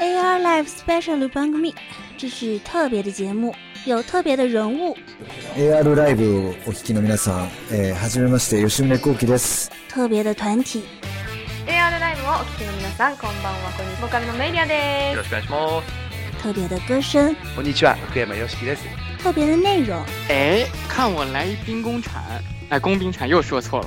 AR Live Special Bang Me，这是特别的节目，有特别的人物。AR ライブをお聞きの皆さん、えー、はじめまして吉宗幸喜です。特别的团体， AR ライブをお聞きの皆さん、こんばんは。こんにちは。ボーカルのメイリアでよろしくお願いします。特别的歌声，こんにちは、福山よしきです。特别的内容。哎，看我来一兵工铲，哎，工兵铲又说错了。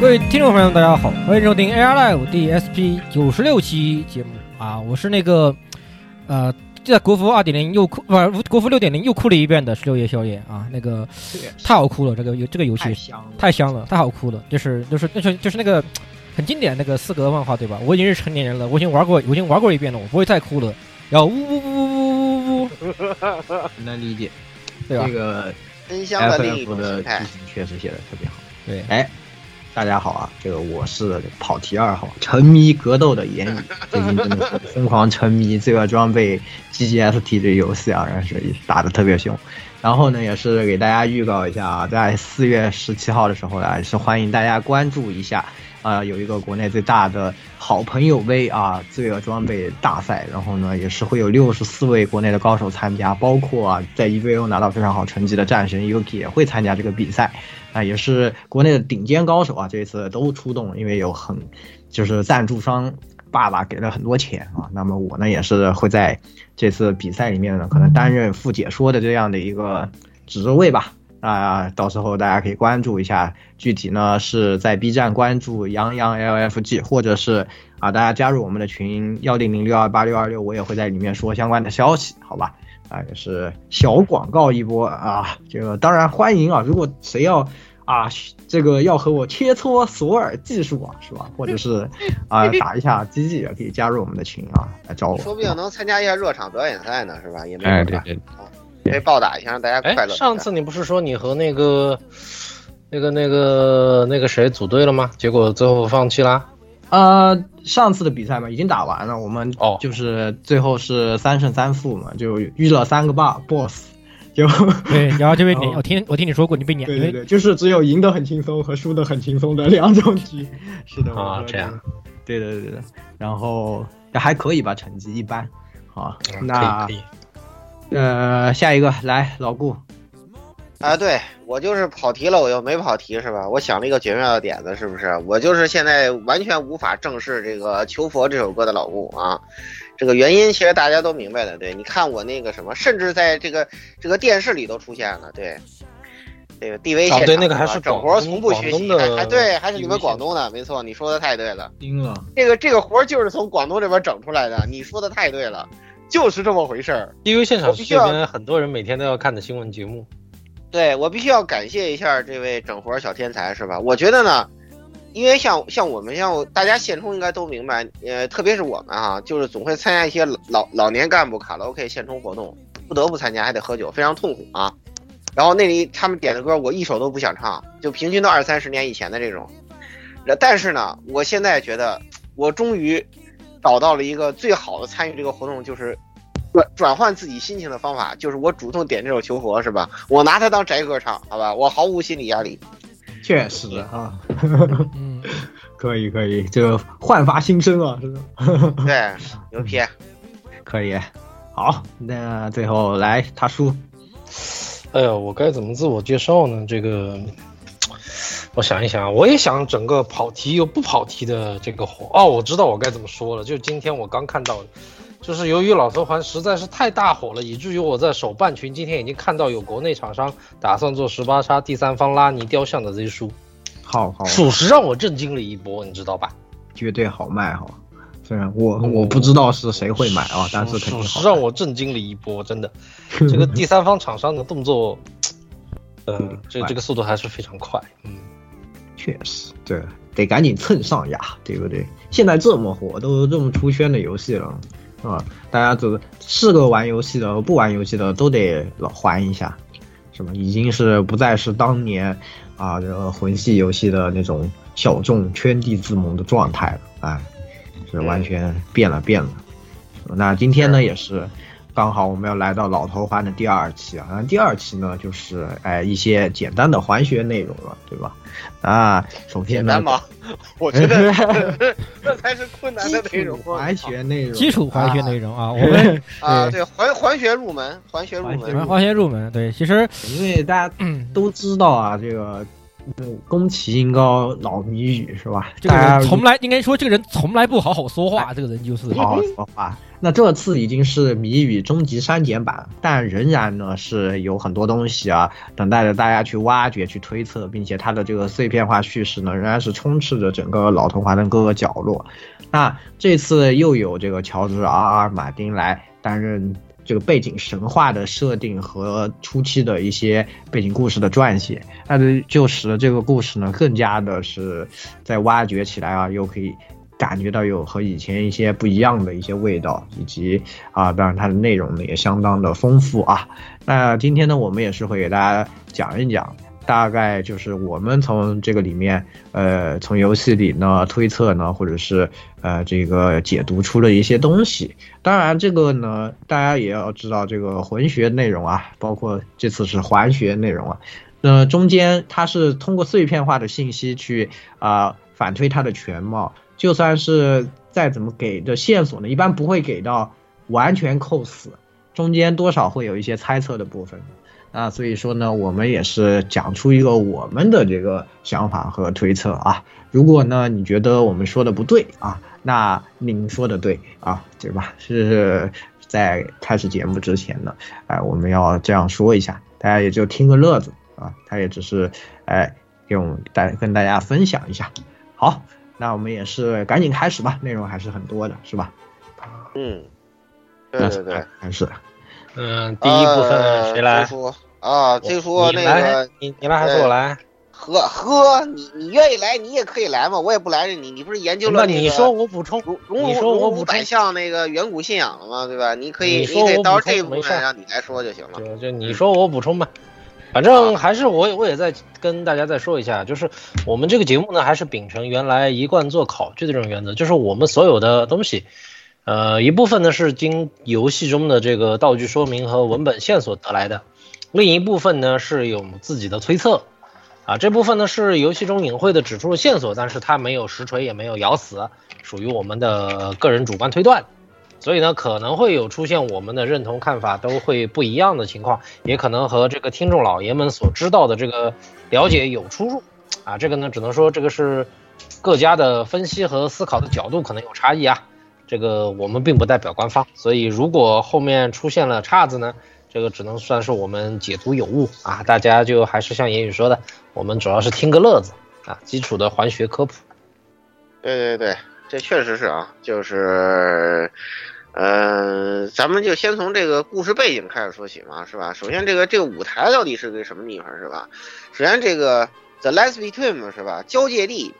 各位听众朋友们，大家好，欢迎收听 AR Live 第 SP 九十六期节目。啊！我是那个呃，在国服二点零又哭，不是国服六点零又哭了一遍的十六夜宵夜啊！那个太好哭了，这个游这个游戏太香了，太香了，太好哭了，就是就是就是就是那个很经典那个四格漫画对吧？我已经是成年人了，我已经玩过，我已经玩过一遍了，我不会再哭了。然后呜呜呜呜呜呜呜，能理解，对吧？这个真香的另一 FF 种的剧形态。情确实写的特别好。对，哎，大家好啊，这个我是跑题二号，沉迷格斗的言语，最近真的是疯狂沉迷这个装备 GGST 这游戏啊，然后是打的特别凶。然后呢，也是给大家预告一下啊，在四月十七号的时候呢，也是欢迎大家关注一下啊、有一个国内最大的好朋友杯啊罪恶装备大赛，然后呢，也是会有六十四位国内的高手参加，包括啊在 EVO 拿到非常好成绩的战神 Yuki 也会参加这个比赛。啊，也是国内的顶尖高手啊，这一次都出动，因为有很就是赞助商爸爸给了很多钱啊。那么我呢也是会在这次比赛里面呢，可能担任副解说的这样的一个职位吧。啊，到时候大家可以关注一下，具体呢是在 B 站关注杨洋 LFG，或者是啊大家加入我们的群幺零零六二八六二六，我也会在里面说相关的消息，好吧？啊，也是小广告一波啊！这个当然欢迎啊！如果谁要啊，这个要和我切磋索尔技术啊，是吧？或者是啊 打一下机器，也可以加入我们的群啊，来找我。说不定能参加一下热场表演赛呢，是吧？也没。对对，可以暴打一下，让大家快哎，乐。上次你不是说你和那个、那个、那个、那个谁组队了吗？结果最后放弃啦。呃，上次的比赛嘛已经打完了，我们哦就是最后是三胜三负嘛，就遇了三个 BOSS boss，就对，然后这边你哦我听我听你说过，你被撵，因为对对对，就是只有赢得很轻松和输得很轻松的两种局。是的，啊这样。对的对的，然后还可以吧，成绩一般。好，嗯那可以可以。呃下一个来老顾，啊，对我就是跑题了，我又没跑题是吧？我想了一个绝妙的点子，是不是？我就是现在完全无法正视这个《求佛》这首歌的老顾啊。这个原因其实大家都明白的，对，你看我那个什么，甚至在这个这个电视里都出现了，对。这个 DV 啊现场、对那个还是整活从不学习，还还对，还是你们广东的，没错，你说的太对了。惊了，这个这个活就是从广东这边整出来的，你说的太对了，就是这么回事儿。因为现场是我必须要很多人每天都要看的新闻节目。对我必须要感谢一下这位整活小天才，是吧？我觉得呢，因为像像我们像大家现充应该都明白，呃，特别是我们啊、就是总会参加一些老老老年干部卡拉 OK 现充活动，不得不参加，还得喝酒，非常痛苦啊。然后那里他们点的歌，我一首都不想唱，就平均都二三十年以前的这种。但是呢，我现在觉得，我终于找到了一个最好的参与这个活动，就是转转换自己心情的方法，就是我主动点这首《求佛》，是吧？我拿它当宅歌唱，好吧？我毫无心理压力。确实啊，嗯，可以可以，这个焕发新生啊，是吧？对，牛批。可以，好，那最后来他叔，哎呀，我该怎么自我介绍呢？这个，我想一想啊，我也想整个跑题又不跑题的这个活。哦，我知道我该怎么说了。就今天我刚看到就是由于老头环实在是太大火了，以至于我在手办群今天已经看到有国内厂商打算做十八杀第三方拉尼雕像的 Z 书，好好，属实让我震惊了一波，你知道吧？绝对好卖哈。虽然我我不知道是谁会买啊，但是属实让我震惊了一波，真的，这个第三方厂商的动作，呃，这这个速度还是非常快，嗯，确实，对，得赶紧蹭上呀，对不对？现在这么火，都这么出圈的游戏了，啊，大家这个是个玩游戏的，不玩游戏的都得老还一下，是吧？已经是不再是当年啊这个魂系游戏的那种小众圈地自萌的状态了，哎，是完全变了变了。那今天呢也是。刚好我们要来到老头环的第二期啊，那第二期呢就是哎一些简单的环学内容了，对吧？啊，首先呢，吗？我觉得 这才是困难的内容。环学内容，基础环学内容啊，我们啊对环环学入门，环学入门，环学入门。对，其实因为大家都知道啊，这个。宫崎英高老谜语是吧？这个人从来应该说，这个人从来不好好说话。这个人就是好好说话。那这次已经是谜语终极删减版，但仍然呢是有很多东西啊，等待着大家去挖掘、去推测，并且它的这个碎片化叙事呢，仍然是充斥着整个老童话的各个角落。那这次又有这个乔治 ·R·R· 马丁来担任。这个背景神话的设定和初期的一些背景故事的撰写，那就使得这个故事呢更加的是在挖掘起来啊，又可以感觉到有和以前一些不一样的一些味道，以及啊，当然它的内容呢也相当的丰富啊。那今天呢，我们也是会给大家讲一讲。大概就是我们从这个里面，呃，从游戏里呢推测呢，或者是呃这个解读出了一些东西。当然，这个呢，大家也要知道这个魂学内容啊，包括这次是环学内容啊，那中间它是通过碎片化的信息去啊反推它的全貌。就算是再怎么给的线索呢，一般不会给到完全扣死，中间多少会有一些猜测的部分。啊，所以说呢，我们也是讲出一个我们的这个想法和推测啊。如果呢，你觉得我们说的不对啊，那您说的对啊，对吧？是在开始节目之前呢，哎，我们要这样说一下，大家也就听个乐子啊。他也只是哎，给我们大跟大家分享一下。好，那我们也是赶紧开始吧，内容还是很多的，是吧？嗯，对对对，还是。嗯，第一部分谁来？啊，这说那个你你来还是我来？呵呵，你你愿意来，你也可以来嘛，我也不拦着你。你不是研究了那个？你说我补充，你说我补百项那个远古信仰了吗？对吧？你可以，你得到这一部分让你来说就行了。就就你说我补充吧，反正还是我我也在跟大家再说一下，就是我们这个节目呢，还是秉承原来一贯做考据的这种原则，就是我们所有的东西。呃，一部分呢是经游戏中的这个道具说明和文本线索得来的，另一部分呢是有自己的推测，啊，这部分呢是游戏中隐晦的指出了线索，但是它没有实锤，也没有咬死，属于我们的个人主观推断，所以呢可能会有出现我们的认同看法都会不一样的情况，也可能和这个听众老爷们所知道的这个了解有出入，啊，这个呢只能说这个是各家的分析和思考的角度可能有差异啊。这个我们并不代表官方，所以如果后面出现了岔子呢，这个只能算是我们解读有误啊。大家就还是像言语说的，我们主要是听个乐子啊，基础的环学科普。对对对，这确实是啊，就是，呃，咱们就先从这个故事背景开始说起嘛，是吧？首先，这个这个舞台到底是个什么地方，是吧？首先，这个 The Last Between 是吧？交界地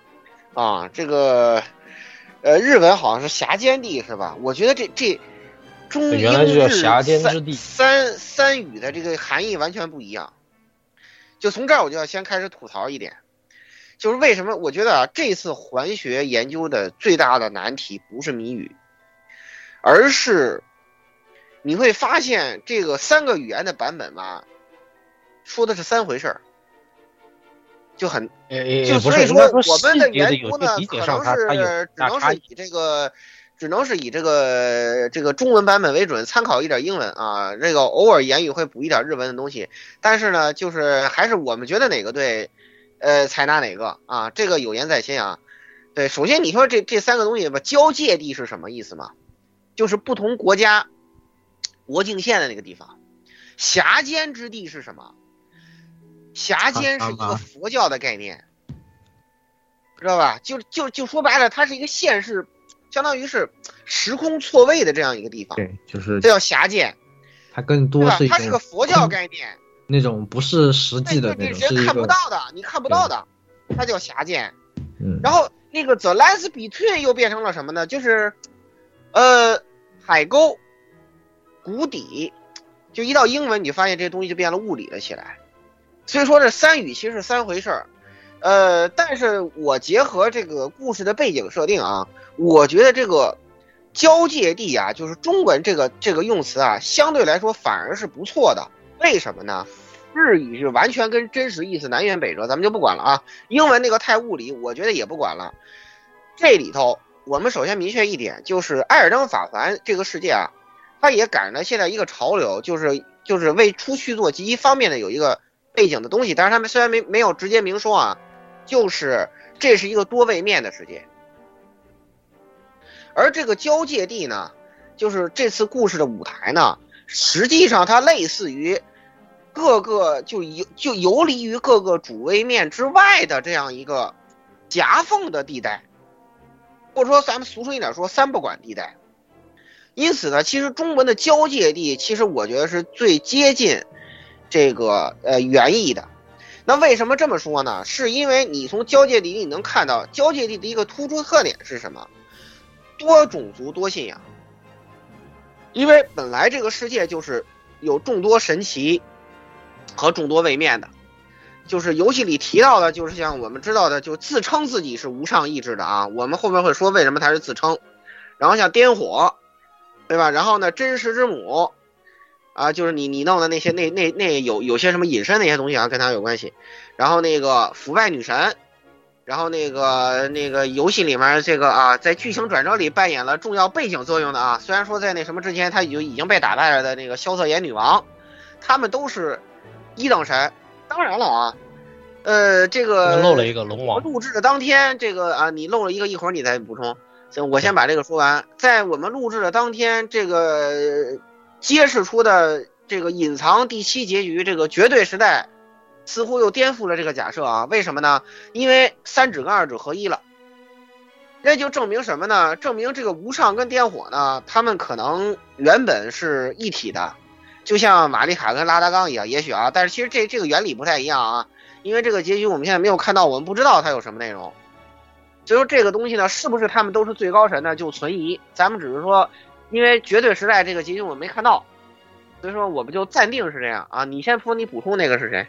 啊，这个。呃，日文好像是峡间地是吧？我觉得这这中英日三三三语的这个含义完全不一样。就从这儿我就要先开始吐槽一点，就是为什么我觉得啊，这次环学研究的最大的难题不是谜语，而是你会发现这个三个语言的版本吧，说的是三回事儿。就很，就所以说我们的研究呢，可能是只能是以这个，只能是以这个这个中文版本为准，参考一点英文啊，这个偶尔言语会补一点日文的东西，但是呢，就是还是我们觉得哪个对，呃，采纳哪个啊，这个有言在先啊。对，首先你说这这三个东西吧，交界地是什么意思嘛？就是不同国家国境线的那个地方。峡间之地是什么？峡间是一个佛教的概念，知道吧？就就就说白了，它是一个现世，相当于是时空错位的这样一个地方。对，就是这叫峡间。它更多是它是个佛教概念，那种不是实际的那种，看不到的，你看不到的，它叫侠间。嗯。然后那个 The Last Between 又变成了什么呢？就是，呃，海沟、谷底，就一到英文，你发现这些东西就变了物理了起来。所以说这三语其实是三回事儿，呃，但是我结合这个故事的背景设定啊，我觉得这个。交界地啊，就是中文这个这个用词啊，相对来说反而是不错的。为什么呢？日语是完全跟真实意思南辕北辙，咱们就不管了啊。英文那个太物理，我觉得也不管了。这里头，我们首先明确一点，就是《艾尔登法环》这个世界啊，它也赶上了现在一个潮流，就是就是为出去做极其方便的有一个背景的东西。但是他们虽然没没有直接明说啊，就是这是一个多位面的世界。而这个交界地呢，就是这次故事的舞台呢，实际上它类似于各个就游就游离于各个主位面之外的这样一个夹缝的地带，或者说咱们俗称一点说三不管地带。因此呢，其实中文的交界地，其实我觉得是最接近这个呃原意的。那为什么这么说呢？是因为你从交界地你能看到交界地的一个突出特点是什么？多种族多信仰，因为本来这个世界就是有众多神奇和众多位面的，就是游戏里提到的，就是像我们知道的，就自称自己是无上意志的啊。我们后面会说为什么他是自称。然后像颠火，对吧？然后呢，真实之母啊，就是你你弄的那些那那那有有些什么隐身那些东西啊，跟他有关系。然后那个腐败女神。然后那个那个游戏里面这个啊，在剧情转折里扮演了重要背景作用的啊，虽然说在那什么之前他已经已经被打败了的那个萧瑟眼女王，他们都是一等神。当然了啊，呃，这个漏了一个龙王。录制的当天，这个啊，你漏了一个，一会儿你再补充。行，我先把这个说完。在我们录制的当天，这个揭示出的这个隐藏第七结局，这个绝对时代。似乎又颠覆了这个假设啊？为什么呢？因为三指跟二指合一了，那就证明什么呢？证明这个无上跟颠火呢，他们可能原本是一体的，就像玛丽卡跟拉达冈一样，也许啊，但是其实这这个原理不太一样啊，因为这个结局我们现在没有看到，我们不知道它有什么内容，所以说这个东西呢，是不是他们都是最高神呢？就存疑。咱们只是说，因为绝对时代这个结局我没看到，所以说我们就暂定是这样啊。你先说，你补充那个是谁？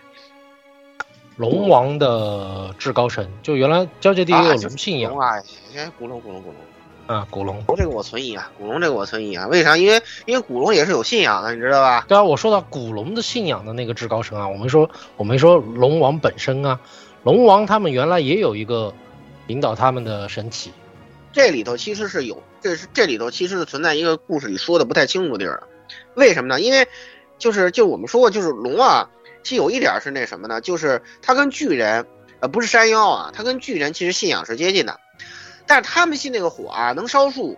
龙王的至高神，就原来交界地也有龙信仰啊，先古龙古龙古龙啊，古龙，这个我存疑啊，古龙这个我存疑啊，为啥？因为因为古龙也是有信仰的，你知道吧？对啊，我说到古龙的信仰的那个至高神啊，我没说我没说龙王本身啊，龙王他们原来也有一个引导他们的神体，这里头其实是有，这是这里头其实是存在一个故事里说的不太清楚的地儿为什么呢？因为就是就我们说过，就是龙啊。其实有一点是那什么呢？就是它跟巨人，呃，不是山妖啊，它跟巨人其实信仰是接近的，但是他们信那个火啊能烧树，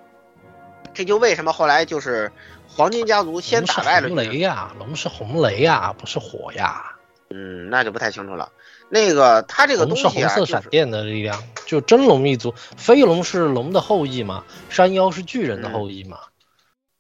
这就为什么后来就是黄金家族先打败了红雷呀，龙是红雷呀，不是火呀。嗯，那就不太清楚了。那个它这个东西啊，是红色闪电的力量，就真龙一族，飞龙是龙的后裔嘛，山妖是巨人的后裔嘛。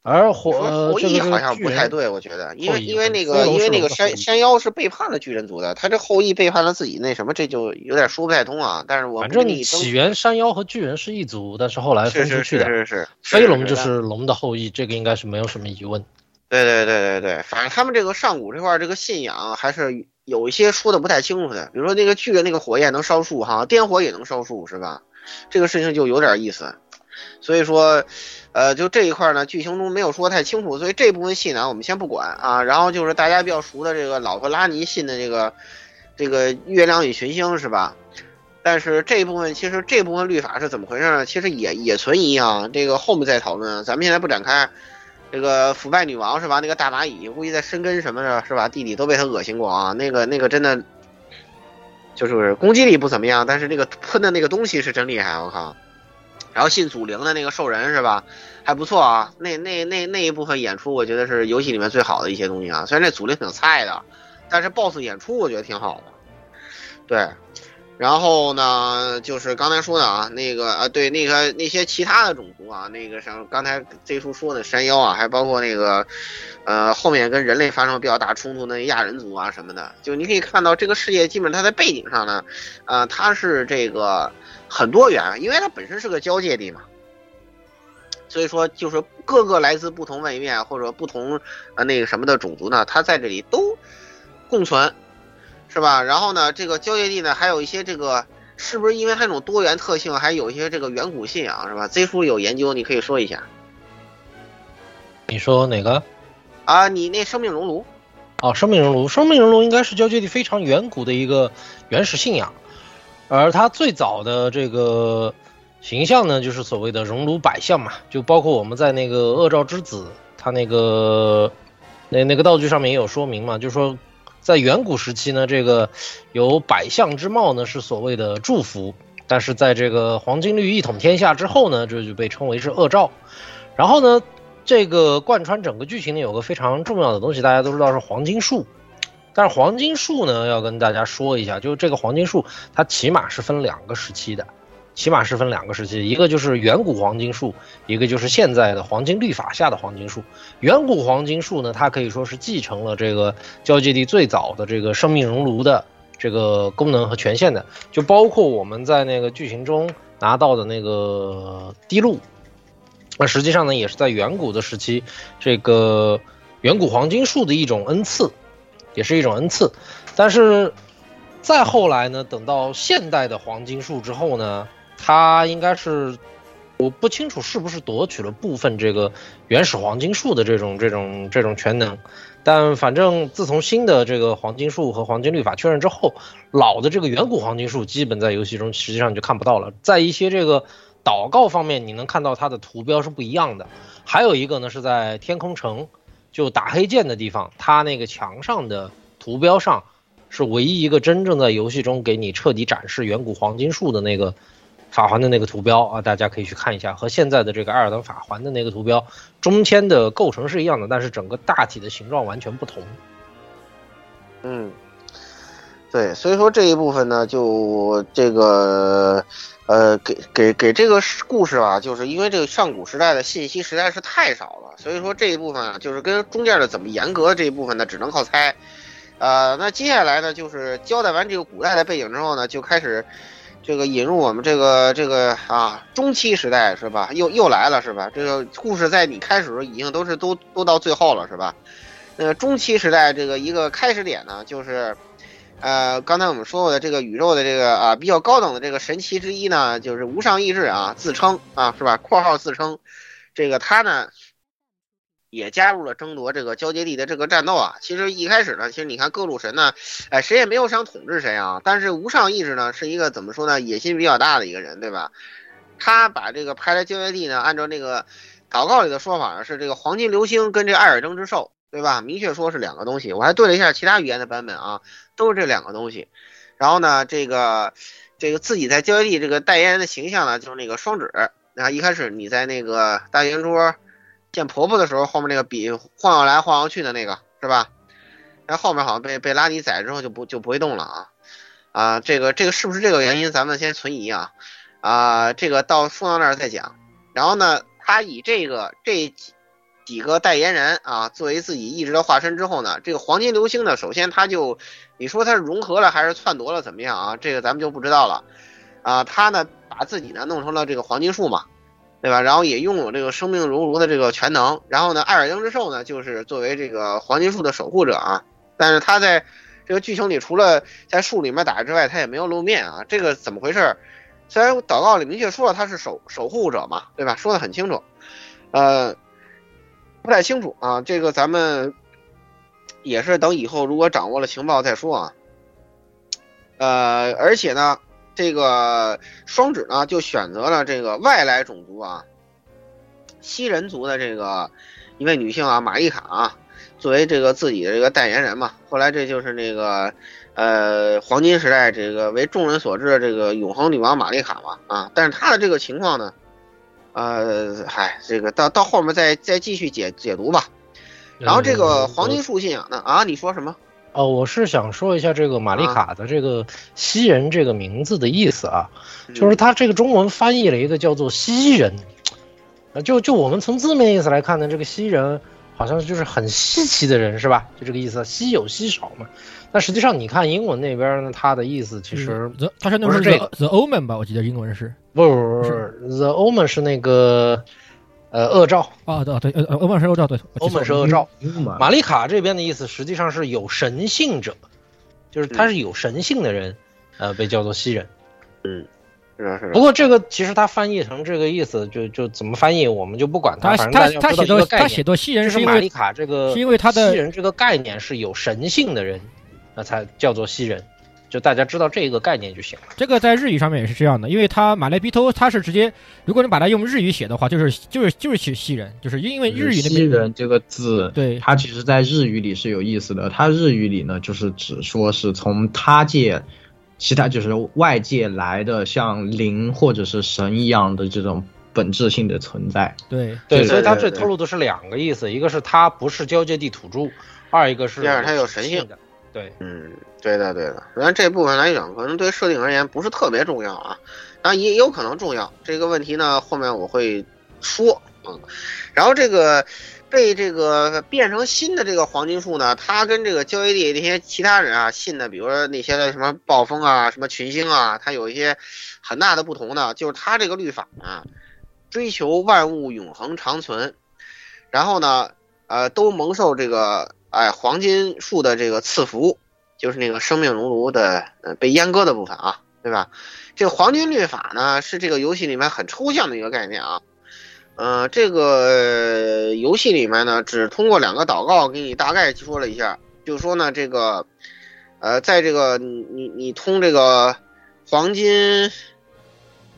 而火后裔好像不太对，我觉得，因为因为那个因为那个山山妖是背叛了巨人族的，他这后裔背叛了自己那什么，这就有点说不太通啊。但是我反正起源山妖和巨人是一族，但是后来分出去的。是是是，飞龙就是龙的后裔，这个应该是没有什么疑问。对对对对对，反正他们这个上古这块这个信仰还是有一些说的不太清楚的，比如说那个巨人那个火焰能烧树哈，颠火也能烧树是吧？这个事情就有点意思，所以说。呃，就这一块呢，剧情中没有说太清楚，所以这部分戏呢，我们先不管啊。然后就是大家比较熟的这个老婆拉尼信的这个这个月亮与群星是吧？但是这部分其实这部分律法是怎么回事呢？其实也也存疑啊。这个后面再讨论，咱们现在不展开。这个腐败女王是吧？那个大蚂蚁估计在生根什么的，是吧？弟弟都被他恶心过啊。那个那个真的就是攻击力不怎么样，但是那个喷的那个东西是真厉害，我靠。然后信祖灵的那个兽人是吧？还不错啊，那那那那一部分演出，我觉得是游戏里面最好的一些东西啊。虽然那祖灵挺菜的，但是 BOSS 演出我觉得挺好的。对，然后呢，就是刚才说的啊，那个啊，对那个那些其他的种族啊，那个像刚才这叔说的山妖啊，还包括那个呃后面跟人类发生比较大冲突的亚人族啊什么的，就你可以看到这个世界基本它在背景上呢，呃，它是这个很多元，因为它本身是个交界地嘛。所以说，就是各个来自不同位面或者不同呃那个什么的种族呢，它在这里都共存，是吧？然后呢，这个交界地呢，还有一些这个是不是因为它这种多元特性，还有一些这个远古信仰，是吧？Z 叔有研究，你可以说一下。你说哪个？啊，你那生命熔炉。哦，生命熔炉，生命熔炉应该是交界地非常远古的一个原始信仰，而它最早的这个。形象呢，就是所谓的熔炉百象嘛，就包括我们在那个恶兆之子，他那个那那个道具上面也有说明嘛，就是说在远古时期呢，这个有百象之貌呢是所谓的祝福，但是在这个黄金律一统天下之后呢，这就被称为是恶兆。然后呢，这个贯穿整个剧情呢有个非常重要的东西，大家都知道是黄金树，但是黄金树呢要跟大家说一下，就是这个黄金树它起码是分两个时期的。起码是分两个时期，一个就是远古黄金树，一个就是现在的黄金律法下的黄金树。远古黄金树呢，它可以说是继承了这个交界地最早的这个生命熔炉的这个功能和权限的，就包括我们在那个剧情中拿到的那个滴露，那实际上呢，也是在远古的时期，这个远古黄金树的一种恩赐，也是一种恩赐。但是再后来呢，等到现代的黄金树之后呢？他应该是，我不清楚是不是夺取了部分这个原始黄金树的这种这种这种全能，但反正自从新的这个黄金树和黄金律法确认之后，老的这个远古黄金树基本在游戏中实际上就看不到了。在一些这个祷告方面，你能看到它的图标是不一样的。还有一个呢，是在天空城就打黑剑的地方，它那个墙上的图标上是唯一一个真正在游戏中给你彻底展示远古黄金树的那个。法环的那个图标啊，大家可以去看一下，和现在的这个艾尔登法环的那个图标中间的构成是一样的，但是整个大体的形状完全不同。嗯，对，所以说这一部分呢，就这个呃，给给给这个故事吧，就是因为这个上古时代的信息实在是太少了，所以说这一部分啊，就是跟中间的怎么严格这一部分呢，只能靠猜。呃，那接下来呢，就是交代完这个古代的背景之后呢，就开始。这个引入我们这个这个啊中期时代是吧？又又来了是吧？这个故事在你开始时已经都是都都到最后了是吧？那个中期时代这个一个开始点呢，就是，呃，刚才我们说过的这个宇宙的这个啊比较高等的这个神奇之一呢，就是无上意志啊，自称啊是吧？括号自称，这个他呢。也加入了争夺这个交接地的这个战斗啊！其实一开始呢，其实你看各路神呢，哎，谁也没有想统治谁啊。但是无上意志呢，是一个怎么说呢，野心比较大的一个人，对吧？他把这个派来交接地呢，按照那个祷告里的说法呢，是这个黄金流星跟这艾尔登之兽，对吧？明确说是两个东西。我还对了一下其他语言的版本啊，都是这两个东西。然后呢，这个这个自己在交接地这个代言人的形象呢，就是那个双指。然后一开始你在那个大圆桌。见婆婆的时候，后面那个笔晃悠来晃悠去的那个是吧？然后后面好像被被拉尼宰之后就不就不会动了啊啊！这个这个是不是这个原因？咱们先存疑啊啊！这个到说到那儿再讲。然后呢，他以这个这几几个代言人啊作为自己意志的化身之后呢，这个黄金流星呢，首先他就你说他是融合了还是篡夺了怎么样啊？这个咱们就不知道了啊。他呢把自己呢弄成了这个黄金树嘛。对吧？然后也拥有这个生命熔炉的这个全能。然后呢，艾尔登之兽呢，就是作为这个黄金树的守护者啊。但是他在这个剧情里，除了在树里面打之外，他也没有露面啊。这个怎么回事？虽然祷告里明确说了他是守守护者嘛，对吧？说的很清楚。呃，不太清楚啊。这个咱们也是等以后如果掌握了情报再说啊。呃，而且呢。这个双指呢，就选择了这个外来种族啊，西人族的这个一位女性啊，玛丽卡啊，作为这个自己的这个代言人嘛。后来这就是那个呃黄金时代这个为众人所知的这个永恒女王玛丽卡嘛啊。但是她的这个情况呢，呃，嗨，这个到到后面再再继续解解读吧。然后这个黄金树信仰呢？啊，你说什么？哦，我是想说一下这个玛丽卡的这个西人这个名字的意思啊，就是它这个中文翻译了一个叫做西人，啊，就就我们从字面意思来看呢，这个西人好像就是很稀奇的人是吧？就这个意思，稀有稀少嘛。但实际上你看英文那边呢，它的意思其实它是那是不这个 the omen 吧？我记得英文是不不不不，the omen 是那个呃恶兆，啊，对对，呃欧曼是恶兆，对，欧曼是恶兆。玛丽卡这边的意思实际上是有神性者，就是他是有神性的人，呃，被叫做西人。嗯是啊是啊不过这个其实他翻译成这个意思，就就怎么翻译我们就不管他反正他写作他一个概念写作西人就是玛丽是因为卡这个是因为他的西人这个概念是有神性的人，那才叫做西人，就大家知道这个概念就行了。这个在日语上面也是这样的，因为它马来比头它是直接，如果你把它用日语写的话，就是就是就是写西人，就是因为日语那西人这个字，对它其实在日语里是有意思的。它日语里呢，就是只说是从他界，其他就是外界来的，像灵或者是神一样的这种本质性的存在。对对，所以他这对对透露的是两个意思，一个是他不是交界地土著，二一个是第二他有神性的。对，嗯，对的对的。当然这部分来讲，可能对设定而言不是特别重要啊，当然也有可能重要。这个问题呢，后面我会说。嗯，然后这个被这个变成新的这个黄金树呢，它跟这个交易地那些其他人啊信的，比如说那些的什么暴风啊、什么群星啊，它有一些很大的不同呢，就是它这个律法啊，追求万物永恒长存，然后呢，呃，都蒙受这个哎黄金树的这个赐福，就是那个生命熔炉的呃被阉割的部分啊，对吧？这个黄金律法呢是这个游戏里面很抽象的一个概念啊，呃，这个游戏里面呢只通过两个祷告给你大概说了一下，就说呢这个，呃，在这个你你你通这个黄金。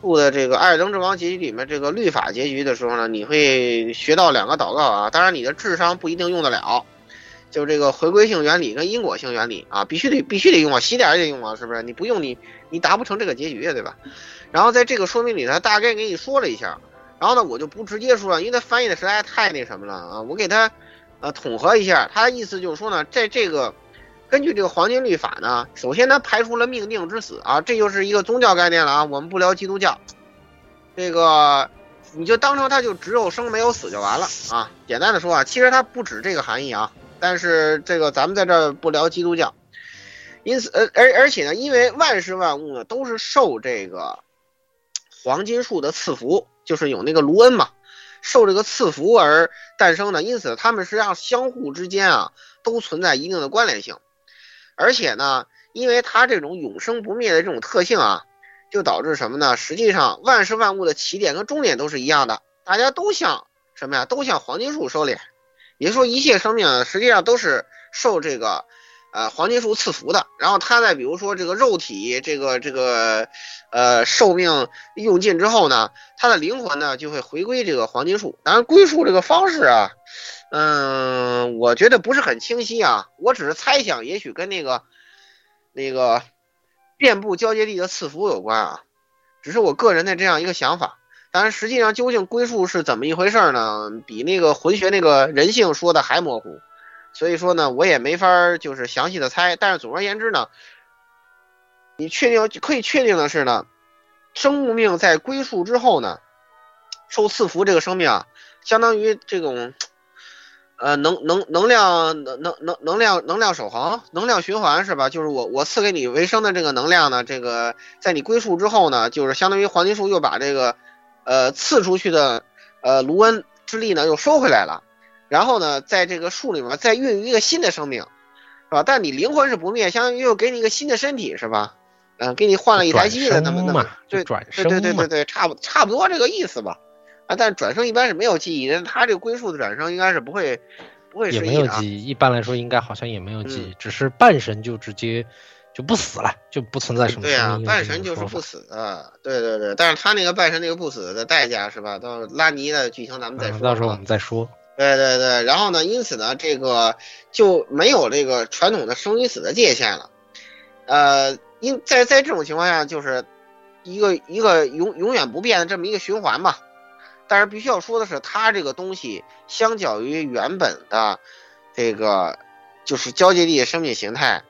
部的这个《艾尔登之王》结局里面这个律法结局的时候呢，你会学到两个祷告啊，当然你的智商不一定用得了，就这个回归性原理跟因果性原理啊，必须得必须得用啊，洗点也得用啊，是不是？你不用你你达不成这个结局啊，对吧？然后在这个说明里，他大概给你说了一下，然后呢，我就不直接说了，因为他翻译的实在太那什么了啊，我给他呃统合一下，他的意思就是说呢，在这个根据这个黄金律法呢，首先他排除了命定之死啊，这就是一个宗教概念了啊，我们不聊基督教，这个你就当成它就只有生没有死就完了啊。简单的说啊，其实它不止这个含义啊，但是这个咱们在这儿不聊基督教，因此呃而而且呢，因为万事万物呢都是受这个黄金树的赐福，就是有那个卢恩嘛，受这个赐福而诞生的，因此它们实际上相互之间啊都存在一定的关联性。而且呢，因为它这种永生不灭的这种特性啊，就导致什么呢？实际上，万事万物的起点跟终点都是一样的，大家都向什么呀？都向黄金树收敛。也就是说，一切生命实际上都是受这个呃黄金树赐福的。然后它在比如说这个肉体这个这个呃寿命用尽之后呢，它的灵魂呢就会回归这个黄金树。当然，归宿这个方式啊。嗯，我觉得不是很清晰啊，我只是猜想，也许跟那个那个遍布交界地的赐福有关啊，只是我个人的这样一个想法。当然，实际上究竟归宿是怎么一回事呢？比那个魂学那个人性说的还模糊，所以说呢，我也没法就是详细的猜。但是总而言之呢，你确定可以确定的是呢，生物命在归宿之后呢，受赐福这个生命啊，相当于这种。呃，能能能量能能能能量能量守恒，能量循环是吧？就是我我赐给你维生的这个能量呢，这个在你归宿之后呢，就是相当于黄金树又把这个呃刺出去的呃卢恩之力呢又收回来了，然后呢，在这个树里面再孕育一个新的生命，是吧？但你灵魂是不灭，相当于又给你一个新的身体是吧？嗯、给你换了一台机的那么那么对转对对对对对，差不差不多这个意思吧。啊，但转生一般是没有记忆的，他这个归宿的转生应该是不会不会也失忆的啊。没有记忆，一般来说应该好像也没有记忆，只是半神就直接就不死了，就不存在什么对啊半神就是不死的，对对对，但是他那个半神那个不死的代价是吧？到拉尼的剧情咱们再说。嗯到时候我啊们再说。对对对，然后呢，因此呢，这个就没有这个传统的生与死的界限了。呃，因在在这种情况下，就是一个一个永永远不变的这么一个循环嘛。但是必须要说的是，它这个东西相较于原本的这个就是交界地生命形态，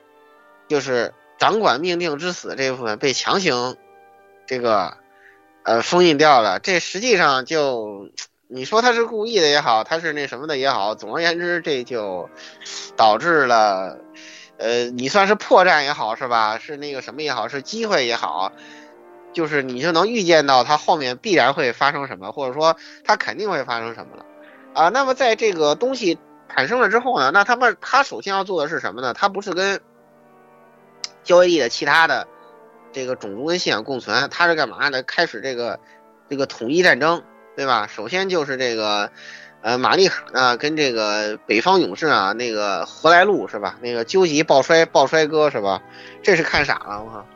就是掌管命定之死这部分被强行这个呃封印掉了。这实际上就你说他是故意的也好，他是那什么的也好，总而言之，这就导致了呃你算是破绽也好是吧？是那个什么也好，是机会也好。就是你就能预见到它后面必然会发生什么，或者说它肯定会发生什么了，啊，那么在这个东西产生了之后呢，那他们他首先要做的是什么呢？他不是跟交易地的其他的这个种族跟信仰共存，他是干嘛呢？开始这个这个统一战争，对吧？首先就是这个呃玛丽卡呢跟这个北方勇士啊，那个何来路是吧？那个究极抱摔抱摔哥是吧？这是看傻了，我靠！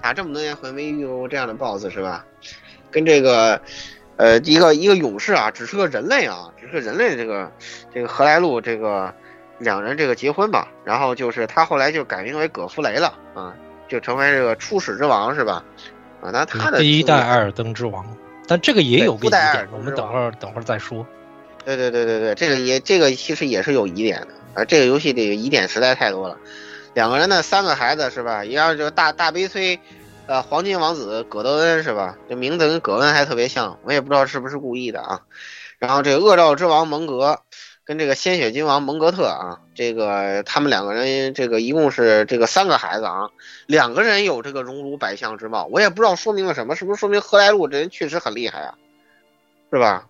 打这么多年回没遇到过这样的 BOSS 是吧？跟这个，呃，一个一个勇士啊，只是个人类啊，只是个人类这个这个何来路这个两人这个结婚吧，然后就是他后来就改名为葛弗雷了啊，就成为这个初始之王是吧？啊，那他的第一代艾尔登之王，但这个也有个疑点，我们等会儿等会儿再说。对对对对对，这个也这个其实也是有疑点的啊，这个游戏里疑点实在太多了。两个人的三个孩子是吧？一样就大大悲催，呃，黄金王子葛德恩是吧？这名字跟葛恩还特别像，我也不知道是不是故意的啊。然后这个恶兆之王蒙格跟这个鲜血君王蒙格特啊，这个他们两个人这个一共是这个三个孩子啊，两个人有这个荣辱百相之貌，我也不知道说明了什么，是不是说明何来路这人确实很厉害啊？是吧？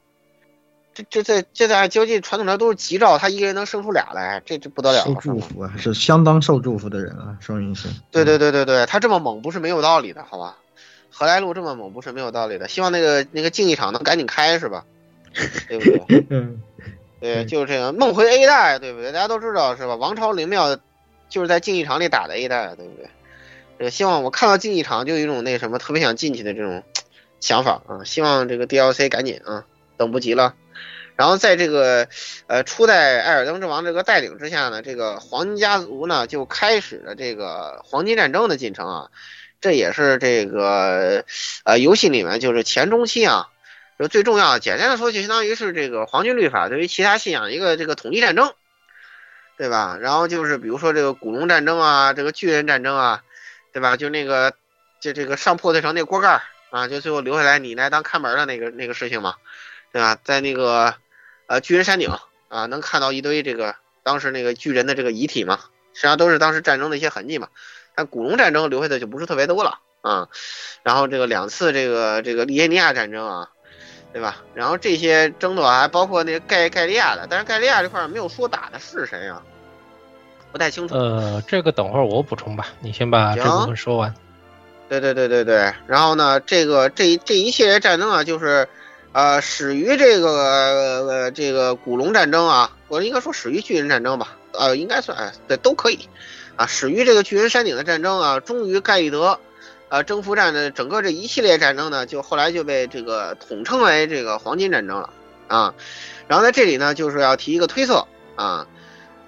这这这这在究竟传统上都是吉兆，他一个人能生出俩来，这这不得了。受祝福啊，是相当受祝福的人啊，双云生。对对对对对，他这么猛不是没有道理的，好吧？何来路这么猛不是没有道理的，希望那个那个竞技场能赶紧开是吧？对不对？嗯，对，就是这个梦回 A 代，对不对？大家都知道是吧？王朝灵庙就是在竞技场里打的 A 代，对不对？这个希望我看到竞技场就有一种那什么特别想进去的这种想法啊，希望这个 DLC 赶紧啊，等不及了。然后在这个，呃，初代艾尔登之王这个带领之下呢，这个黄金家族呢就开始了这个黄金战争的进程啊，这也是这个，呃，游戏里面就是前中期啊，就最重要的，简单的说就相当于是这个黄金律法对于其他信仰一个这个统一战争，对吧？然后就是比如说这个古龙战争啊，这个巨人战争啊，对吧？就那个，就这个上破碎城那锅盖啊，就最后留下来你来当看门的那个那个事情嘛，对吧？在那个。呃，巨人山顶啊，能看到一堆这个当时那个巨人的这个遗体嘛，实际上都是当时战争的一些痕迹嘛。但古龙战争留下的就不是特别多了啊。然后这个两次这个这个利耶尼亚战争啊，对吧？然后这些争夺还包括那个盖盖利亚的，但是盖利亚这块没有说打的是谁啊，不太清楚。呃，这个等会儿我补充吧，你先把这部分说完。对对对对对，然后呢，这个这这一系列战争啊，就是。呃，始于这个呃这个古龙战争啊，我应该说始于巨人战争吧，呃，应该算哎，对，都可以，啊，始于这个巨人山顶的战争啊，终于盖利德，呃，征服战的整个这一系列战争呢，就后来就被这个统称为这个黄金战争了啊。然后在这里呢，就是要提一个推测啊，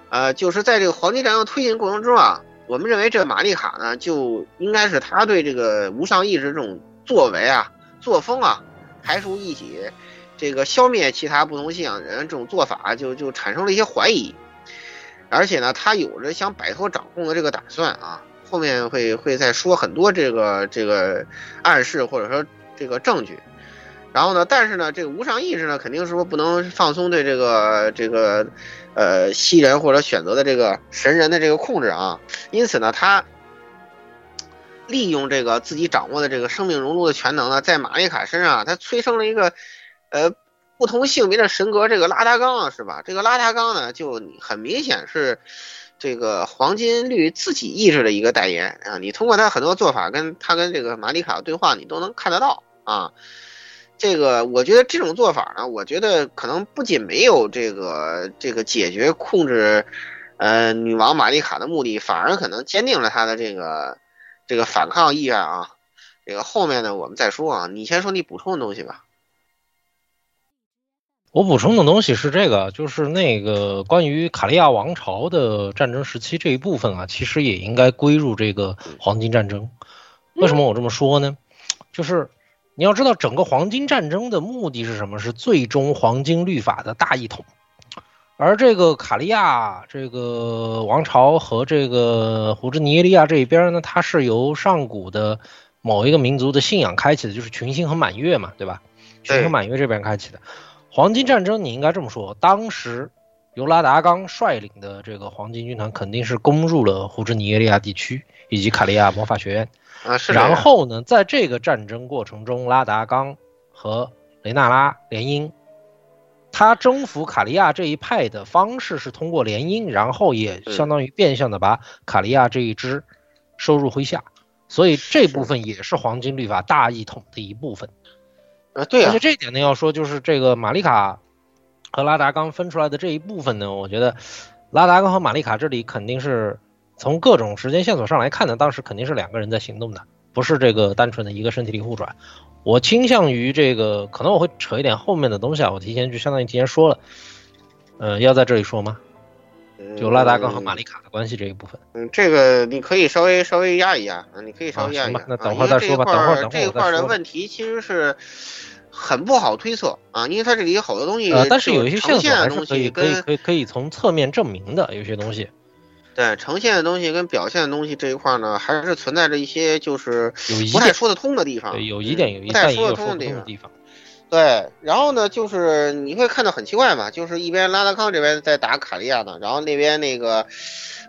呃，就是在这个黄金战争推进过程中啊，我们认为这玛丽卡呢，就应该是他对这个无上意志这种作为啊、作风啊。排除异己，这个消灭其他不同信仰人这种做法，就就产生了一些怀疑，而且呢，他有着想摆脱掌控的这个打算啊。后面会会再说很多这个这个暗示或者说这个证据。然后呢，但是呢，这个无上意志呢，肯定是说不能放松对这个这个呃西人或者选择的这个神人的这个控制啊。因此呢，他。利用这个自己掌握的这个生命熔炉的全能呢，在玛丽卡身上，他催生了一个，呃，不同性别的神格，这个拉达冈啊，是吧？这个拉达冈呢，就很明显是这个黄金绿自己意志的一个代言啊。你通过他很多做法，跟他跟这个玛丽卡对话，你都能看得到啊。这个我觉得这种做法呢，我觉得可能不仅没有这个这个解决控制，呃，女王玛丽卡的目的，反而可能坚定了他的这个。这个反抗意愿啊，这个后面呢我们再说啊，你先说你补充的东西吧。我补充的东西是这个，就是那个关于卡利亚王朝的战争时期这一部分啊，其实也应该归入这个黄金战争。为什么我这么说呢？就是你要知道，整个黄金战争的目的是什么？是最终黄金律法的大一统。而这个卡利亚这个王朝和这个胡志尼耶利亚这一边呢，它是由上古的某一个民族的信仰开启的，就是群星和满月嘛，对吧？群星和满月这边开启的黄金战争，你应该这么说，当时由拉达冈率领的这个黄金军团肯定是攻入了胡志尼耶利亚地区以及卡利亚魔法学院。啊，是然后呢，在这个战争过程中，拉达冈和雷纳拉联姻，他征服卡利亚这一派的方式是通过联姻，然后也相当于变相的把卡利亚这一支收入麾下，所以这部分也是黄金律法大一统的一部分。啊，对啊而且，这一点呢，要说就是这个玛丽卡和拉达刚分出来的这一部分呢，我觉得拉达刚和玛丽卡这里肯定是从各种时间线索上来看呢，当时肯定是两个人在行动的，不是这个单纯的一个身体里互转。我倾向于这个，可能我会扯一点后面的东西啊，我提前就相当于提前说了，呃，要在这里说吗？就拉达冈和玛丽卡的关系这一部分。嗯，这个你可以稍微稍微压一压啊，你可以稍微压一压。啊行吧那啊等会儿再说吧等会儿等会儿这一块儿的问题其实是很不好推测啊，因为它这里有好多东西，呃，但是有一些呈现的线索还是东西可以可以可以可以从侧面证明的，有些东西对呈现的东西跟表现的东西这一块儿呢，还是存在着一些就是不太说得通的地方。对，有疑点有疑，不太但也说得。通的地方。对，然后呢，就是你会看到很奇怪嘛，就是一边拉达康这边在打卡利亚呢，然后那边那个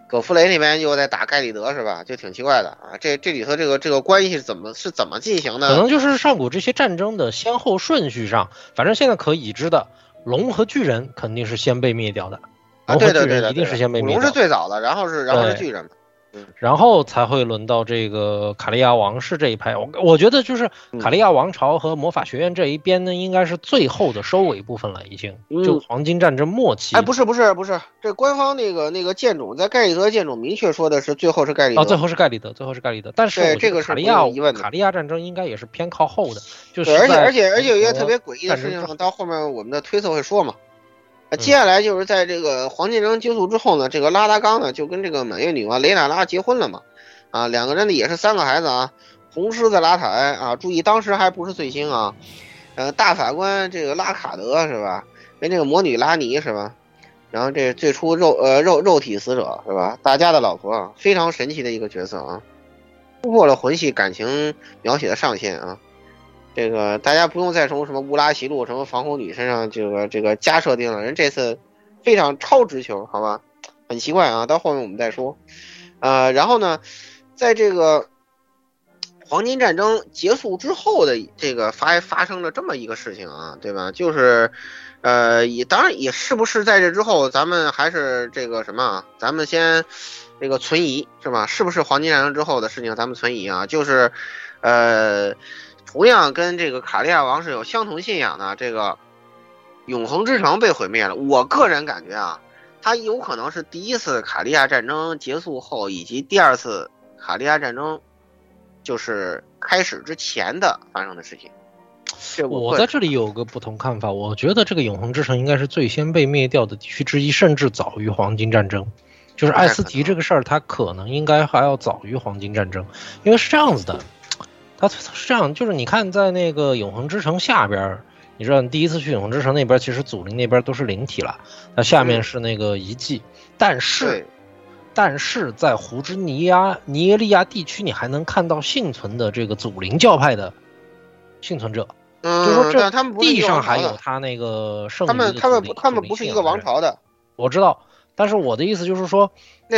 葛弗雷那边又在打盖里德，是吧？就挺奇怪的啊。这这里头这个这个关系是怎么是怎么进行的？可能就是上古这些战争的先后顺序上，反正现在可已知的，龙和巨人肯定是先被灭掉的，啊，对的对的，巨人一定是先被古龙是灭掉的，最早的，然后是然后是巨人嘛。然后才会轮到这个卡利亚王室这一派。我我觉得就是嗯卡利亚王朝和魔法学院这一边呢，应该是最后的收尾部分了，已经嗯就黄金战争末期。哎，不是不是不是，这官方那个那个剑种在盖里德剑种明确说的是最后是盖里德。哦，最后是盖里德，最后是盖里德。但是这个是卡利亚卡利亚战争应该也是偏靠后的，就是，而且而且而且有一个特别诡异的事情，到后面我们的推测会说嘛。接下来就是在这个黄金城结束之后呢，这个拉达冈呢就跟这个满月女王雷娜拉结婚了嘛，啊，两个人呢也是三个孩子啊，红狮子拉塔埃啊，注意当时还不是最新啊，呃，大法官这个拉卡德是吧？跟这个魔女拉尼是吧？然后这最初肉呃肉肉体死者是吧？大家的老婆啊，非常神奇的一个角色啊，突破了魂系感情描写的上限啊。这个大家不用再从什么乌拉齐路、什么防空女身上这个这个加设定了，人这次非常超直球，好吧？很奇怪啊，到后面我们再说。呃，然后呢，在这个黄金战争结束之后的这个发发生了这么一个事情啊，对吧？就是，呃，也当然也是不是在这之后，咱们还是这个什么？咱们先这个存疑是吧？是不是黄金战争之后的事情？咱们存疑啊，就是，呃。同样跟这个卡利亚王是有相同信仰的这个永恒之城被毁灭了。我个人感觉啊，它有可能是第一次卡利亚战争结束后，以及第二次卡利亚战争就是开始之前的发生的事情。我在这里有个不同看法，我觉得这个永恒之城应该是最先被灭掉的地区之一，甚至早于黄金战争。就是艾斯提这个事儿，它可能应该还要早于黄金战争，因为是这样子的。它是这样，就是你看，在那个永恒之城下边，你知道，你第一次去永恒之城那边，其实祖灵那边都是灵体了，那下面是那个遗迹，但是，但是在胡之尼亚尼耶利亚地区，你还能看到幸存的这个祖灵教派的幸存者，嗯，就说这他们地上还有他那个圣他们他们不他们不是一个王朝的，我知道，但是我的意思就是说，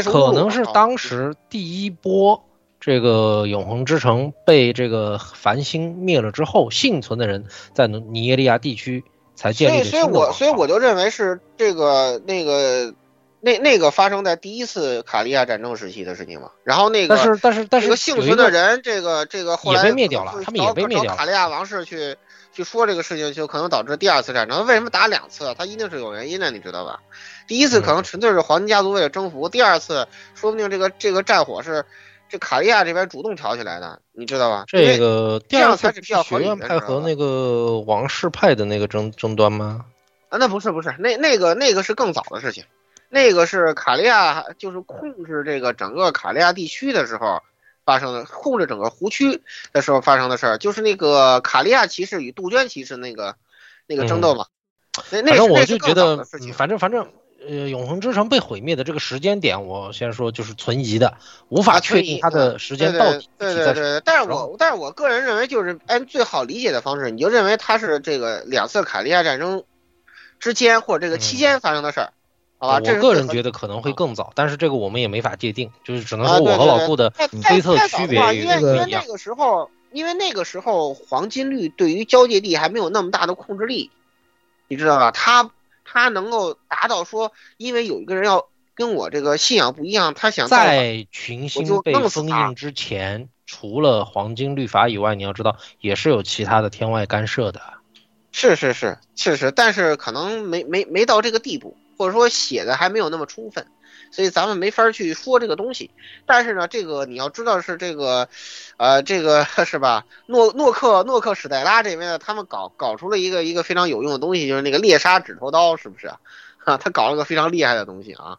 可能是当时第一波。这个永恒之城被这个繁星灭了之后，幸存的人在尼耶利亚地区才建立了所以，所以我所以我就认为是这个那个那那个发生在第一次卡利亚战争时期的事情嘛。然后那个，但是但是但是幸存的人，这个这个后来也被灭掉了，他们也被灭掉了。卡利亚王室去去说这个事情，就可能导致第二次战争。为什么打两次？他一定是有原因的，你知道吧？第一次可能纯粹是黄金家族为了征服，第二次说不定这个这个战火是。这卡利亚这边主动挑起来的，你知道吧？这个第二才是比较学院派和那个王室派的那个争争端吗？啊，那不是不是，那那个那个是更早的事情，那个是卡利亚就是控制这个整个卡利亚地区的时候，发生的，控制整个湖区的时候发生的事儿，就是那个卡利亚骑士与杜鹃骑士那个那个争斗嘛。那那反正我就觉得反正反正，呃，永恒之城被毁灭的这个时间点，我先说就是存疑的，无法啊确定它的时间到底对对对对，但是我但是我个人认为，就是按最好理解的方式，你就认为它是这个两次卡利亚战争之间或者这个期间发生的事儿，好吧？我个人觉得可能会更早，但是这个我们也没法界定，就是只能啊说我和老顾的太推测区别也有不一样。因为那个时候，因为那个时候黄金律对于交界地还没有那么大的控制力，你知道吧？他他能够达到说，因为有一个人要跟我这个信仰不一样，他想在群星被封印之前，除了黄金律法以外，你要知道也是有其他的天外干涉的。是是是是是，但是可能没没没到这个地步，或者说写的还没有那么充分，所以咱们没法去说这个东西。但是呢，这个你要知道是这个，呃，这个 是吧？诺诺克诺克史黛拉这边呢，他们搞搞出了一个一个非常有用的东西，就是那个猎杀指头刀，是不是啊？哈，他搞了个非常厉害的东西啊。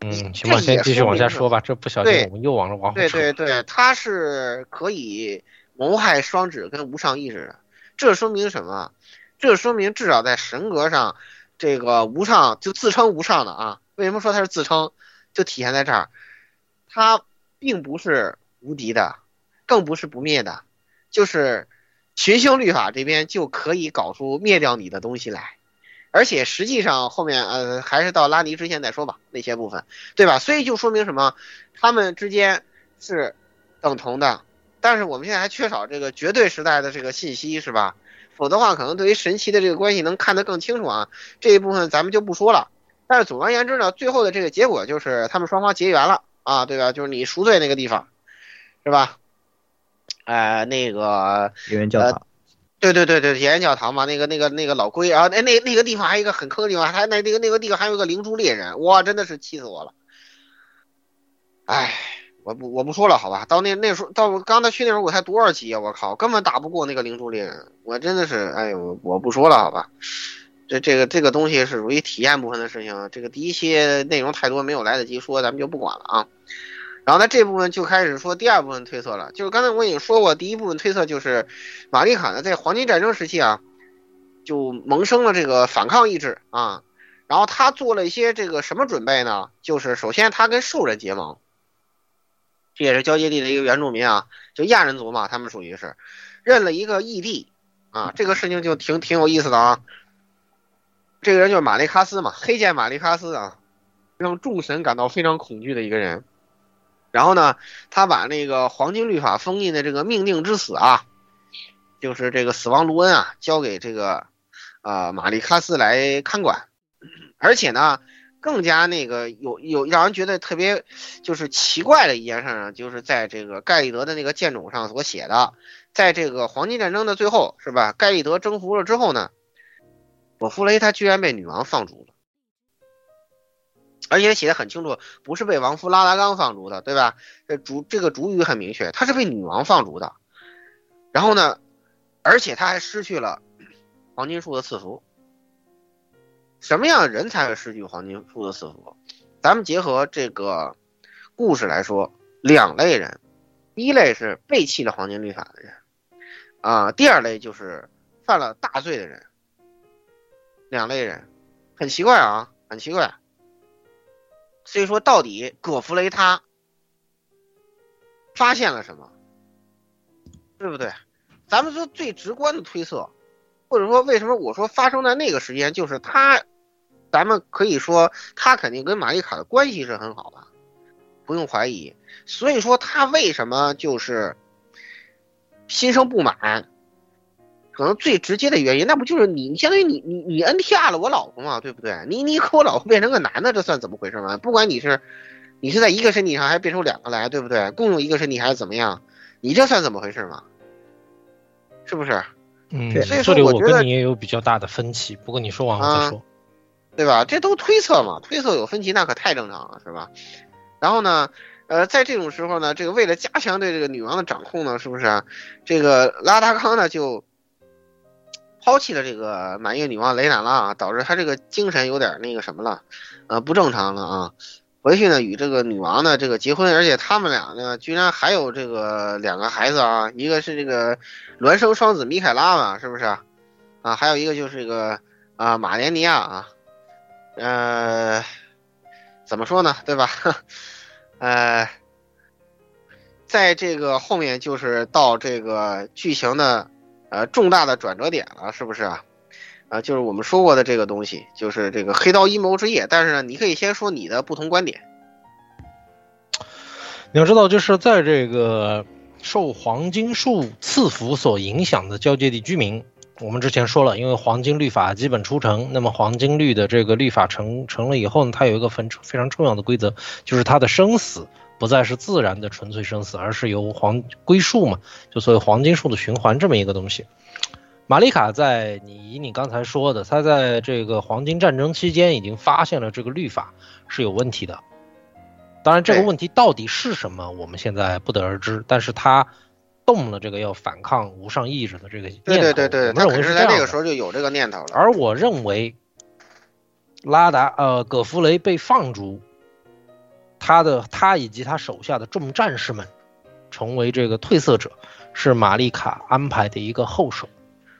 嗯，行吧，先继续往下说吧，这不小心对我们又往往后对扯。对对，它是可以谋害双指跟无上意识的。这说明什么？这说明至少在神格上，这个无上就自称无上的啊。为什么说他是自称？就体现在这儿，他并不是无敌的，更不是不灭的，就是群星律法这边就可以搞出灭掉你的东西来。而且实际上后面呃还是到拉尼之线再说吧，那些部分，对吧？所以就说明什么？他们之间是等同的，但是我们现在还缺少这个绝对时代的这个信息，是吧？否则的话，可能对于神奇的这个关系能看得更清楚啊。这一部分咱们就不说了。但是总而言之呢，最后的这个结果就是他们双方结缘了啊，对吧？就是你赎罪那个地方，是吧？呃，那个对对对对，岩教堂嘛，那个那个那个老龟，然后那那那个地方还有一个很坑的地方，还那那个那个地方还有一个灵珠猎人，哇，真的是气死我了。哎，我不我不说了，好吧。到那那时候，到刚才去那时候，我才多少级啊？我靠，根本打不过那个灵珠猎人，我真的是，哎呦，我不说了，好吧。这这个这个东西是属于体验部分的事情，这个第一期内容太多，没有来得及说，咱们就不管了啊。然后呢，这部分就开始说第二部分推测了，就是刚才我已经说过，第一部分推测就是玛丽卡呢在黄金战争时期啊，就萌生了这个反抗意志啊，然后他做了一些这个什么准备呢？就是首先他跟兽人结盟，这也是交界地的一个原住民啊，就亚人族嘛，他们属于是认了一个异地啊，这个事情就挺挺有意思的啊。这个人就是玛丽卡斯嘛，黑剑玛丽卡斯啊，让众神感到非常恐惧的一个人。然后呢，他把那个黄金律法封印的这个命定之死啊，就是这个死亡卢恩啊，交给这个呃玛丽卡斯来看管。而且呢，更加那个有有让人觉得特别就是奇怪的一件事呢，就是在这个盖利德的那个剑冢上所写的，在这个黄金战争的最后是吧？盖利德征服了之后呢，索弗雷他居然被女王放逐了。而且写的很清楚，不是被王夫拉达冈放逐的，对吧？这主这个主语很明确，他是被女王放逐的。然后呢，而且他还失去了黄金树的赐福。什么样的人才会失去黄金树的赐福？咱们结合这个故事来说，两类人，一类是背弃了黄金律法的人，啊，第二类就是犯了大罪的人。两类人，很奇怪啊，很奇怪。所以说，到底葛弗雷他发现了什么，对不对？咱们说最直观的推测，或者说为什么我说发生在那个时间，就是他，咱们可以说他肯定跟玛丽卡的关系是很好的，不用怀疑。所以说他为什么就是心生不满？可能最直接的原因，那不就是你相当于你你你 NTR 了我老婆嘛，对不对？你你和我老婆变成个男的，这算怎么回事嘛？不管你是你是在一个身体上还是变出两个来，对不对？共用一个身体还是怎么样？你这算怎么回事嘛？是不是？嗯，所以说我觉得跟你也有比较大的分歧，不过你说完我再啊说。对吧？这都推测嘛，推测有分歧那可太正常了，是吧？然后呢，呃，在这种时候呢，这个为了加强对这个女王的掌控呢，是不是啊？这个拉达康呢就抛弃了这个满月女王雷娜拉啊，导致他这个精神有点那个什么了，呃，不正常了啊。回去呢与这个女王呢这个结婚，而且他们俩呢居然还有这个两个孩子啊，一个是这个孪生双子米凯拉嘛，是不是啊？啊，还有一个就是这个啊马莲尼亚啊，呃，怎么说呢，对吧？呃，在这个后面就是到这个剧情的呃重大的转折点了，是不是啊？啊，就是我们说过的这个东西，就是这个黑道阴谋之夜。但是呢，你可以先说你的不同观点。你要知道，就是在这个受黄金树赐福所影响的交界地居民，我们之前说了，因为黄金律法基本出成，那么黄金律的这个律法成成了以后呢，它有一个非常非常重要的规则，就是它的生死不再是自然的纯粹生死，而是由黄归树嘛，就所谓黄金树的循环这么一个东西。玛丽卡在你以你刚才说的，他在这个黄金战争期间已经发现了这个律法是有问题的。当然，这个问题到底是什么，我们现在不得而知。但是他动了这个要反抗无上意志的这个念头，对对对对，我们认为是在这个时候就有这个念头了。而我认为，拉达呃葛弗雷被放逐，他的他以及他手下的众战士们成为这个褪色者，是玛丽卡安排的一个后手。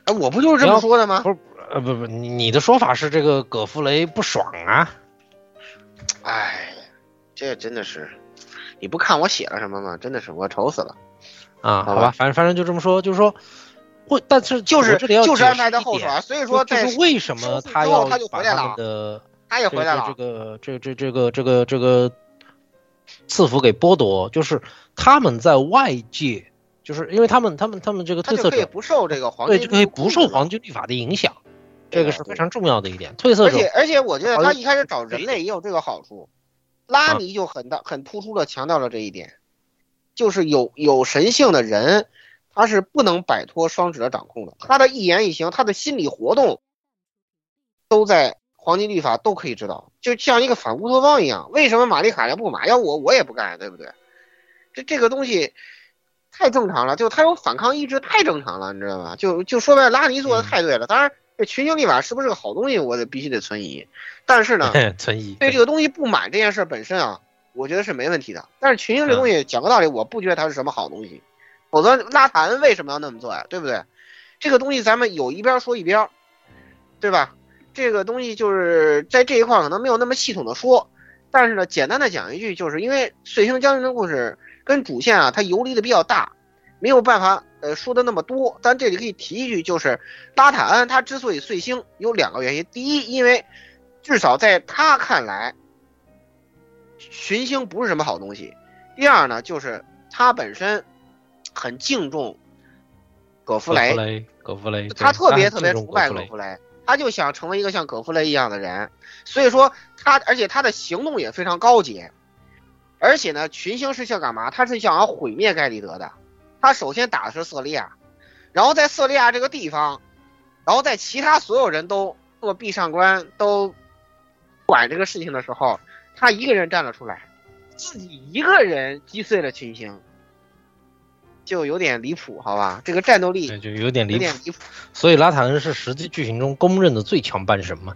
哎，我不就是这么说的吗？不是，呃，不不，你你的说法是这个葛弗雷不爽啊？哎，这真的是，你不看我写了什么吗？真的是我愁死了。啊，好吧，反正反正就这么说，就是说，会，但是就是这里要就是安排的后手啊，所以说就是为什么他要他就回来了的，他也回来了，这个这这这个这个这个赐福给剥夺，就是他们在外界。就是因为他们，他们，他们这个褪色者不受这个黄金对，就可以不受黄金律法的影响，这个是非常重要的一点。褪色者，而且而且我觉得他一开始找人类也有这个好处，拉尼就很大很突出的强调了这一点，就是有有神性的人，他是不能摆脱双指的掌控的，他的一言一行，他的心理活动，都在黄金律法都可以知道，就像一个反乌托邦一样。为什么玛丽卡要不买？要我我也不干，对不对？这这个东西。太正常了，就他有反抗意志，太正常了，你知道吧？就就说白了，拉尼做的太对了。当然，这群星立法是不是个好东西，我得必须得存疑。但是呢，存疑对这个东西不满这件事本身啊，我觉得是没问题的。但是群星这东西讲个道理，我不觉得它是什么好东西。否则拉塔恩为什么要那么做呀？对不对？这个东西咱们有一边说一边，对吧？这个东西就是在这一块可能没有那么系统的说，但是呢，简单的讲一句，就是因为碎星将军的故事。跟主线啊，它游离的比较大，没有办法呃说的那么多。但这里可以提一句，就是拉塔恩他之所以碎星，有两个原因。第一，因为至少在他看来，群星不是什么好东西。第二呢，就是他本身很敬重葛弗雷，葛弗雷，他特别特别崇拜葛弗雷，他就想成为一个像葛弗雷一样的人。所以说他，而且他的行动也非常高洁。而且呢，群星是想干嘛？他是想要毁灭盖利德的。他首先打的是瑟利亚，然后在瑟利亚这个地方，然后在其他所有人都做壁上观、都管这个事情的时候，他一个人站了出来，自己一个人击碎了群星，就有点离谱，好吧？这个战斗力就有点离谱。所以拉塔恩是实际剧情中公认的最强半神嘛？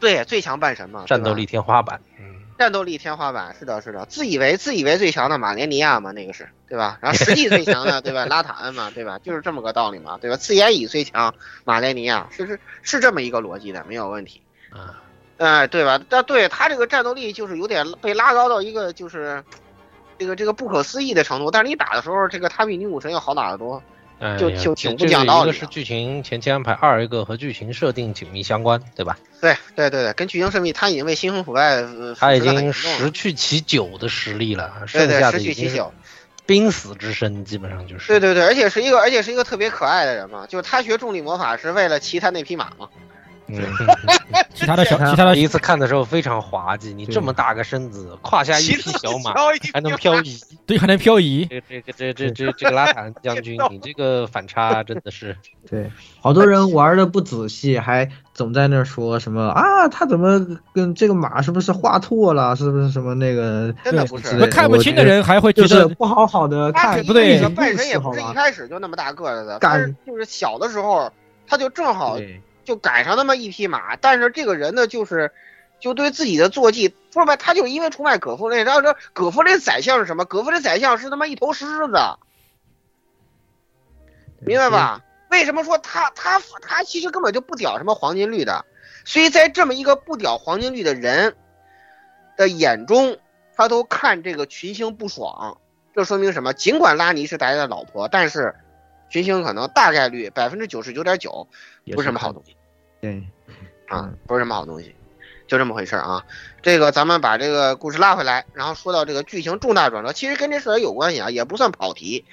对，最强半神嘛，战斗力天花板。嗯战斗力天花板是的，是的，自以为自以为最强的马连尼亚嘛，那个是对吧？然后实际最强的 对吧？拉塔恩嘛，对吧？就是这么个道理嘛，对吧？自言以最强，马连尼亚是是是这么一个逻辑的，没有问题。啊，哎，对吧？但对他这个战斗力就是有点被拉高到一个就是这个这个不可思议的程度，但是你打的时候，这个他比女武神要好打得多。就就挺不讲道理。一个是剧情前期安排，二一个和剧情设定紧密相关，对吧？对对对对，跟剧情设定，他已经为腥风腐败，他已经失去其九的实力了，剩下的已经是濒死之身，基本上就是。对对对，而且是一个，而且是一个特别可爱的人嘛，就是他学重力魔法是为了骑他那匹马嘛。嗯，其他的小，其他的第一次看的时候非常滑稽。你这么大个身子，胯下一匹小马，还能漂移，对，还能漂移。这这个这这这这个拉坦将军，你这个反差 真的是。对，好多人玩的不仔细，还总在那说什么啊，他怎么跟这个马是不是画错了？是不是什么那个？真的不是。看不清的人还会觉得不好好的看，不对。半神也不是一开始就那么大个子的，但是就是小的时候他就正好。就赶上那么一匹马，但是这个人呢，就是就对自己的坐骑说白，他就是因为出卖葛弗雷，然后这葛弗雷宰相是什么？葛弗雷宰相是他妈一头狮子，明白吧？为什么说他他他其实根本就不屌什么黄金律的？所以在这么一个不屌黄金律的人的眼中，他都看这个群星不爽。这说明什么？尽管拉尼是大家的老婆，但是群星可能大概率百分之九十九点九不是什么好东西。对，啊，不是什么好东西，就这么回事啊。这个咱们把这个故事拉回来，然后说到这个剧情重大转折，其实跟这事儿有关系啊，也不算跑题。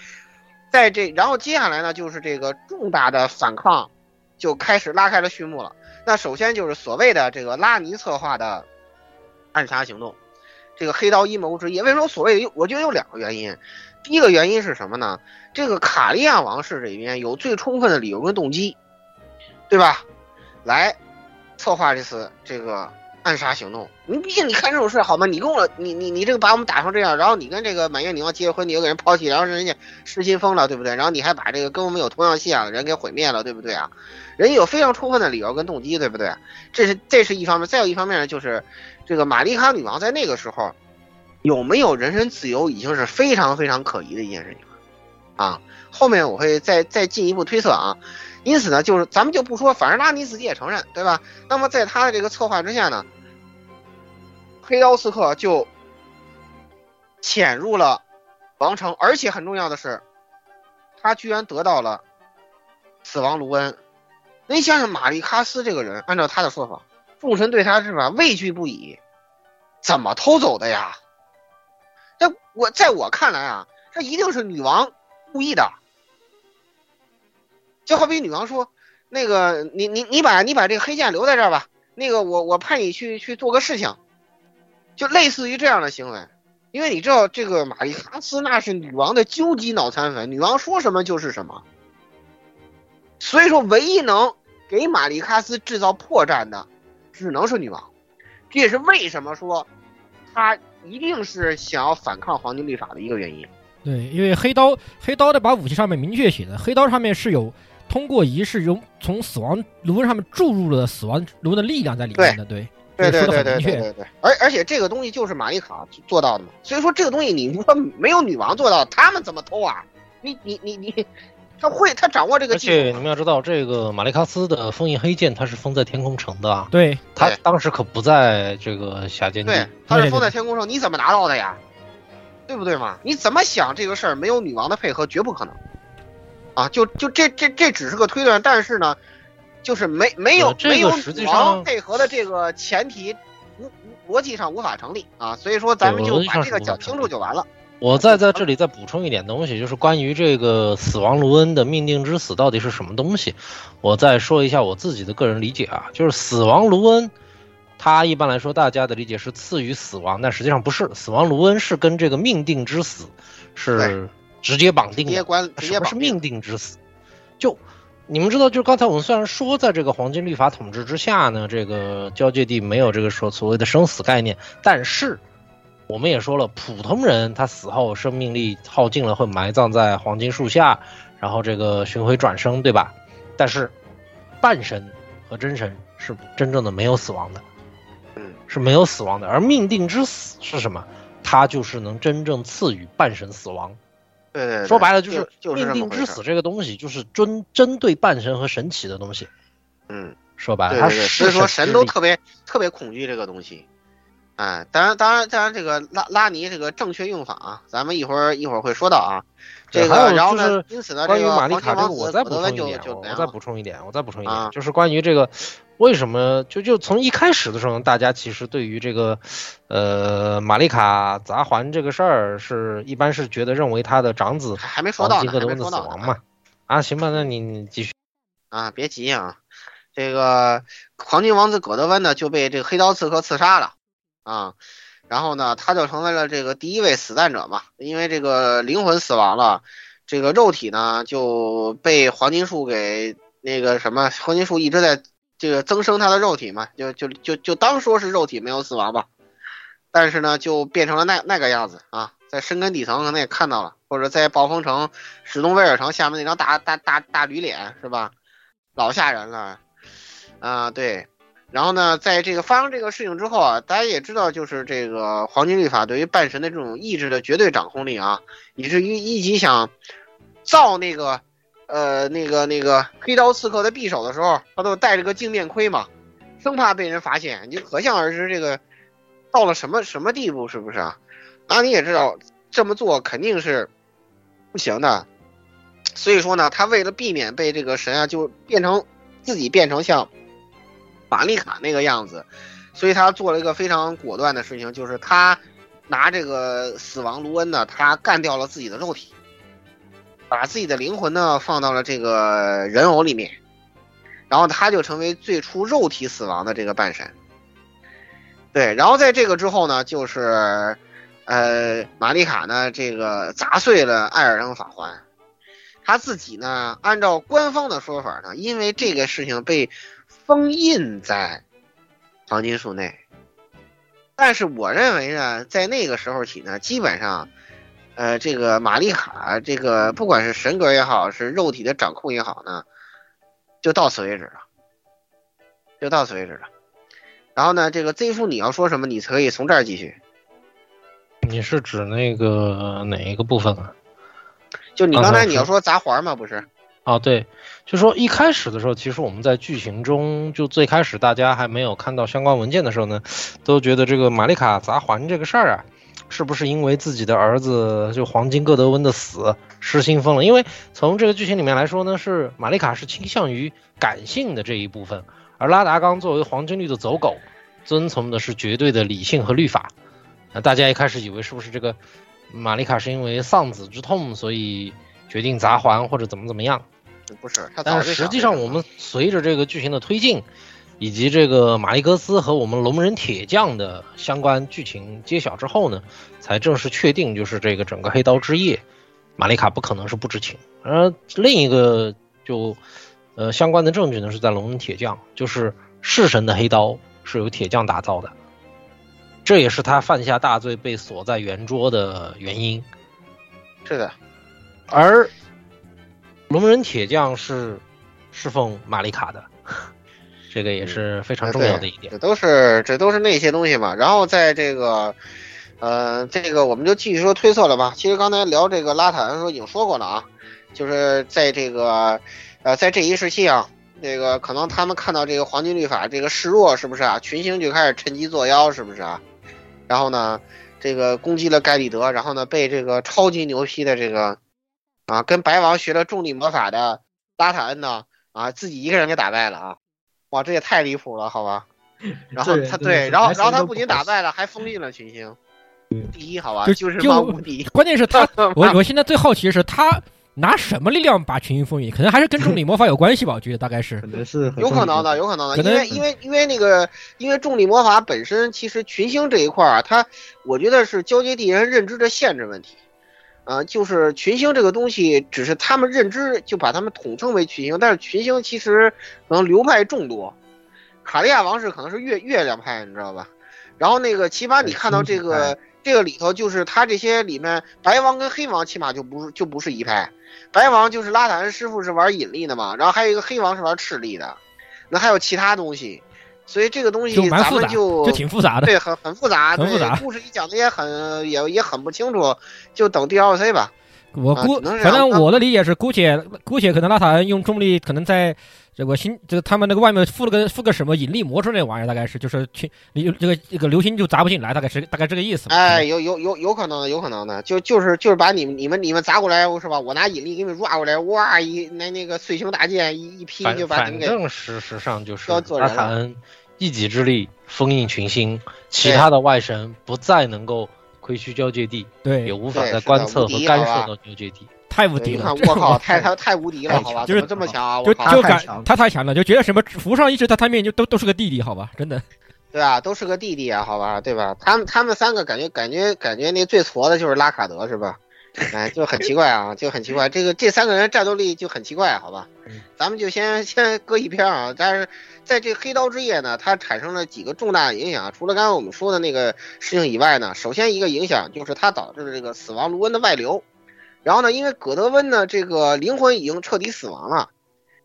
在这，然后接下来呢，就是这个重大的反抗就开始拉开了序幕了。那首先就是所谓的这个拉尼策划的暗杀行动，这个黑刀阴谋之夜。为什么所谓？我觉得有两个原因。第一个原因是什么呢？这个卡利亚王室这边有最充分的理由跟动机，对吧？来策划这次这个暗杀行动。你毕竟你看这种事好吗？你跟我，你你你这个把我们打成这样，然后你跟这个满月女王结了婚，你又给人抛弃，然后人家失心疯了，对不对？然后你还把这个跟我们有同样信仰的人给毁灭了，对不对啊？人家有非常充分的理由跟动机，对不对？这是这是一方面，再有一方面呢，就是这个玛丽卡女王在那个时候有没有人身自由，已经是非常非常可疑的一件事情了啊。后面我会再再进一步推测啊。因此呢，就是咱们就不说，反正拉尼自己也承认，对吧？那么在他的这个策划之下呢，黑刀刺客就潜入了王城，而且很重要的是，他居然得到了死亡卢恩。那你想想，玛丽卡斯这个人，按照他的说法，众神对他是吧畏惧不已，怎么偷走的呀？我在我看来啊，这一定是女王故意的。就好比女王说：“那个，你你你把你把这个黑剑留在这儿吧。那个，我我派你去去做个事情，就类似于这样的行为。因为你知道，这个玛丽卡斯那是女王的究极脑残粉，女王说什么就是什么。所以说，唯一能给玛丽卡斯制造破绽的，只能是女王。这也是为什么说，她一定是想要反抗黄金律法的一个原因。对，因为黑刀黑刀的把武器上面明确写的，黑刀上面是有。”通过仪式，用从死亡炉上面注入了死亡炉的力量在里面的，对，对对对对对对对。而而且这个东西就是玛丽卡做到的嘛，所以说这个东西你说没有女王做到，他们怎么偷啊？你你你你，他会他掌握这个。而且你们要知道，这个玛丽卡斯的封印黑剑，它是封在天空城的啊。对，他当时可不在这个下间地。对，他是封在天空城，你怎么拿到的呀？对不对嘛？你怎么想这个事儿？没有女王的配合，绝不可能。啊，就就这这这只是个推断，但是呢，就是没没有没有女王配合的这个前提，无逻辑上无法成立啊，所以说咱们就把这个讲清楚就完了。我再在这里再补充一点东西，就是关于这个死亡卢恩的命定之死到底是什么东西，我再说一下我自己的个人理解啊，就是死亡卢恩，它一般来说大家的理解是赐予死亡，但实际上不是，死亡卢恩是跟这个命定之死是。直接绑定的，什么是命定之死？就你们知道，就刚才我们虽然说，在这个黄金律法统治之下呢，这个交界地没有这个说所谓的生死概念，但是我们也说了，普通人他死后生命力耗尽了，会埋葬在黄金树下，然后这个巡回转生，对吧？但是半神和真神是真正的没有死亡的，嗯，是没有死亡的。而命定之死是什么？它就是能真正赐予半神死亡。对对，说白了就是命定之死这个东西，就是针针对半神和神奇的东西。嗯，说白了，他所以说神都特别特别恐惧这个东西。哎，当然当然当然，这个拉拉尼这个正确用法啊，咱们一会儿一会儿会说到啊。这个然后呢，因此呢，关于玛丽卡这个，我再补充一点，我再补充一点，我再补充一点，就是关于这个。为什么就就从一开始的时候，大家其实对于这个，呃，玛丽卡砸环这个事儿，是一般是觉得认为他的长子还没说到呢，还没说到死亡嘛？啊，行吧，那你你继续啊，别急啊，这个黄金王子葛德温呢就被这个黑刀刺客刺杀了啊，然后呢他就成为了这个第一位死难者嘛，因为这个灵魂死亡了，这个肉体呢就被黄金树给那个什么黄金树一直在。这个增生他的肉体嘛，就就就就当说是肉体没有死亡吧，但是呢，就变成了那那个样子啊，在深根底层可能也看到了，或者在暴风城史东威尔城下面那张大大大大驴脸是吧？老吓人了啊！对，然后呢，在这个发生这个事情之后啊，大家也知道，就是这个黄金律法对于半神的这种意志的绝对掌控力啊，以至于一级想造那个呃那个那个黑刀刺客的匕首的时候，他都戴着个镜面盔嘛，生怕被人发现。你就可想而知，这个到了什么什么地步，是不是啊？那你也知道，这么做肯定是不行的。所以说呢，他为了避免被这个神啊，就变成自己变成像玛丽卡那个样子，所以他做了一个非常果断的事情，就是他拿这个死亡卢恩呢，他干掉了自己的肉体，把自己的灵魂呢放到了这个人偶里面，然后他就成为最初肉体死亡的这个半神。对，然后在这个之后呢，就是呃，玛丽卡呢这个砸碎了艾尔登法环。他自己呢，按照官方的说法呢，因为这个事情被封印在黄金树内。但是我认为呢，在那个时候起呢，基本上，呃，这个玛丽卡这个不管是神格也好，是肉体的掌控也好呢，就到此为止了，就到此为止了。然后呢，这个 Z 夫你要说什么，你可以从这儿继续。你是指那个哪一个部分啊？就你刚才你要说砸环吗？不是？哦，对，就说一开始的时候，其实我们在剧情中，就最开始大家还没有看到相关文件的时候呢，都觉得这个玛丽卡砸环这个事儿啊，是不是因为自己的儿子就黄金戈德温的死失心疯了？因为从这个剧情里面来说呢，是玛丽卡是倾向于感性的这一部分，而拉达冈作为黄金律的走狗，遵从的是绝对的理性和律法。那大家一开始以为是不是这个？玛丽卡是因为丧子之痛，所以决定砸环或者怎么怎么样？不是，但是实际上我们随着这个剧情的推进，以及这个玛丽格斯和我们龙人铁匠的相关剧情揭晓之后呢，才正式确定就是这个整个黑刀之夜，玛丽卡不可能是不知情。而另一个就呃相关的证据呢是在龙人铁匠，就是弑神的黑刀是由铁匠打造的。这也是他犯下大罪被锁在圆桌的原因。是的，而龙人铁匠是侍奉玛丽卡的，这个也是非常重要的一点。这都是这都是那些东西嘛。然后在这个，呃，这个我们就继续说推测了吧。其实刚才聊这个拉塔的时候已经说过了啊，就是在这个，呃，在这一时期啊，这个可能他们看到这个黄金律法这个示弱，是不是啊？群星就开始趁机作妖，是不是啊？然后呢，这个攻击了盖里德，然后呢，被这个超级牛批的这个，啊，跟白王学了重力魔法的拉塔恩呢，啊，自己一个人给打败了啊！哇，这也太离谱了，好吧？然后他对，然后然后他不仅打败了，还封印了群星第一，好吧？就是万无敌。关键是他，我我现在最好奇的是他。拿什么力量把群星封印？可能还是跟重力魔法有关系吧，我觉得大概是。可能是有可能的，有可能的，因为因为因为那个，因为重力魔法本身其实群星这一块啊，它我觉得是交接地人认知的限制问题，啊，就是群星这个东西只是他们认知就把他们统称为群星，但是群星其实可能流派众多，卡利亚王室可能是月月亮派，你知道吧？然后那个起码你看到这个这个里头，就是他这些里面白王跟黑王起码就不就不是一派。白王就是拉坦恩师傅是玩引力的嘛，然后还有一个黑王是玩斥力的，那还有其他东西，所以这个东西咱们就就挺复杂的，对，很很复杂，很复杂，故事里讲的也很也也很不清楚，就等 DLC 吧。我估，反正我的理解是，姑且姑且可能拉塔恩用重力，可能在。这个星，就是他们那个外面附了个附个什么引力魔术那玩意儿，大概是就是去你这个这个流星就砸不进来，大概是大概这个意思。哎，有有有有可能的，有可能的，就就是就是把你们你们你们砸过来是吧？我拿引力给你们 rua 过来，哇一那那个碎星大剑一一劈就把你们给。反正事实上就是阿塔恩一己之力封印群星，其他的外神不再能够窥虚交界地，对，也无法再观测和干涉到交界地。太无敌了！我靠，太太太无敌了，好吧？就是这么强啊！就就感他太强了，就觉得什么浮上一直在他面前都都是个弟弟，好吧？真的，对啊，都是个弟弟啊，好吧？对吧？他们他们三个感觉感觉感觉那最矬的就是拉卡德是吧？哎，就很奇怪啊，就很奇怪，这个这三个人战斗力就很奇怪，好吧？咱们就先先搁一边啊。但是在这黑刀之夜呢，它产生了几个重大的影响，除了刚刚我们说的那个事情以外呢，首先一个影响就是它导致了这个死亡卢恩的外流。然后呢？因为葛德温呢，这个灵魂已经彻底死亡了，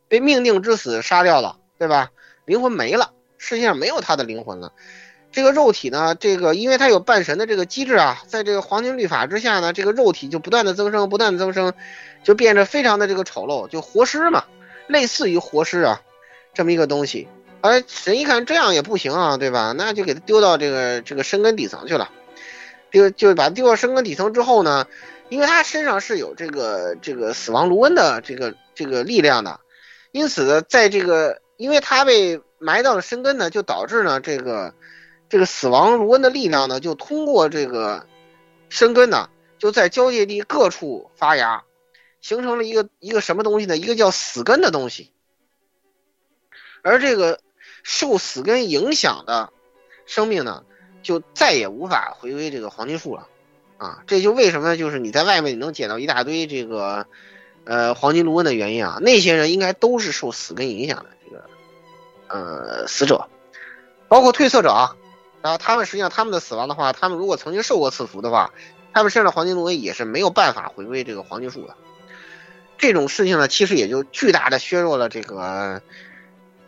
被命定之死杀掉了，对吧？灵魂没了，世界上没有他的灵魂了。这个肉体呢，这个因为它有半神的这个机制啊，在这个黄金律法之下呢，这个肉体就不断的增生，不断的增生，就变得非常的这个丑陋，就活尸嘛，类似于活尸啊，这么一个东西。而神一看这样也不行啊，对吧？那就给他丢到这个这个深根底层去了，丢就把他丢到深根底层之后呢，因为他身上是有这个这个死亡卢恩的这个这个力量的，因此呢，在这个因为他被埋到了深根呢，就导致呢这个。这个死亡卢恩的力量呢，就通过这个生根呢，就在交界地各处发芽，形成了一个一个什么东西呢？一个叫死根的东西。而这个受死根影响的生命呢，就再也无法回归这个黄金树了。啊，这就为什么就是你在外面你能捡到一大堆这个呃黄金卢恩的原因啊？那些人应该都是受死根影响的这个呃死者，包括褪色者啊。然后他们实际上他们的死亡的话，他们如果曾经受过赐福的话，他们身上的黄金龙纹也是没有办法回归这个黄金树的。这种事情呢，其实也就巨大的削弱了这个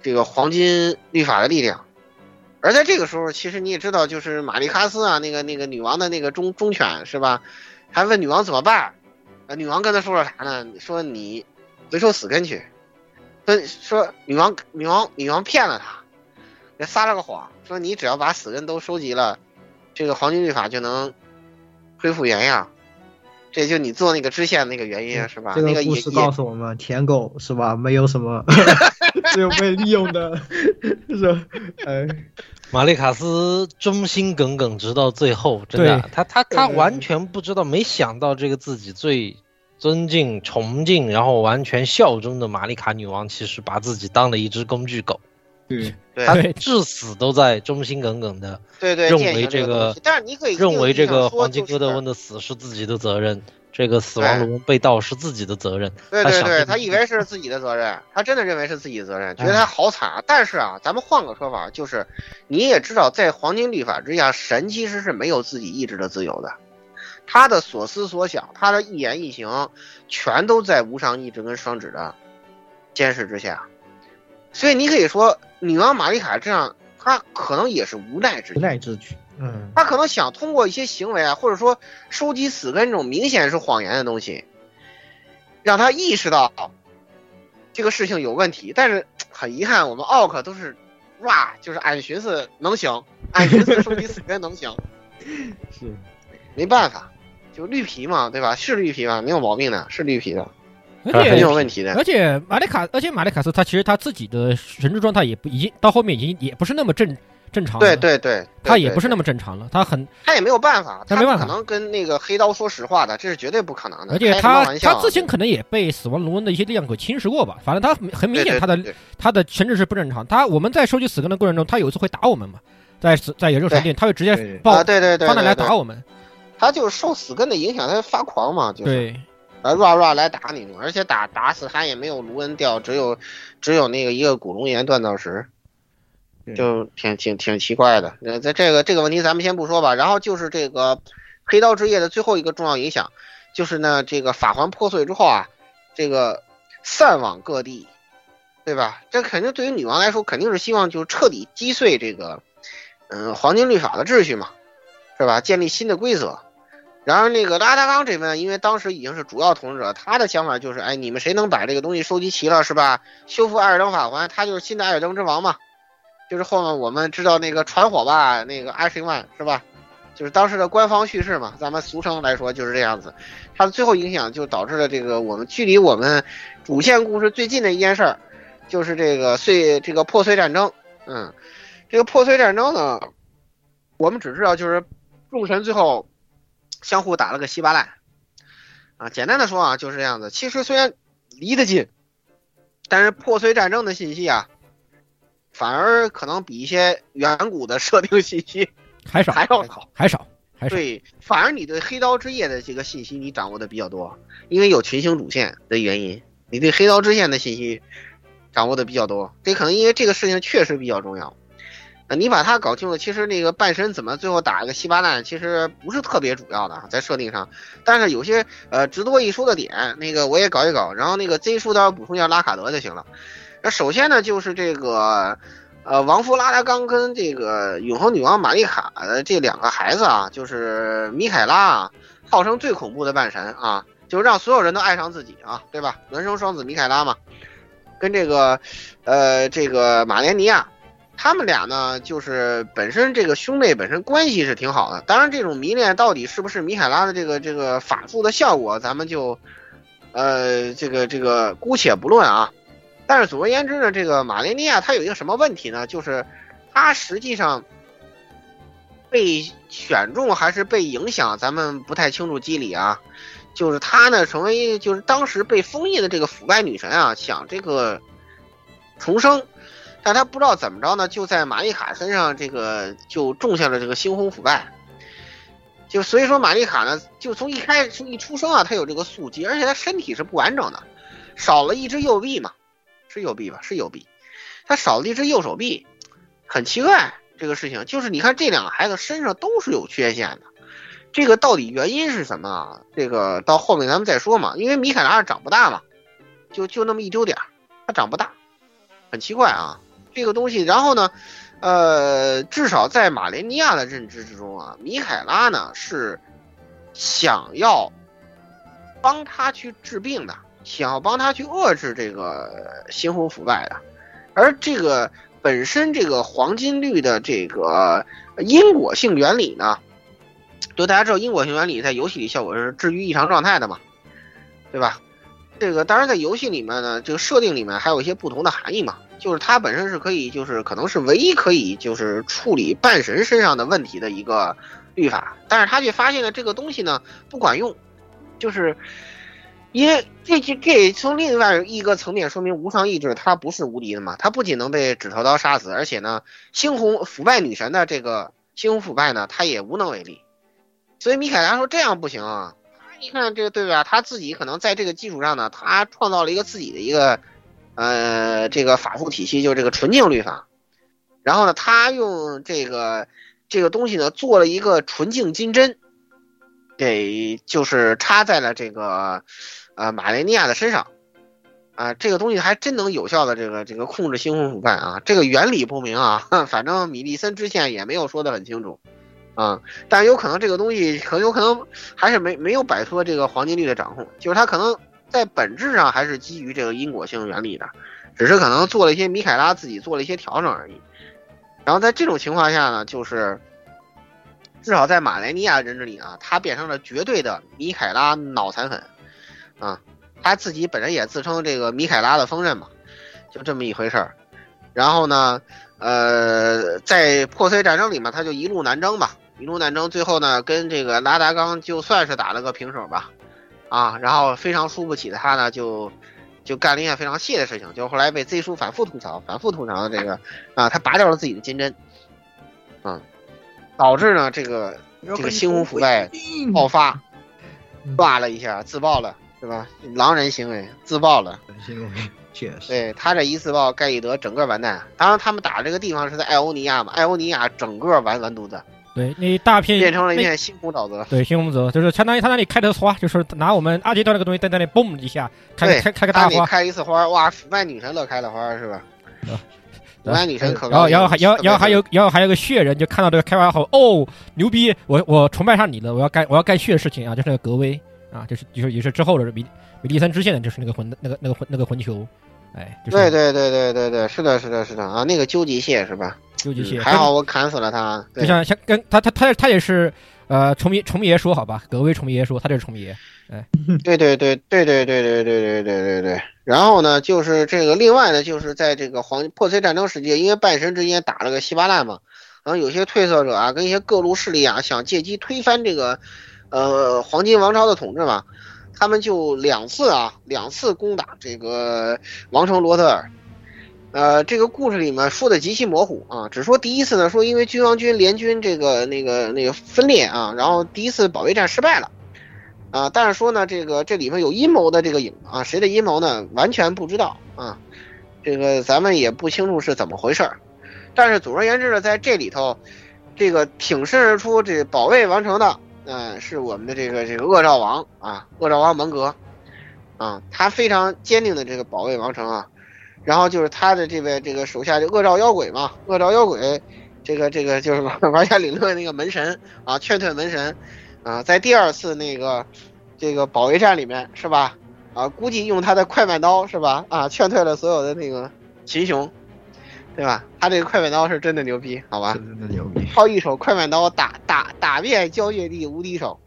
这个黄金律法的力量。而在这个时候，其实你也知道，就是玛丽卡斯啊，那个那个女王的那个忠忠犬是吧？还问女王怎么办？啊，女王跟他说了啥呢？说你回收死根去。跟说女王女王女王骗了他。给撒了个谎，说你只要把死人都收集了，这个黄金律法就能恢复原样。这就你做那个支线那个原因是吧？这个故事告诉我们，舔狗是吧？没有什么，只有被利用的，是吧？哎，玛丽卡斯忠心耿耿直到最后，真的，他他他完全不知道，没想到这个自己最尊敬、崇敬，然后完全效忠的玛丽卡女王，其实把自己当了一只工具狗。对，他至死都在忠心耿耿的，对对，认为这个，但是你可以认为这个黄金戈德温的死是自己的责任，这个死亡龙被盗是自己的责任。对对对，他以为是自己的责任，他真的认为是自己的责任，觉得他好惨。但是啊，咱们换个说法，就是你也知道，在黄金律法之下，神其实是没有自己意志的自由的，他的所思所想，他的一言一行，全都在无上意志跟双指的监视之下。所以你可以说，女王玛丽卡这样，她可能也是无奈之举。无奈之举，嗯，她可能想通过一些行为啊，或者说收集死根这种明显是谎言的东西，让他意识到这个事情有问题。但是很遗憾，我们奥克都是，哇，就是俺寻思能行，俺寻思收集死根能行，是，没办法，就绿皮嘛，对吧？是绿皮嘛，没有毛病的，是绿皮的。而且有问题的，而且马里卡，而且马里卡斯他其实他自己的神智状态也不已经到后面已经也不是那么正正常了。对对对，他也不是那么正常了，他很他也没有办法，他没办法可能跟那个黑刀说实话的，这是绝对不可能的。而且他他之前可能也被死亡龙纹的一些力量给侵蚀过吧，反正他很明显他的他的神智是不正常。他我们在收集死根的过程中，他有一次会打我们嘛，在在野兽神殿，他会直接爆对对对放弹来打我们。他就是受死根的影响，他发狂嘛，就是。对。呃，ra ra 来打你，而且打打死他也没有卢恩掉，只有只有那个一个古龙岩锻造石，就挺挺挺奇怪的。那在这个这个问题咱们先不说吧。然后就是这个黑刀之夜的最后一个重要影响，就是呢这个法环破碎之后啊，这个散往各地，对吧？这肯定对于女王来说，肯定是希望就彻底击碎这个嗯黄金律法的秩序嘛，是吧？建立新的规则。然而，那个拉达冈这边，因为当时已经是主要统治者，他的想法就是，哎，你们谁能把这个东西收集齐了，是吧？修复艾尔登法环，他就是新的艾尔登之王嘛。就是后面我们知道那个传火吧，那个阿什曼是吧？就是当时的官方叙事嘛，咱们俗称来说就是这样子。它的最后影响就导致了这个我们距离我们主线故事最近的一件事儿，就是这个碎这个破碎战争。嗯，这个破碎战争呢，我们只知道就是众神最后。相互打了个稀巴烂，啊，简单的说啊，就是这样子。其实虽然离得近，但是破碎战争的信息啊，反而可能比一些远古的设定信息还少，还要少，还少，还少。对，反而你对黑刀之夜的这个信息你掌握的比较多，因为有群星主线的原因，你对黑刀之线的信息掌握的比较多。这可能因为这个事情确实比较重要。那你把它搞清楚，其实那个半神怎么最后打一个稀巴烂，其实不是特别主要的，在设定上。但是有些呃值得一说的点，那个我也搞一搞。然后那个 Z 数要补充一下拉卡德就行了。那首先呢，就是这个呃，王夫拉拉刚跟这个永恒女王玛丽卡的这两个孩子啊，就是米凯拉啊，号称最恐怖的半神啊，就让所有人都爱上自己啊，对吧？孪生双子米凯拉嘛，跟这个，呃，这个马莲尼亚，他们俩呢，就是本身这个兄妹本身关系是挺好的。当然，这种迷恋到底是不是米凯拉的这个这个法术的效果，咱们就，呃，这个这个姑且不论啊。但是总而言之呢，这个马莲尼亚她有一个什么问题呢？就是他实际上被选中还是被影响，咱们不太清楚机理啊。就是他呢，成为就是当时被封印的这个腐败女神啊，想这个重生，但他不知道怎么着呢，就在玛丽卡身上这个就种下了这个猩红腐败。就所以说，玛丽卡呢，就从一开始一出生啊，她有这个宿疾，而且她身体是不完整的，少了一只右臂嘛。是右臂吧？是右臂，他少了一只右手臂，很奇怪。这个事情就是，你看这两个孩子身上都是有缺陷的，这个到底原因是什么啊？这个到后面咱们再说嘛。因为米凯拉长不大嘛，就就那么一丢点儿，他长不大，很奇怪啊。这个东西，然后呢，呃，至少在马莲尼亚的认知之中啊，米凯拉呢是想要帮他去治病的。想要帮他去遏制这个猩红腐败的，而这个本身这个黄金律的这个因果性原理呢，就大家知道因果性原理在游戏里效果是治愈异常状态的嘛，对吧？这个当然在游戏里面呢，这个设定里面还有一些不同的含义嘛，就是它本身是可以，就是可能是唯一可以就是处理半神身上的问题的一个律法，但是他却发现了这个东西呢不管用，就是。因为这这这从另外一个层面说明无上意志它不是无敌的嘛，它不仅能被指头刀杀死，而且呢，猩红腐败女神的这个猩红腐败呢，他也无能为力。所以米凯拉说这样不行啊，他一看这个对吧，他自己可能在这个基础上呢，他创造了一个自己的一个呃这个法术体系，就是这个纯净律法。然后呢，他用这个这个东西呢，做了一个纯净金针，给就是插在了这个。呃，马雷尼亚的身上，啊，这个东西还真能有效的这个这个控制猩红腐败啊，这个原理不明啊，反正米利森之前也没有说的很清楚，啊，但有可能这个东西很有可能还是没没有摆脱这个黄金律的掌控，就是他可能在本质上还是基于这个因果性原理的，只是可能做了一些米凯拉自己做了一些调整而已。然后在这种情况下呢，就是至少在马雷尼亚人这里啊，他变成了绝对的米凯拉脑残粉。啊，他自己本人也自称这个米凯拉的锋刃嘛，就这么一回事儿。然后呢，呃，在破碎战争里面，他就一路南征吧，一路南征，最后呢，跟这个拉达冈就算是打了个平手吧。啊，然后非常输不起的他呢，就就干了一件非常谢的事情，就后来被 Z 叔反复吐槽，反复吐槽的这个啊，他拔掉了自己的金针，啊，导致呢这个这个猩红腐败爆发，挂了一下，自爆了。是吧？狼人行为，自爆了。确实，对他这一自爆，盖伊德整个完蛋。当然，他们打这个地方是在艾欧尼亚嘛，艾欧尼亚整个完完犊子。对，那一大片变成了一片猩红沼泽。对，猩红泽就是相当于他那里开的花，就是拿我们阿杰段那个东西在那里嘣一下开开开个大花，开一次花，哇，腐败女神乐开了花是吧？腐败女神可然后然后还然后然后还有然后还有个血人就看到这个开花后，哦，牛逼！我我崇拜上你了，我要干我要干血的事情啊，就是那个格威。啊，就是就是也是之后的米米利森支线的，就是那个魂那个那个魂那个魂球，哎，对对对对对对，是的是的是的啊，那个究极蟹是吧？究极蟹，还好我砍死了他。就像像跟他他他他也是呃虫迷虫迷爷说好吧，格威虫迷爷说他就是虫迷爷，哎，对对对对对对对对对对对对。然后呢，就是这个另外呢，就是在这个黄破碎战争世界，因为半神之间打了个稀巴烂嘛，然后有些褪色者啊，跟一些各路势力啊，想借机推翻这个。呃，黄金王朝的统治嘛，他们就两次啊，两次攻打这个王城罗特尔。呃，这个故事里面说的极其模糊啊，只说第一次呢，说因为君王军联军这个那个那个分裂啊，然后第一次保卫战失败了啊，但是说呢，这个这里面有阴谋的这个影啊，谁的阴谋呢？完全不知道啊，这个咱们也不清楚是怎么回事儿。但是总而言之呢，在这里头，这个挺身而出这保卫王城的。嗯，是我们的这个这个恶兆王啊，恶兆王蒙格，啊，他非常坚定的这个保卫王城啊，然后就是他的这位这个手下就恶兆妖鬼嘛，恶兆妖鬼，这个这个就是玩玩 家领队那个门神啊，劝退门神啊，在第二次那个这个保卫战里面是吧？啊，估计用他的快慢刀是吧？啊，劝退了所有的那个秦雄，对吧？他这个快慢刀是真的牛逼，好吧？真的牛逼，靠一手快慢刀打打打遍交界地无敌手，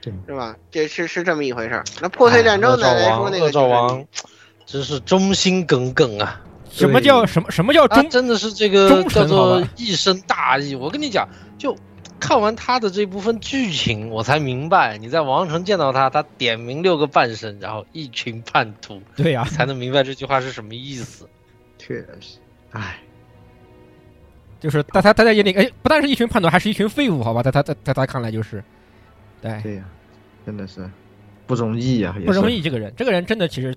对，是吧？这是是这么一回事儿。那破碎战争呢？来说那个恶兆王真是忠心耿耿啊！什么叫什么什么叫忠？真的是这个叫做一身大义。我跟你讲，就看完他的这部分剧情，我才明白，你在王城见到他，他点名六个半神，然后一群叛徒，对呀、才能明白这句话是什么意思。确实，哎，就是在他他在眼里，哎，不但是一群叛徒，还是一群废物，好吧？在他在在他看来就是，对，对呀、真的是不容易啊，不容易。这个人，这个人真的其实，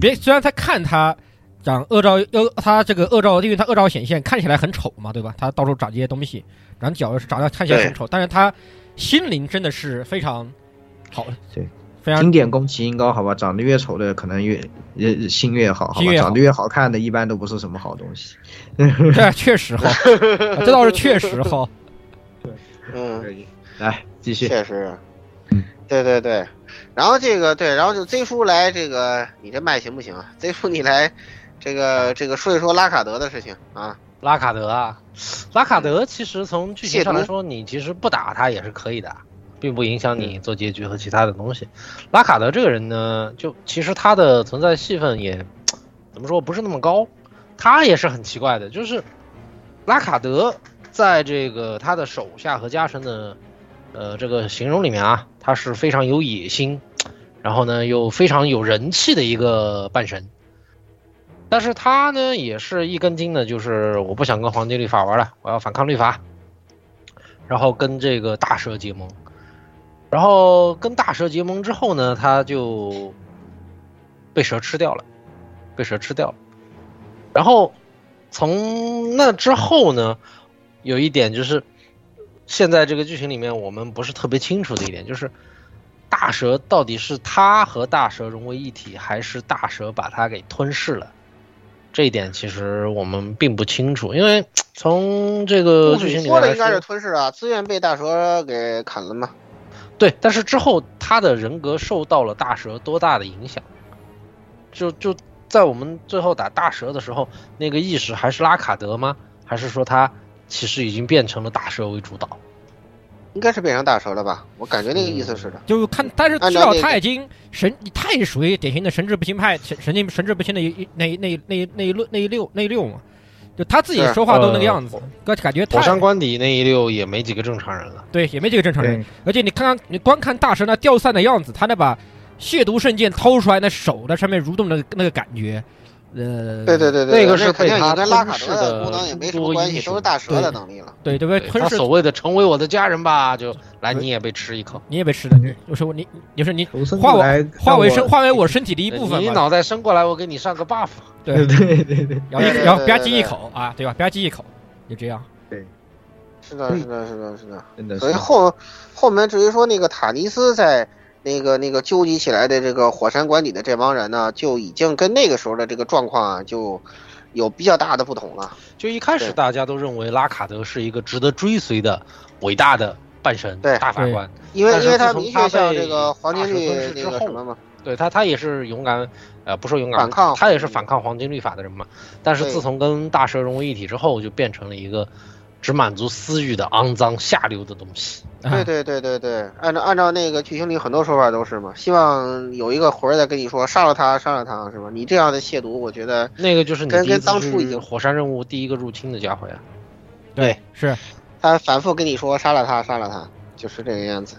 别虽然他看他长恶兆，恶他这个恶兆，因为他恶兆显现看起来很丑嘛，对吧？他到处长这些东西，然后脚长得看起来很丑，但是他心灵真的是非常好，对，非常经典宫崎英高，好吧，长得越丑的可能越越心越好，好吧，心越好长得越好看的一般都不是什么好东西。这确实哈，这倒是确实哈。嗯，来继续，确实，嗯对对对。然后这个对，然后就 Z 叔来这个，你这麦行不行啊？Z 叔你来这个这个说一说拉卡德的事情啊。拉卡德啊，拉卡德其实从剧情上来说，你其实不打他也是可以的，并不影响你做结局和其他的东西。拉卡德这个人呢，就其实他的存在戏份也怎么说不是那么高，他也是很奇怪的，就是拉卡德在这个他的手下和家臣的呃这个形容里面啊，他是非常有野心，然后呢又非常有人气的一个半神。但是他呢，也是一根筋的，就是我不想跟黄金律法玩了，我要反抗律法，然后跟这个大蛇结盟，然后跟大蛇结盟之后呢，他就被蛇吃掉了，被蛇吃掉了，然后从那之后呢，有一点就是，现在这个剧情里面我们不是特别清楚的一点就是。大蛇到底是他和大蛇融为一体，还是大蛇把他给吞噬了？这一点其实我们并不清楚，因为从这个剧情里面来说的应该是吞噬啊，自愿被大蛇给砍了嘛。对，但是之后他的人格受到了大蛇多大的影响？就就在我们最后打大蛇的时候，那个意识还是拉卡德吗？还是说他其实已经变成了大蛇为主导？应该是变成大蛇了吧？我感觉那个意思是的。就看，但是至少他已经神，他也属于典型的神志不清派，神神经神志不清的一那那那那一六那一溜那一溜嘛，就他自己说话都那个呃样子，感感觉他火山官邸那一溜也没几个正常人了。对也没几个正常人，而且你看看你光看大蛇那掉散的样子，他那把亵渎圣剑掏出来，那手在上面蠕动的那个感觉，呃，对对对对，那个是肯定被他跟拉卡德吞噬的功能也没什么关系，都是大蛇的能力了。对对不对？对吞噬他所谓的成为我的家人吧，就来你也被吃一口。你也被吃了，有时候你有时候你化我化为身化为我 身体的一部分，你脑袋伸过来，我给你上个 buff。对对对对，然后然后吧唧一口啊，对吧？吧唧一口，就这样。对是的，是的，是的，是的。真的是所以后后面至于说那个塔尼斯在那个那个纠集起来的这个火山管理的这帮人呢，就已经跟那个时候的这个状况啊，就有比较大的不同了。就一开始大家都认为拉卡德是一个值得追随的伟大的半神对大法官，因为因为他明确向这个黄金律那个后什么嘛，对他他也是勇敢，呃，不说勇敢，反抗他也是反抗黄金律法的人嘛。但是自从跟大蛇融为一体之后，就变成了一个只满足私欲的肮脏下流的东西。啊对对对对对，按照按照那个剧情里很多说法都是嘛，希望有一个魂儿在跟你说杀了他，杀了他，是吧？你这样的亵渎，我觉得那个就是你跟跟当初已经火山任务第一个入侵的家伙呀。对，是他反复跟你说杀了他，杀了他，就是这个样子。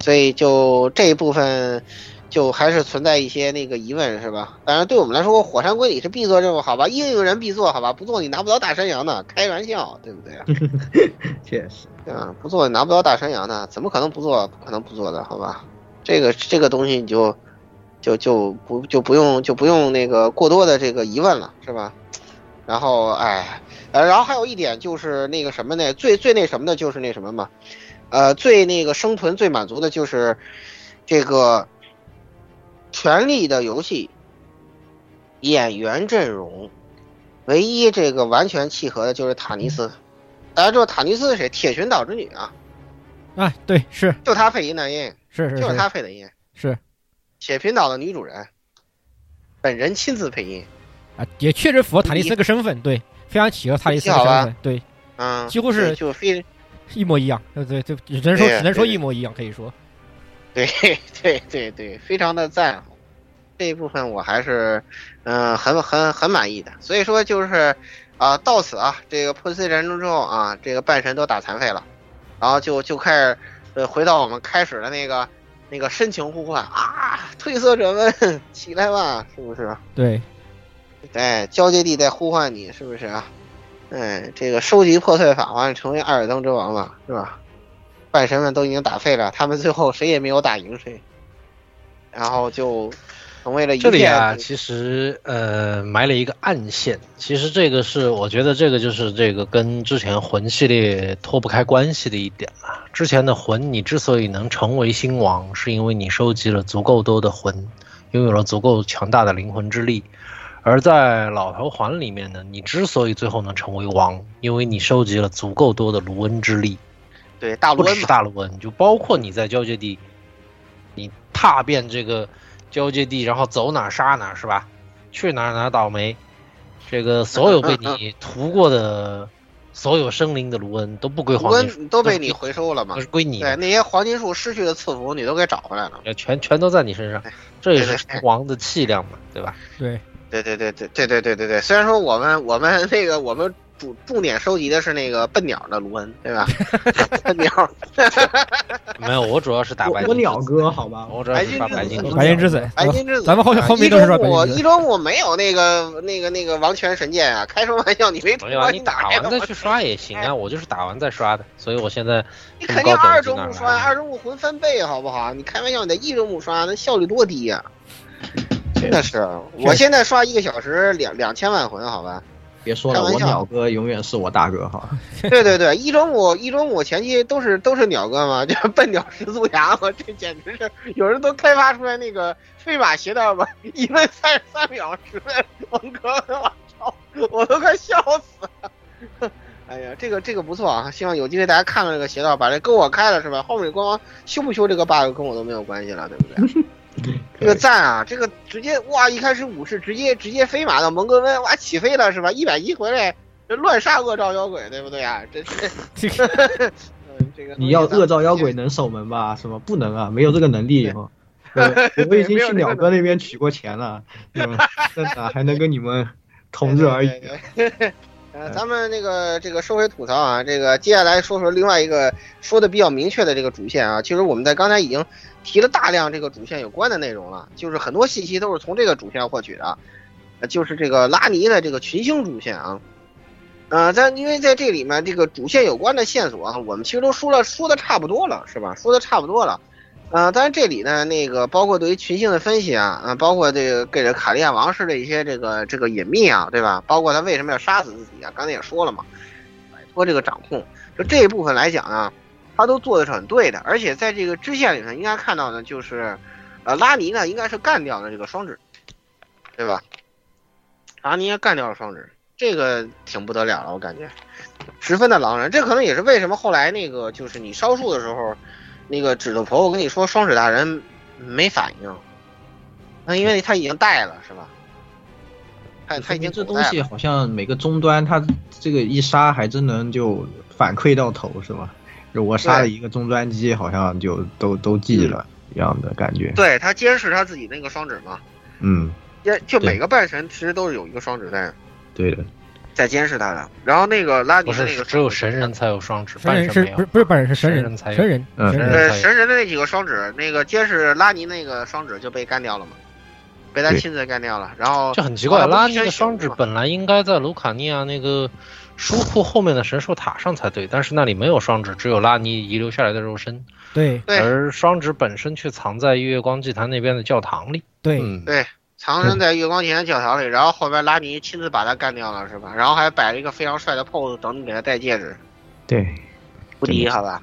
所以就这一部分，就还是存在一些那个疑问，是吧？当然，对我们来说，火山归里是必做任务，好吧？应有人必做，好吧？不做你拿不到大山羊的，开玩笑，对不对啊？确实，啊？不做你拿不到大山羊的，怎么可能不做？不可能不做的，好吧？这个这个东西你就就就不就不用就不用那个过多的这个疑问了，是吧？然后哎，呃，然后还有一点就是那个什么呢？最最那什么的就是那什么嘛，呃，最那个生存最满足的就是这个《权力的游戏》演员阵容，唯一这个完全契合的就是塔尼斯。大家知道塔尼斯是谁？铁拳岛之女啊，啊，对，是就她配音的音，是是就是她是配的音。是铁频岛的女主人，本人亲自配音。啊，也确实符合塔尼斯这个身份，对，非常契合塔尼斯这个身份，对，嗯，几乎是就非一模一样，对对对，只能说只能说一模一样，可以说，对对对对，非常的赞，这一部分我还是嗯、很很很满意的。所以说就是啊、到此啊，这个破碎战争之后啊，这个半神都打残废了，然后就就开始呃回到我们开始的那个那个深情呼唤啊，褪色者们起来吧，是不是？对，哎，交界地在呼唤你，是不是啊？哎，这个收集破碎法环，成为艾尔登之王了，是吧？半神们都已经打废了，他们最后谁也没有打赢谁，然后就成为了一片这里啊，其实呃埋了一个暗线。其实这个是我觉得这个就是这个跟之前魂系列脱不开关系的一点了。之前的魂，你之所以能成为星王，是因为你收集了足够多的魂，拥有了足够强大的灵魂之力。而在老头环里面呢，你之所以最后能成为王，因为你收集了足够多的卢恩之力。对大不只是卢恩嘛，大卢恩，就包括你在交界地，你踏遍这个交界地，然后走哪儿杀哪儿，是吧？去哪儿哪儿倒霉，这个所有被 你屠过的所有生灵的卢恩都不归黄金都被你回收了嘛都？是归你对，那些黄金树失去的赐福你都给找回来了。全全都在你身上，这也是王的气量嘛，对吧？对，对对对对对对对对对，虽然说我们我们那个我们主重点收集的是那个笨鸟的卢恩，对吧？笨鸟，没有，我主要是打白我鸟哥，好吧，我主要是打白金白金之子白金之子，白金之子，咱们后啊后面都是说白一周目金之子一周目没有那个那个那个王权神剑啊，开什么玩笑？你没没有啊，你打完再去刷也行啊，我就是打完再刷的，所以我现在你肯定二周目刷，二周目魂翻倍，好不好？你开玩笑，你在一周目刷，那效率多低呀、真的是，我现在刷一个小时两两千万魂，好吧？别说了，我鸟哥永远是我大哥哈。对对对，一中午一中午前期都是都是鸟哥嘛，就笨鸟始祖牙嘛，这简直是有人都开发出来那个飞马鞋带吧，一分三十三秒十分王哥，我操，我都快笑死了。哎呀，这个这个不错啊！希望有机会大家看看这个鞋道，把这给我开了是吧？后面官方修不修这个 bug 跟我都没有关系了，对不对？这个赞啊！这个直接哇，一开始武士直接直接飞马到蒙哥温，哇起飞了是吧？一百一回来，这乱杀恶兆妖鬼，对不对啊？这是这个 嗯，这个你要恶兆妖鬼能守门吧？什么不能啊？没有这个能力吗？对我已经去鸟哥那边取过钱了，对吧？在哪还能跟你们同日而语？呃，咱们那个这个收回吐槽啊，这个接下来说说另外一个说的比较明确的这个主线啊，其实我们在刚才已经提了大量这个主线有关的内容了，就是很多信息都是从这个主线获取的，呃，就是这个拉尼的这个群星主线啊，呃，在因为在这里面这个主线有关的线索啊，我们其实都说了说的差不多了，是吧？说的差不多了。呃，当然这里呢，那个包括对于群星的分析啊，啊、包括这个给这卡利亚王室的一些这个这个隐秘啊，对吧？包括他为什么要杀死自己啊？刚才也说了嘛，摆脱这个掌控，就这一部分来讲啊，他都做的是很对的。而且在这个支线里头，应该看到呢就是，呃，拉尼呢应该是干掉了这个双指，对吧？拉尼也干掉了双指，这个挺不得了了，我感觉十分的狼人。这可能也是为什么后来那个就是你烧树的时候。那个指头婆，婆跟你说，双指大人没反应，那因为他已经带了，是吧？他他已经这东西好像每个终端，他这个一杀还真能就反馈到头，是吧？就我杀了一个中专机，好像就都都记了一样的感觉。对他监视他自己那个双指嘛，嗯，监就每个半神其实都是有一个双指在对的。在监视他的。然后那个拉尼那个只有神人才有双指，神人半神没有。是不是不是半神是神人才有。神人嗯。神人。对神人的那几个双指，那个监视拉尼那个双指就被干掉了嘛，被他亲自干掉了。然后这很奇怪，拉尼的双指本来应该在卢卡尼亚那个书库后面的神兽塔上才对，但是那里没有双指，只有拉尼遗留下来的肉身，对对而双指本身却藏在月光祭坛那边的教堂里。对嗯，对，藏身在月光前教堂里，然后后边拉尼亲自把他干掉了，是吧？然后还摆了一个非常帅的 pose 等你给他戴戒指，对，无敌，好吧？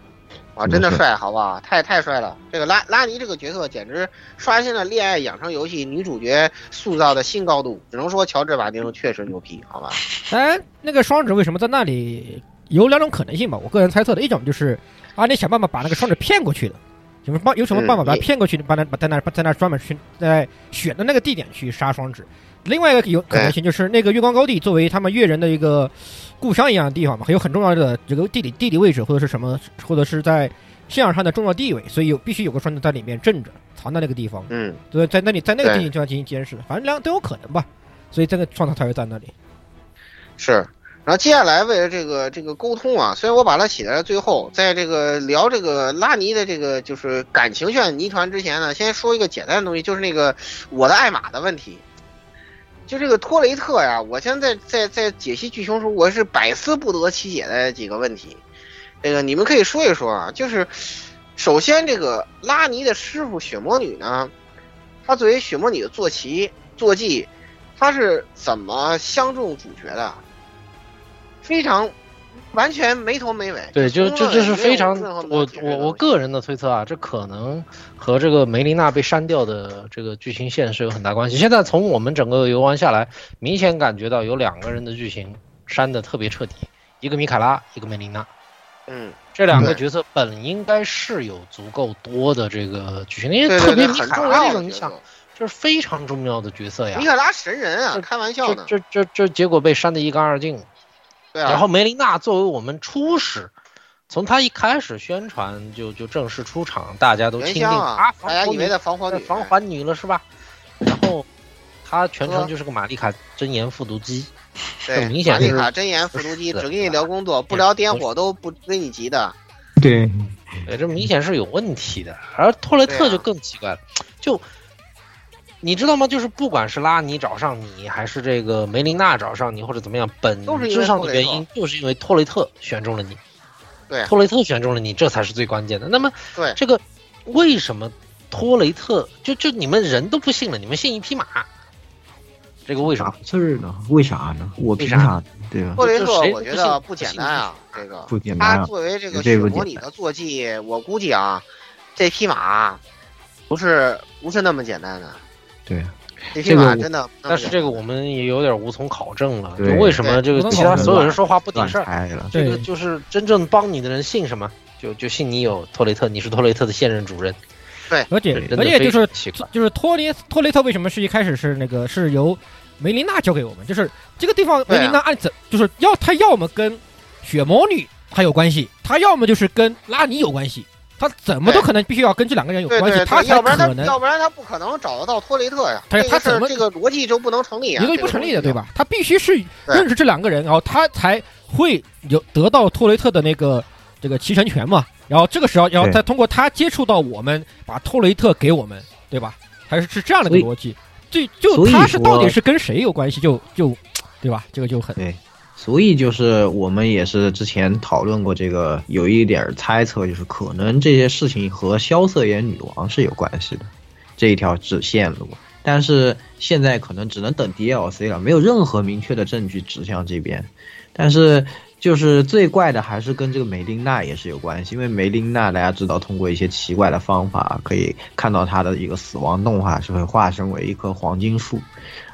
哇，真的帅，好不好？太太帅了！这个拉拉尼这个角色简直刷新了恋爱养成游戏女主角塑造的新高度，只能说乔治马丁确实牛批，好吧？哎，那个双指为什么在那里？有两种可能性吧，我个人猜测的一种就是啊，你想办法把那个双指骗过去的，有什么办有什么办法把他骗过去，把他把在那在那专门去在选的那个地点去杀双指。另外一个有可能性就是那个月光高地作为他们越人的一个故乡一样的地方嘛，还有很重要的这个地理地理位置或者是什么，或者是在信仰上的重要地位，所以有必须有个双子在里面镇着，藏在那个地方。嗯，对，在那里在那个地方进行监视，反正两都有可能吧。所以这个双子才会在那里。是。然后接下来为了这个这个沟通啊，虽然我把它写在了最后，在这个聊这个拉尼的这个就是感情线泥团之前呢，先说一个简单的东西，就是那个我的爱玛的问题。就这个托雷特呀，我现在在在解析剧情时，我是百思不得其解的几个问题。这个你们可以说一说啊，就是首先这个拉尼的师傅血魔女呢，她作为血魔女的坐骑坐骑，她是怎么相中主角的？非常完全没头没尾。对，就就这是非常我我我个人的推测啊，这可能和这个梅琳娜被删掉的这个剧情线是有很大关系。现在从我们整个游玩下来，明显感觉到有两个人的剧情删的特别彻底，一个米卡拉，一个梅琳娜。嗯，这两个角色本应该是有足够多的这个剧情，因为特别米卡拉这种，你想，这是非常重要的角色呀。米卡拉神人啊，开玩笑呢。这这这结果被删的一干二净。啊、然后梅琳娜作为我们初始，从她一开始宣传就就正式出场，大家都钦定啊，大家以为的防火女，防环女了是吧？然后她全程就是个玛丽卡真言复读机，对，明显玛丽卡真言复读机，只跟你聊工作，不聊点火都不跟你急的。对，对，这明显是有问题的。而托雷特就更奇怪了，就。你知道吗？就是不管是拉尼找上你，还是这个梅琳娜找上你，或者怎么样，本质上的原因就是因为托雷特选中了你。对，托雷特选中了你，这才是最关键的。那么，对这个为什么托雷特就就你们人都不信了，你们信一匹马？这个为什么？是呢？为啥呢？我凭啥？对吧？托雷特我觉得不简单啊，这个不简单。他作为这个血魔女的坐骑，我估计啊，这匹马不是不是那么简单的。对，这个真的，但是这个我们也有点无从考证了。就为什么这个其他所有人说话不顶事儿？这个就是真正帮你的人信什么？就就信你有托雷特，你是托雷特的现任主任。对，而且而且就是就是托雷托雷特为什么是一开始是那个是由梅琳娜交给我们？就是这个地方梅琳娜按怎就是要他要么跟血魔女他有关系，他要么就是跟拉尼有关系。他怎么都可能必须要跟这两个人有关系，他才可能，要不然他不可能找得到托雷特呀。他他怎么这个逻辑就不能成立啊？一个不成立的，对吧？他必须是认识这两个人，然后他才会有得到托雷特的那个这个骑乘权嘛。然后这个时候，然后再通过他接触到我们，把托雷特给我们，对吧？还是是这样的一个逻辑。对，就他是到底是跟谁有关系，就就对吧？这个就很对。所以就是我们也是之前讨论过这个，有一点猜测，就是可能这些事情和萧瑟眼女王是有关系的，这一条直线路。但是现在可能只能等 DLC 了，没有任何明确的证据指向这边。但是就是最怪的还是跟这个梅琳娜也是有关系，因为梅琳娜大家知道，通过一些奇怪的方法可以看到她的一个死亡动画是会化身为一棵黄金树。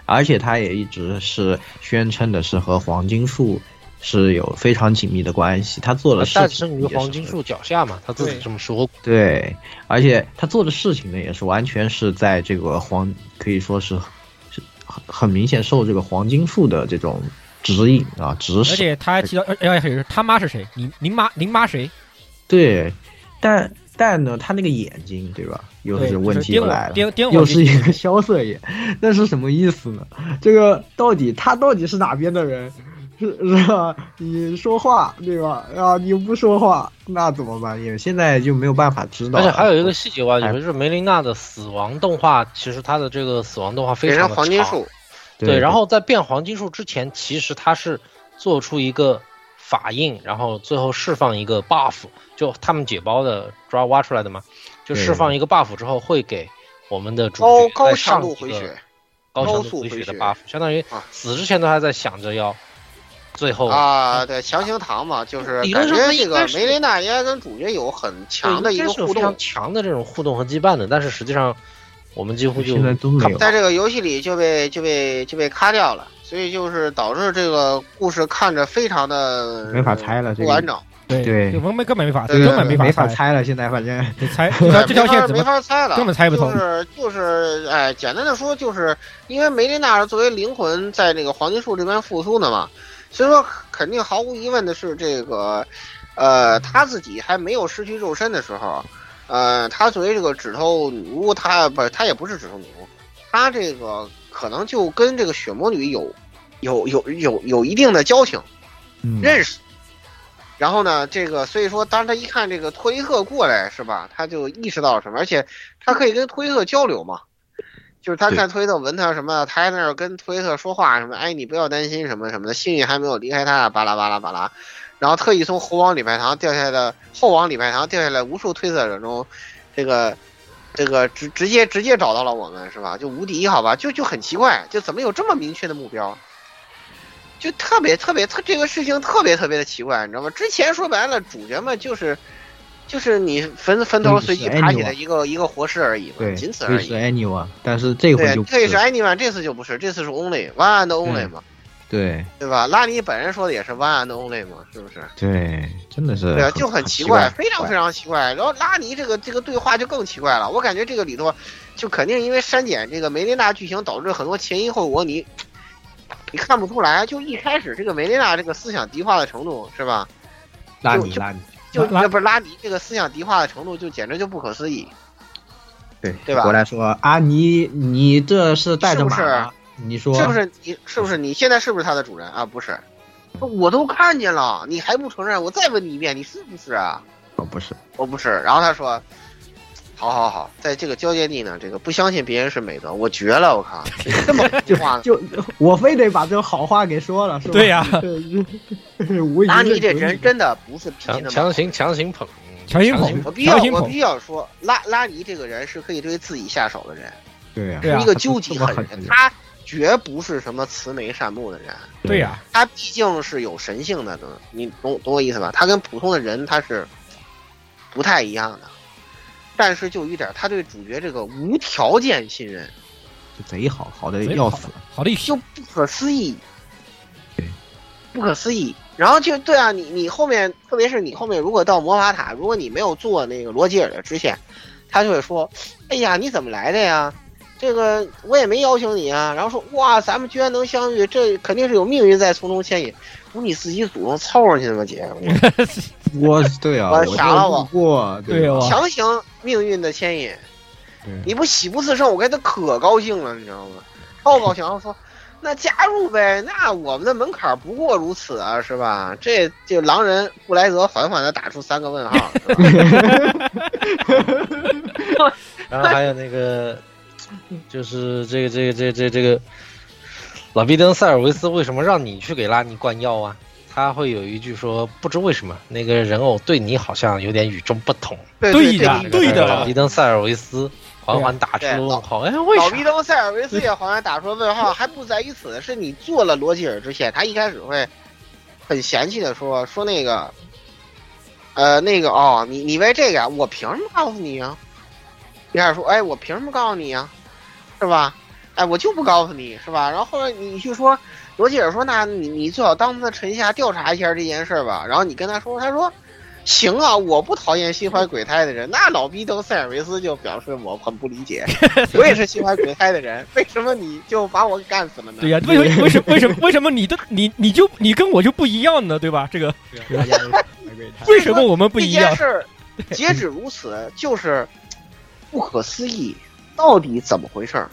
而且他也一直是宣称的是和黄金树是有非常紧密的关系，他做的事情诞生于黄金树脚下嘛，他自己这么说。对，而且他做的事情呢，也是完全是在这个黄，可以说是是很很明显受这个黄金树的这种指引啊指使。而且他还提到，哎呀，他妈是谁？您您妈您妈谁？对，但。但呢，他那个眼睛，对吧？又是问题又来了，又又是一个萧瑟眼，那是什么意思呢？这个到底他到底是哪边的人？是是吧？你说话对吧？啊，你不说话，那怎么办？也现在就没有办法知道。而且还有一个细节吧，就是梅琳娜的死亡动画，其实她的这个死亡动画非常的黄金树，对。然后在变黄金树之前，其实她是做出一个。法印，然后最后释放一个 buff，就他们解包的抓挖出来的嘛，就释放一个 buff 之后，会给我们的主角高强度回血，高强度回血的 buff，相当于死之前都还在想着要最后啊，对，强行糖嘛，就是感觉这个梅琳娜应该跟主角有很强的一个互动，强的这种互动和羁绊的，但是实际上我们几乎就现在都没有。在这个游戏里就被就被就被卡掉了，所以就是导致这个故事看着非常的没法猜了不完整，对对我们根本没法，对根本没法法猜了，现在反正得猜对这条线怎没法猜了，根本猜不透就是就是，哎，简单的说，就是因为梅琳娜作为灵魂在这个黄金树这边复苏的嘛，所以说肯定毫无疑问的是这个，呃，他自己还没有失去肉身的时候，呃，她作为这个指头女巫，她不，她也不是指头女巫，她这个可能就跟这个血魔女有有有有有一定的交情，嗯认识。然后呢，这个所以说，当他一看这个托伊特过来，是吧？他就意识到了什么，而且他可以跟托伊特交流嘛。就是他看托伊特闻他什么，他还在那儿跟托伊特说话什么，哎，你不要担心什么什么的，幸运还没有离开他，巴拉巴拉巴拉。然后特意从猴王礼拜堂掉下来的后王礼拜堂掉下来无数推测者中，这个这个直直接直接找到了我们，是吧？就无敌，好吧？就就很奇怪，就怎么有这么明确的目标？就特别特别特这个事情特别特别的奇怪，你知道吗？之前说白了，主角们就是就是你坟坟头随机爬起的一个一个活尸而已仅此而已。anyone，但是这回对，就可以是 anyone，这次就不是，这次是 only one and only 嘛，对对吧？拉尼本人说的也是 one and only 嘛，是不是？对，真的是对啊，就很奇怪，非常非常奇怪。然后拉尼这个这个对话就更奇怪了，我感觉这个里头就肯定因为删减这个梅琳娜剧情，导致很多前因后果你你看不出来。就一开始这个梅琳娜这个思想敌化的程度是吧？就拉尼拉尼，就拉那不是拉尼这个思想敌化的程度，就简直就不可思议。对对吧我来说啊，你你这是带着马是不是吗，你说是不是你是不是你现在是不是他的主人啊？不是，我都看见了，你还不承认？我再问你一遍，你是不是啊？哦，不是，我不是。然后他说：“好好好，在这个交界地呢，这个不相信别人是美德，我绝了！我靠，这么就话，就我非得把这个好话给说了，是吧？对呀无拉尼这人真的不是脾气那么。强强行强行捧，强行捧我必须要我必要说，拉拉尼这个人是可以对自己下手的人，对呀，啊是一个究极狠人，他绝不是什么慈眉善目的人。对呀，他毕竟是有神性的，你懂懂我意思吧？他跟普通的人他是不太一样的，但是就一点，他对主角这个无条件信任就贼好，好的要死，好的就不可思议对，不可思议。然后就对啊，你你后面，特别是你后面如果到魔法塔，如果你没有做那个罗吉尔的支线，他就会说：“哎呀，你怎么来的呀？这个我也没邀请你啊。”然后说：“哇，咱们居然能相遇，这肯定是有命运在从中牵引。”不是你自己主动凑上去的吗，姐？我对啊，我我傻了我对啊强行命运的牵引，你不喜不自胜，我跟他可高兴了，你知道吗？超高兴，然后说。那加入呗，那我们的门槛不过如此啊，是吧？这就狼人布莱泽缓缓的打出三个问号，是吧？然后还有那个，就是这个这个这个这个这个老毕登塞尔维斯为什么让你去给拉尼灌药啊？他会有一句说，不知为什么那个人偶对你好像有点与众不同。对对的对对的老毕登塞尔维斯缓缓打出了问号。哎，为啥？老毕登塞尔维斯也缓缓打出了问号，还不在于此，是你做了罗吉尔之前，他一开始会很嫌弃的说说那个，呃，那个哦，你你为这个呀，我凭什么告诉你啊？一开始说，哎，我凭什么告诉你啊？是吧？哎，我就不告诉你，是吧？然后后来你去说，罗杰尔说，那你你最好当他的臣下调查一下这件事儿吧。然后你跟他说，他说。行啊，我不讨厌心怀鬼胎的人。那老逼登塞尔维斯就表示我很不理解，我也是心怀鬼胎的人，为什么你就把我给干死了呢？对呀，为什么为什么为什么为什么你的你你就你跟我就不一样呢？对吧？这个 为什么我们不一样这件？事儿截止如此，就是不可思议，到底怎么回事儿？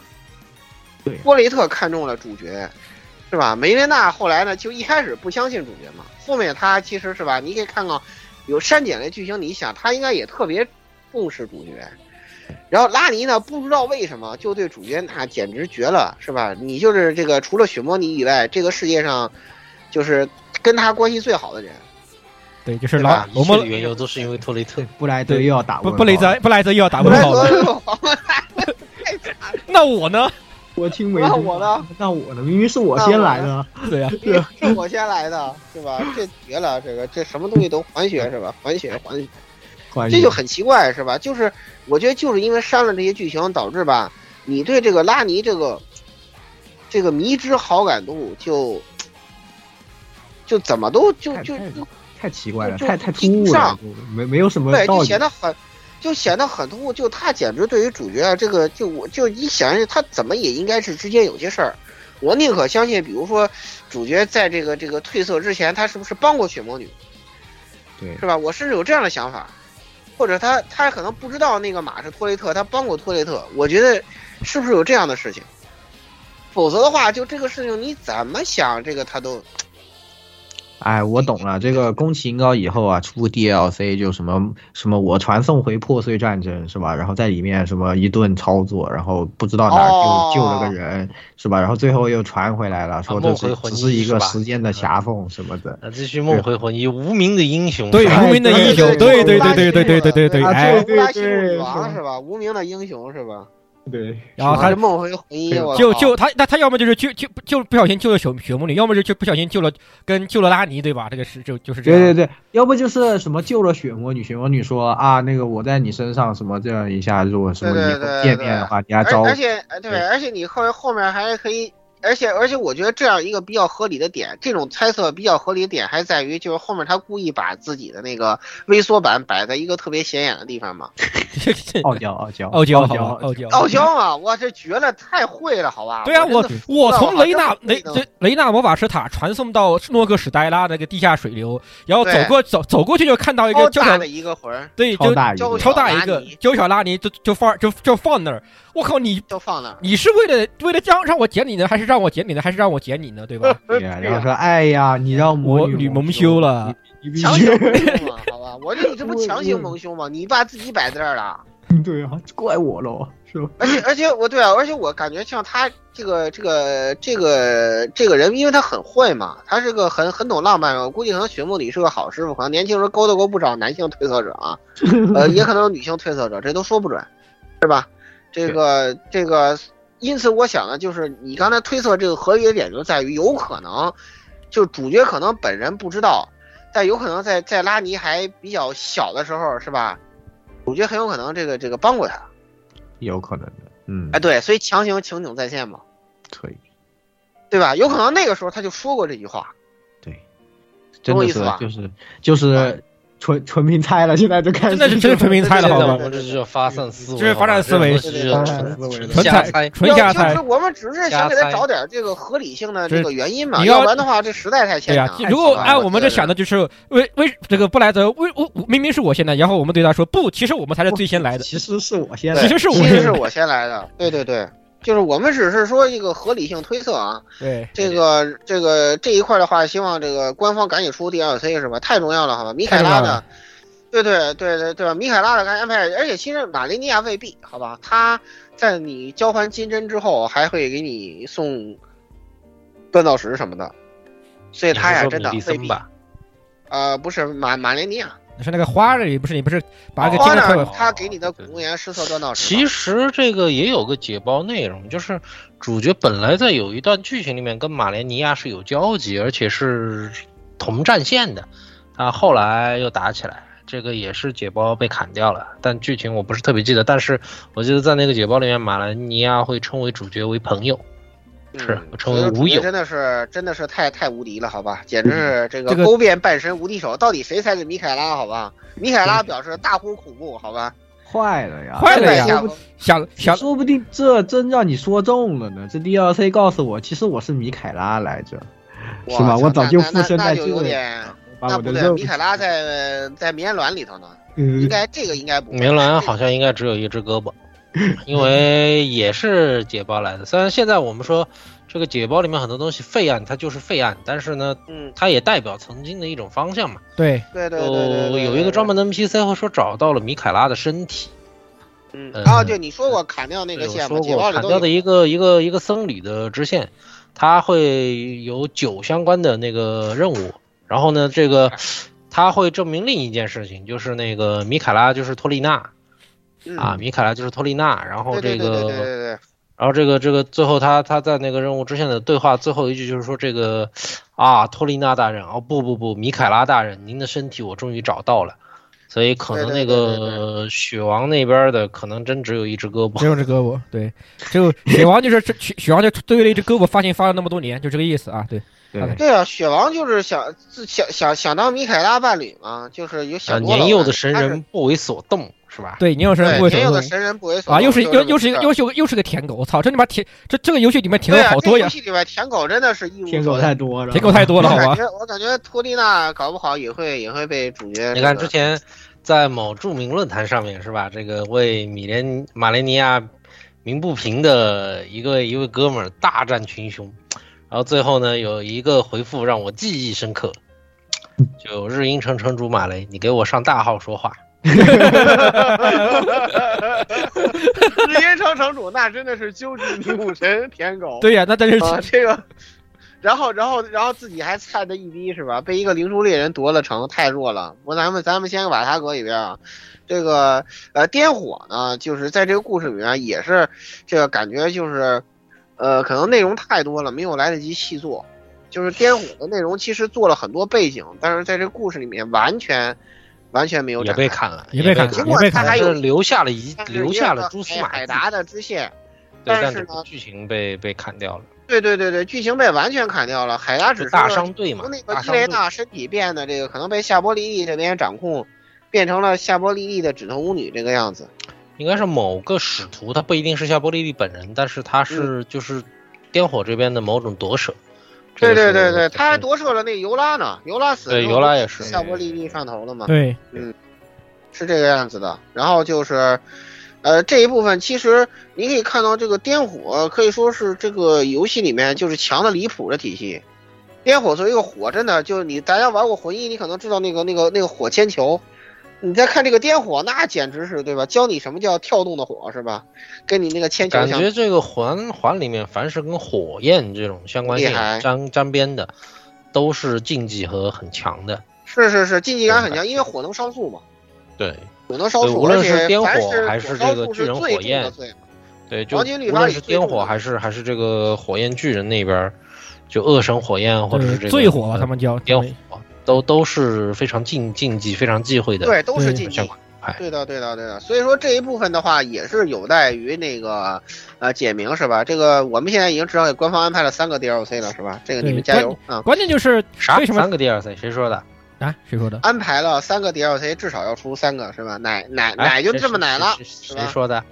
对波雷特看中了主角，是吧？梅莲娜后来呢，就一开始不相信主角嘛，后面他其实是吧，你可以看看有删减的剧情，你想他应该也特别重视主角。然后拉尼呢，不知道为什么就对主角那简直绝了，是吧？你就是这个除了雪魔尼以外，这个世界上就是跟他关系最好的人。对，就是对吧老我们一切的缘由都是因为托雷特。布莱德又要打问号不不雷泽布莱泽又要打布莱问号了。德皇太惨了。那我呢？我听没那我呢？那我呢？明明是我先来的。对呀，是我先来的，对吧？这绝了，这个这什么东西都还血是吧？还血还这就很奇怪是吧？就是我觉得就是因为删了这些剧情，导致吧，你对这个拉尼这个这个迷之好感度就就怎么都就就就太奇怪了，就太太就突兀了上，没没有什么对，就道理。显得很，就显得很突兀。就他简直对于主角啊，这个就我就一想想，他怎么也应该是之间有些事儿。我宁可相信，比如说主角在这个这个褪色之前，他是不是帮过血魔女，对是吧？我甚至有这样的想法，或者他他可能不知道那个马是托雷特，他帮过托雷特。我觉得是不是有这样的事情？否则的话，就这个事情你怎么想，这个他都哎，我懂了，这个宫崎英高以后啊出 DLC 就什么什么我传送回破碎战争是吧？然后在里面什么一顿操作，然后不知道哪儿哦救、救了个人是吧？然后最后又传回来了，说这是只是一个时间的狭缝什么的。那继续梦回魂，以无名的英雄对无名的英雄，对对对对对对对对对，啊哎，对王是是吧？无名的英雄是吧？对，然后他是梦回回忆，就就他那他要么就是救救就不小心救了血血魔女，要么就就不小心救了跟救了拉尼，对吧？这个是就就是这样。对对对，要不就是什么救了雪魔女，雪魔女说啊，那个我在你身上什么这样一下，如果什么以后对对对见面的话，你还而招而且呃对，而且你后后面还可以，而且而且我觉得这样一个比较合理的点，这种猜测比较合理的点还在于，就是后面他故意把自己的那个微缩版摆在一个特别显眼的地方嘛，傲娇 傲娇傲娇好娇吧，傲娇傲娇啊！我，这绝了，太会了，好吧？对啊，我我从雷纳雷雷雷纳魔法师塔传送到诺克史黛拉那个地下水流，然后走过走走过去就看到一个娇小大的一个魂，对就超大一个超大一个拉尼娇小拉尼就就放就就放那儿，我靠你都放那儿。你是为了为了让让我捡你呢，还是让我捡你呢，还是让我捡你呢，对吧？然后说哎呀，你让魔女我女蒙羞了，我这你这不强行蒙羞吗？你把自己摆在这儿了。对啊，怪我喽，是吧？而且而且我对啊，而且我感觉像他这个这个这个这个人，因为他很会嘛，他是个很很懂浪漫。我估计可能雪木里是个好师傅，可能年轻时候勾搭过不少男性推测者啊，呃，也可能有女性推测者，这都说不准，是吧？这个这个，因此我想呢，就是你刚才推测这个合理的点就在于，有可能就主角可能本人不知道，但有可能在在拉尼还比较小的时候，是吧？主角很有可能这个这个帮过他。有可能的，嗯，哎，对，所以强行情景再现嘛，可以，对吧？有可能那个时候他就说过这句话，对，真的是懂我意思吧就是就是纯纯凭猜了，现在就开始真的是真纯凭猜了，好吗？我们这是发散思维，这是发散思维这是纯思维纯纯猜瞎猜。纯瞎猜就是。我们只是想给他找点这个合理性的这个原因嘛，你要要不然的话这实在太对呀牵强。，如果按我们这想的，就是为为这个布莱泽，为我我明明是我先来，然后我们对他说不，其实我们才是最先来的。其实是我先来，其实是我其实先来是我先来的，对对对，就是我们只是说一个合理性推测啊，对，这个这个这一块的话，希望这个官方赶紧出 DLC 是吧？太重要了，好吧？米凯拉的对对对对对吧？米凯拉的该安排，而且其实马林尼亚未必，好吧？他在你交还金针之后，还会给你送锻造石什么的，所以他呀真的未必。吧？呃，不是马马林尼亚，是那个花儿里不是你不是把那个金花呢的特，他给你的古岩失色锻造石。其实这个也有个解包内容，就是主角本来在有一段剧情里面跟马莲尼亚是有交集，而且是同战线的，啊，后来又打起来，这个也是解包被砍掉了，但剧情我不是特别记得，但是我记得在那个解包里面，马兰尼亚会称为主角为朋友，是嗯称为无友角真的是真的是太太无敌了，好吧？简直是这个勾遍半神无敌手，到底谁才是米凯拉？好吧？米凯拉表示大呼恐怖，好吧？坏了呀，坏了呀想想说不定这真让你说中了呢。这 DLC 告诉我，其实我是米凯拉来着，是吧？我早就附身在这里，有点，那不对，米凯拉在在绵卵里头呢，嗯应该这个应该不会。棉兰好像应该只有一只胳膊，因为也是解包来的。虽然现在我们说这个解包里面很多东西废案，它就是废案，但是呢，嗯，它也代表曾经的一种方向嘛。对，对对有一个专门的 NPC 会说找到了米凯拉的身体，嗯，呃啊，对，你说过砍掉那个线吗，说过。砍掉的一个一个一个僧侣的支线，它会有酒相关的那个任务，然后呢，这个他会证明另一件事情，就是那个米凯拉就是托丽娜嗯啊，米凯拉就是托丽娜，然后这对对对对对个对对，然后这个这个最后他他在那个任务支线的对话最后一句就是说这个啊托丽娜大人哦不不不米凯拉大人您的身体我终于找到了，所以可能那对对对个雪王那边的可能真只有一只胳膊。只。有只胳膊，对，就雪王就是这雪雪王就堆了一只胳膊，发现发了那么多年，就这个意思啊，对，对。对啊，雪王就是想自想想想当米凯拉伴侣嘛，就是有啊，想年幼的神人不为所动是吧？对，你有神人不为所啊，又是又又是一个又是个又是个舔狗，我操，这他妈舔这这个游戏里面舔对啊，狗好多呀这游，戏里面舔狗真的是一无舔狗。太多了，舔狗太多了，好吧？我感觉我感觉托丽娜搞不好也会也会被主角。你看之前在某著名论坛上面是吧？这个为米连马雷尼亚鸣不平的一个一位哥们儿大战群雄，然后最后呢有一个回复让我记忆深刻，就日英城城主马雷，你给我上大号说话。日音城城主那真的是究极女武神舔狗。对呀，那但是啊，这个，然后然后然后自己还菜的一逼是吧？被一个灵珠猎人夺了城，太弱了。我咱们咱们先把他搁一边啊。这个呃颠火呢，就是在这个故事里面也是这个感觉就是，呃，可能内容太多了，没有来得及细做。就是颠火的内容其实做了很多背景，但是在这个故事里面完全完全没有也展开被砍了，也被砍了尽管也被砍他还有是留下了一留下了蛛丝马迹，海达的支线，但是呢剧情被被砍掉了，对对对对，剧情被完全砍掉了。海达只是大商队嘛从那，个伊。雷娜身体变得这个可能被夏波利利这边掌控，变成了夏波利利的指头巫女这个样子。应该是某个使徒，他不一定是夏波利利本人，但是他是就是颠火这边的某种夺舍。对对对对，他还夺舍了那尤拉呢，尤拉死了对尤拉也是夏波丽丽上头了嘛。对，嗯是这个样子的。然后就是，呃，这一部分其实你可以看到，这个颠火可以说是这个游戏里面就是强的离谱的体系。颠火作为一个火，真的就是你大家玩过魂一，你可能知道那个那个那个火铅球。你再看这个颠火，那简直是对吧？教你什么叫跳动的火是吧？跟你那个铅球相感觉这个环环里面，凡是跟火焰这种相关性沾沾边的，都是竞技和很强的。是是是，竞技感很强，因为火能烧速嘛，对火能烧速，无论是颠火还是这个巨人火焰对，就无论是颠火还是还是这个火焰巨人那边儿，就恶神火焰或者是这个最火他们叫颠火，都都是非常禁禁忌、非常忌讳的。对，都是对竞技相。关派。对的，对的，对的。所以说这一部分的话，也是有待于那个呃解明，是吧？这个我们现在已经至少给官方安排了三个 DLC 了，是吧？这个你们加油啊！关键就是啥？为什么三个 DLC？谁说的？啊？谁说的？安排了三个 DLC，至少要出三个，是吧？奶奶哎奶就这么奶了？谁说的？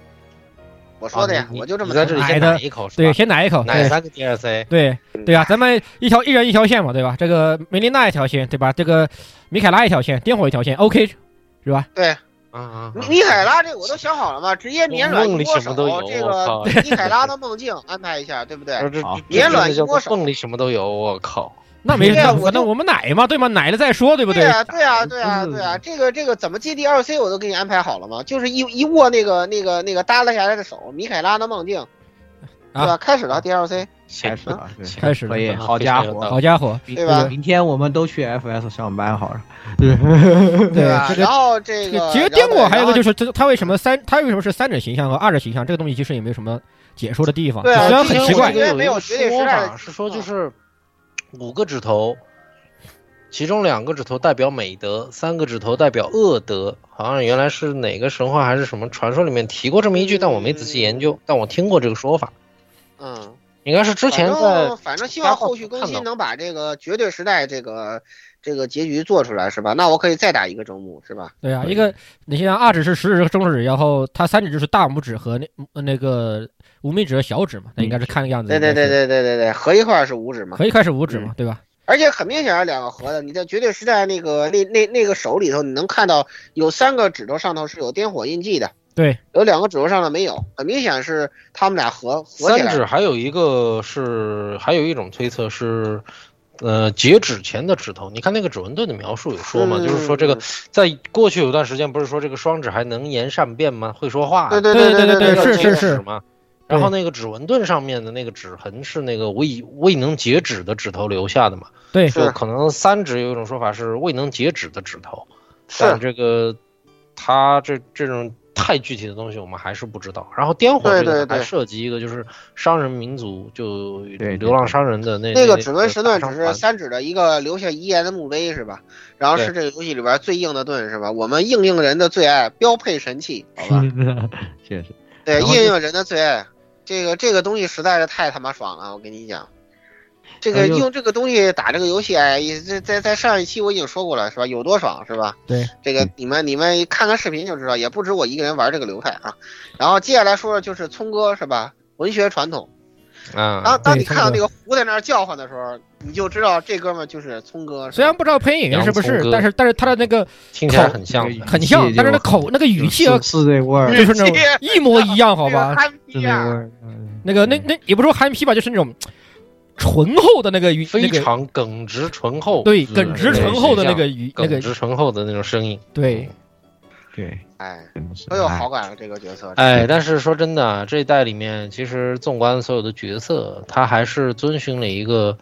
我说的呀啊，我就这么你在这里奶先奶的一口，对，先奶一口，对奶三个 DLC。对对啊，咱们一条一人一条线嘛，对吧？这个梅琳娜一条线，对吧？这个米凯拉一条线，颠火一条线，OK，是吧？对。啊啊！米米凯拉这我都想好了嘛，直接绵软梦里一摸手什么都有，这个米凯拉的梦境安排一下，对不对？这这好这年软一摸手梦里什么都有，我靠！那没那对啊我就反正我们奶嘛，对吗？奶了再说，对不对呀、对啊、对啊、对啊、这个这个怎么接 DLC 我都给你安排好了嘛，就是一一握那个那个那个耷拉下来的手，米凯拉的梦境，对吧？开始了 DLC，开始了，开始了可以，啊好家伙，好家伙，对吧明天我们都去 FS 上班好了。对吧？然后这这个个其实颠果还有一个就是他为什么三他为什么是三者形象和二者形象这个东西其实也没有什么解说的地方，对啊虽然很奇怪因为没有有绝对说法是说就是五个指头，其中两个指头代表美德，三个指头代表恶德。好像原来是哪个神话还是什么传说里面提过这么一句，但我没仔细研究，但我听过这个说法。嗯，应该是之前反在正反正希望后续更新能把这个绝对时代这个这个结局做出来，是吧？那我可以再打一个周目，是吧？对啊，一个你像二指是食指和中指，然后它三指就是大拇指和那那个无名指和小指嘛，那应该是看个样子。对对对，对对对对，合一块儿是五指嘛合一块是五指嘛，对吧？而且很明显是两个合的。你在绝对时代那个那那那个手里头，你能看到有三个指头上头是有点火印记的，对，有两个指头上头没有，很明显是他们俩合合起三指，还有一个是还有一种推测是。呃，截止前的指头，你看那个指纹盾的描述有说嘛，嗯就是说这个在过去有段时间不是说这个双指还能言善辩吗？会说话，对对对对对对，这个是是是指嘛。然后那个指纹盾上面的那个指痕是那个未未能截止的指头留下的嘛？对，是就可能三指有一种说法是未能截止的指头，但这个他这这种太具体的东西我们还是不知道。然后颠火这个对对对还涉及一个就是商人民族，就对流浪商人的那那个指纹石盾盾只是三指的一个留下遗言的墓碑是吧？然后是这个游戏里边最硬的盾是吧？我们硬硬人的最爱，标配神器，好吧？确实，对，硬硬人的最爱，这个这个东西实在是太他妈爽了，我跟你讲。这个用这个东西打这个游戏，哎，也在在在上一期我已经说过了，是吧？有多爽，是吧？对，这个你们你们看看视频就知道，也不止我一个人玩这个流派啊。然后接下来说的就是聪哥，是吧？文学传统。啊，当当你看到那个狐在那儿叫唤的时候，你就知道这哥们儿就是聪哥。虽然不知道配音演员是不是但是但是他的那个听起来很像。很像，但是那口那个语气啊，是这味儿，就是那种一模一样，好吧？那个那那也不说憨批吧，就是那种醇厚的那个语，非常耿直醇厚，对耿直醇厚的那个语，那个耿直醇厚的那种声音。对，对，哎，都有好感这个角色。哎，但是说真的啊，这一代里面，其实纵观所有的角色，他还是遵循了一个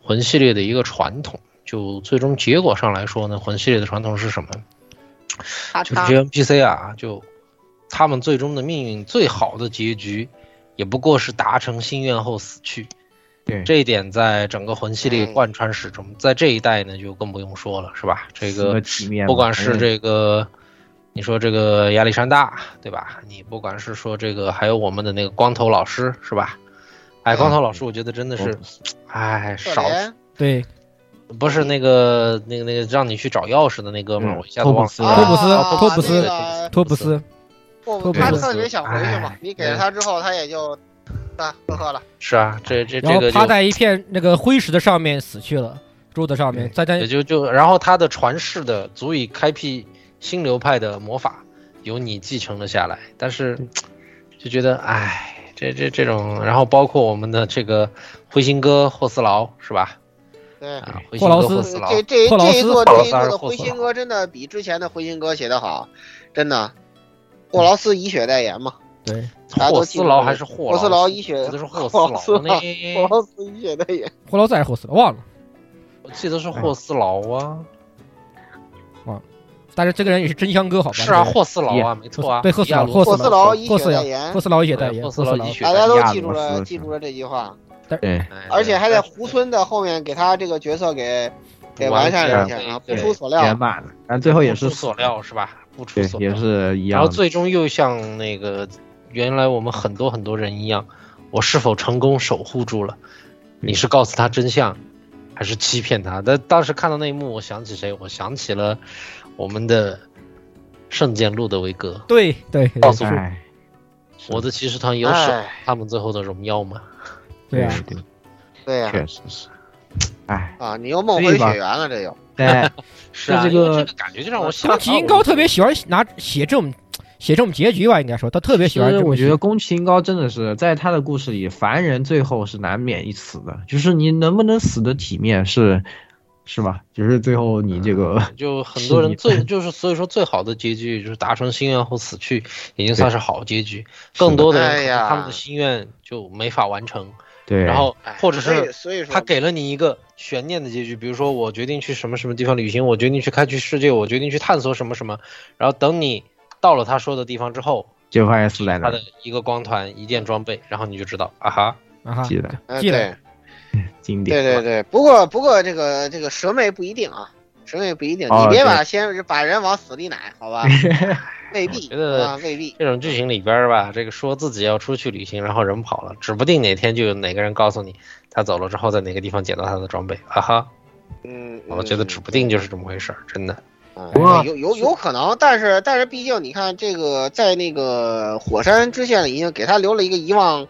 魂系列的一个传统。就最终结果上来说呢，魂系列的传统是什么？就是这些 NPC 啊，就他们最终的命运最好的结局，也不过是达成心愿后死去。对这一点在整个魂系列嗯贯穿始终，在这一代呢就更不用说了，是吧？这个体面，不管是嗯这个，你说这个亚历山大，对吧？你不管是说这个，还有我们的那个光头老师，是吧？哎，光头老师，我觉得真的是，哎，少对，不是那个那个那个让你去找钥匙的那哥们儿，嗯我一下子忘托了。托普斯啊托普斯托普斯，托普斯他特别想回去嘛哎，你给了他之后，他也就啊呵呵了。是啊，这这这个就趴在一片那个灰石的上面死去了，桌子上面，在在也就就，然后他的传世的足以开辟新流派的魔法，由你继承了下来，但是就觉得，哎，这这这种，然后包括我们的这个灰心哥霍斯劳是吧？对，霍劳斯这这这一座这一座的灰心哥真的比之前的灰心哥写的好，真的。霍劳斯以血代言嘛，对，霍斯劳还是霍霍斯劳以血，我记得是霍斯斯劳 霍劳斯以血代言。霍劳斯还是霍斯，忘了。我记得是霍斯劳啊，但是这个人也是真香哥，好吧？是啊，霍斯劳啊，没错啊，对霍斯劳霍霍斯劳霍斯劳血代言霍，斯劳也代言，大家都记住了记住了这句话，对，哎而且还在胡村的后面给他这个角色给给完善了一下啊，不出所料但最后也是不出所料是吧？不出所料也。是一样然后。最终又像那个原来我们很多很多人一样，我是否成功守护住了？你是告诉他真相，还是欺骗他？但当时看到那一幕，我想起谁？我想起了我们的圣剑路德维格，对对对告诉我，我的骑士团有手哎。他们最后的荣耀吗？对啊，对，对呀，确实是。哎，啊，你又梦回血缘了，这又。对，是啊，这个这个感觉就让我想起宫崎英高特别喜欢拿写这种写这种结局吧，应该说他特别喜欢我觉得宫崎英高真的是在他的故事里，凡人最后是难免一死的，就是你能不能死的体面是，是吧？就是最后你这个 就很多人最就是所以说最好的结局就是达成心愿后死去，已经算是好结局。更多的人哎他们的心愿就没法完成，对，然后哎或者是所以说他给了你一个悬念的结局，比如说我决定去什么什么地方旅行，我决定去开去世界，我决定去探索什么什么，然后等你到了他说的地方之后，就发现死在那儿他的，一个光团一件装备，然后你就知道啊哈，啊哈，记得哎记得对 经典。对对对，不过不过这个这个蛇妹不一定啊，蛇妹不一定，哦你别把先把人往死里奶，好吧？未必觉得啊，未必。这种剧情里边吧，这个说自己要出去旅行，然后人跑了，指不定哪天就有哪个人告诉你，他走了之后在哪个地方捡到他的装备，啊哈，嗯，我觉得指不定就是这么回事儿，真的。嗯有有有可能，但是但是毕竟你看这个在那个火山支线里已经给他留了一个遗忘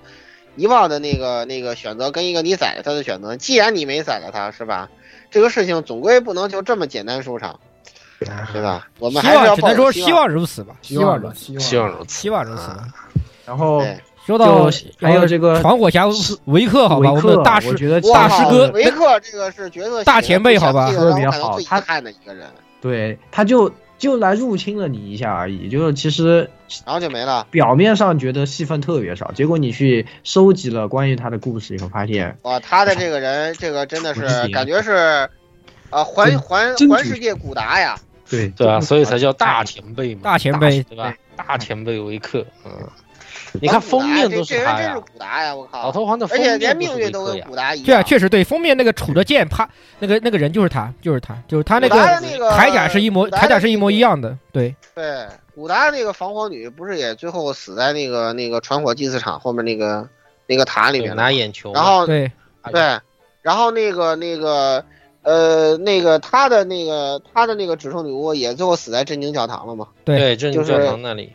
遗忘的那个那个选择跟一个你宰了他的选择。既然你没宰了他，是吧？这个事情总归不能就这么简单收场，对吧？我们希还是要望只能说希望如此吧，希望如此，希望希望如此。希望如此。然后对说到还有这个传火侠维克，好吧，我们维克的大师我觉得大师哥维克这个是角色大前辈好吧写得不详细的好他看的一个人，对，他就就来入侵了你一下而已，就是其实然后就没了。表面上觉得戏份特别少，结果你去收集了关于他的故事以后，发现哇，他的这个人，这个真的是感觉是，啊，环环环世界古达呀，对对啊，所以才叫大前辈嘛，大前辈对吧？大前辈维克，嗯，你看封面都是他呀这这人真是，古达呀！我靠，老头环的而且封面都是连命运都。跟古达一样。对啊，确实对，封面那个杵着剑啪，那个那个人就是他，就是他，就是他那个那个铠甲是一模，铠甲是一模一样的，对对，古达那个防火女不是也最后死在那个那个传火祭祀场后面那个那个塔里面拿眼球，然后对对，然后那个那个呃那个他的那个他的那个指兽女巫也最后死在震惊教堂了嘛？对震惊教堂那里，就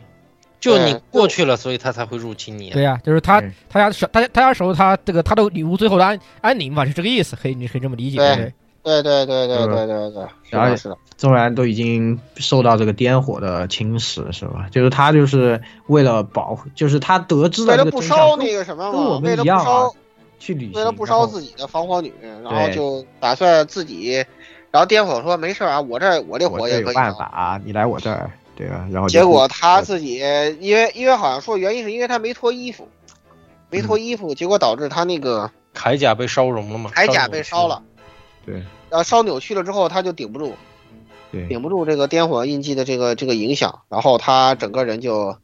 对你过去了，所以他才会入侵你。对呀，就是他他家守他他家守他这个他的女巫最后的安安宁嘛，是这个意思，可以你可以这么理解，对对对对对对对对对，是然后的，是的，纵然都已经受到这个颠火的侵蚀，是吧？就是他就是为了保护，就是他得知为了不了这个真相烧那个什么跟我嘛，为了不们一样啊烧，去旅行，为了不烧自己的防火女，然后就打算自己，然后颠火说没事啊，我这我这我这有火也可以烧。办法啊，你来我这儿，对啊？然后结果他自己，因为因为好像说原因是因为他没脱衣服，没脱衣服，结果导致他那个铠甲被烧融了嘛？铠甲被烧了，对然后烧扭曲了之后，他就顶不住，对顶不住这个颠火印记的这个这个影响，然后他整个人就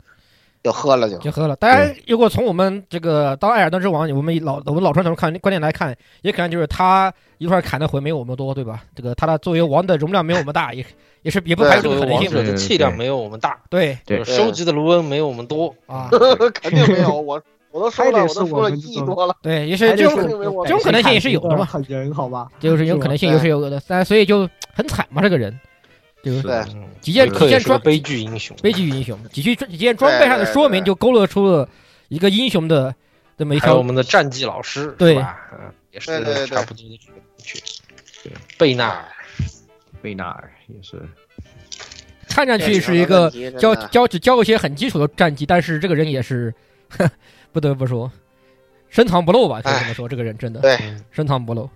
就喝了就。就喝了。当然，如果从我们这个当艾尔登之王，我们以老我们老传统看观点来看，也可能就是他一块砍的魂没有我们多，对吧？这个他的作为王的容量没有我们大，也也是也不排除这个可能性嘛。王者的气量没有我们大，对对就是收集的卢恩没有我们多。啊，肯定没有，我我都说了，我都说了亿多了。对，也是这种这种可能性也是有的嘛，很人好吧？就是有可能性也是有的，但所以就很惨嘛，这个人就是对嗯，几件几件装悲剧英雄。悲剧英雄，几句几件装备上的说明就勾勒出了一个英雄的这么一条还有我们的战绩老师，对。吧？嗯，也是差不多的去。对，贝纳尔，贝纳尔也是，看上去是一个教教只教一些很基础的战绩，但是这个人也是，不得不说，深藏不露吧，可以这么说，这个人真的对，嗯深藏不露。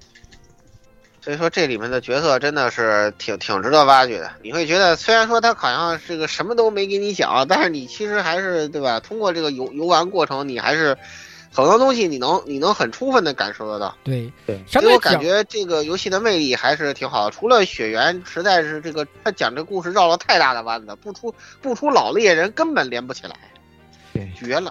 所以说这里面的角色真的是挺挺值得挖掘的。你会觉得，虽然说他好像这个什么都没给你讲，但是你其实还是对吧？通过这个游游玩过程，你还是很多东西你能你能很充分的感受得到。对对，所以我感觉这个游戏的魅力还是挺好的。除了血缘，实在是这个他讲这故事绕了太大的弯子，不出不出老猎人根本连不起来，绝了。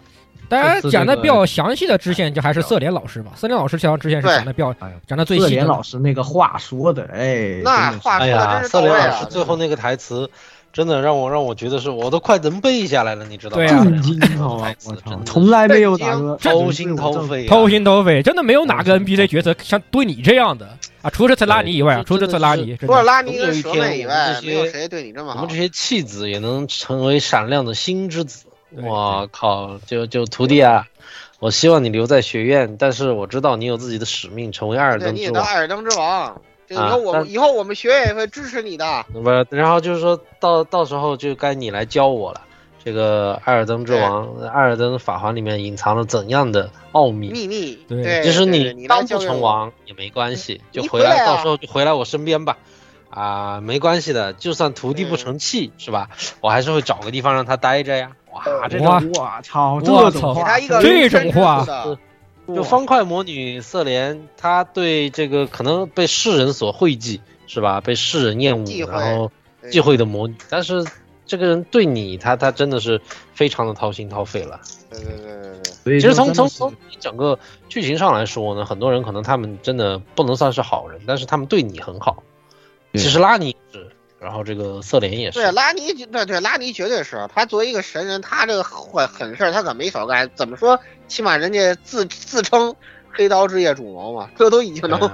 当然讲的比较详细的支线就还是瑟莲老师吧，瑟莲老师这条支线是讲的比较哎，讲的最细的色莲老。师那个话说的，哎，那话说的呀，真是到位瑟莲老师啊！最后那个台词，真的让我让我觉得是我都快能背下来了，你知道吗？对啊震惊好吧台！词我操真，的从来没有哪个掏心掏肺啊，掏心掏肺，真的没有哪个 NPC 角色像对你这样的啊，除了特拉尼以外啊，除了特拉尼，除了拉尼有跟蛇一天我们妹以外，这些没有谁对你这么好我们这。些弃子也能成为闪亮的星之子。对我靠！就就徒弟啊，我希望你留在学院，但是我知道你有自己的使命，成为艾尔对，你登之王。也当艾尔登之王。这以啊后我以后我们学院也会支持你的。不，然后就是说到到时候就该你来教我了。这个艾尔登之王，艾尔登法环里面隐藏了怎样的奥秘？秘密，对对，就是对你当不成王也没关系，就回来啊到时候就回来我身边吧。啊，没关系的，就算徒弟不成器，是吧？我还是会找个地方让他待着呀。哇，这哇种我操，这种话给他一个这种话就方块魔女瑟莲，她对这个可能被世人所讳忌，是吧？被世人厌恶然后忌讳的魔女。但是这个人对你，他他真的是非常的掏心掏肺了。对对对对对，所以其实从从从你整个剧情上来说呢，很多人可能他们真的不能算是好人，但是他们对你很好。其实拉尼是，然后这个瑟莲也是。对拉尼，对对拉尼绝对是他作为一个神人，他这个坏狠事儿他可没少干。怎么说？起码人家自自称黑刀之夜主谋嘛，这都已经能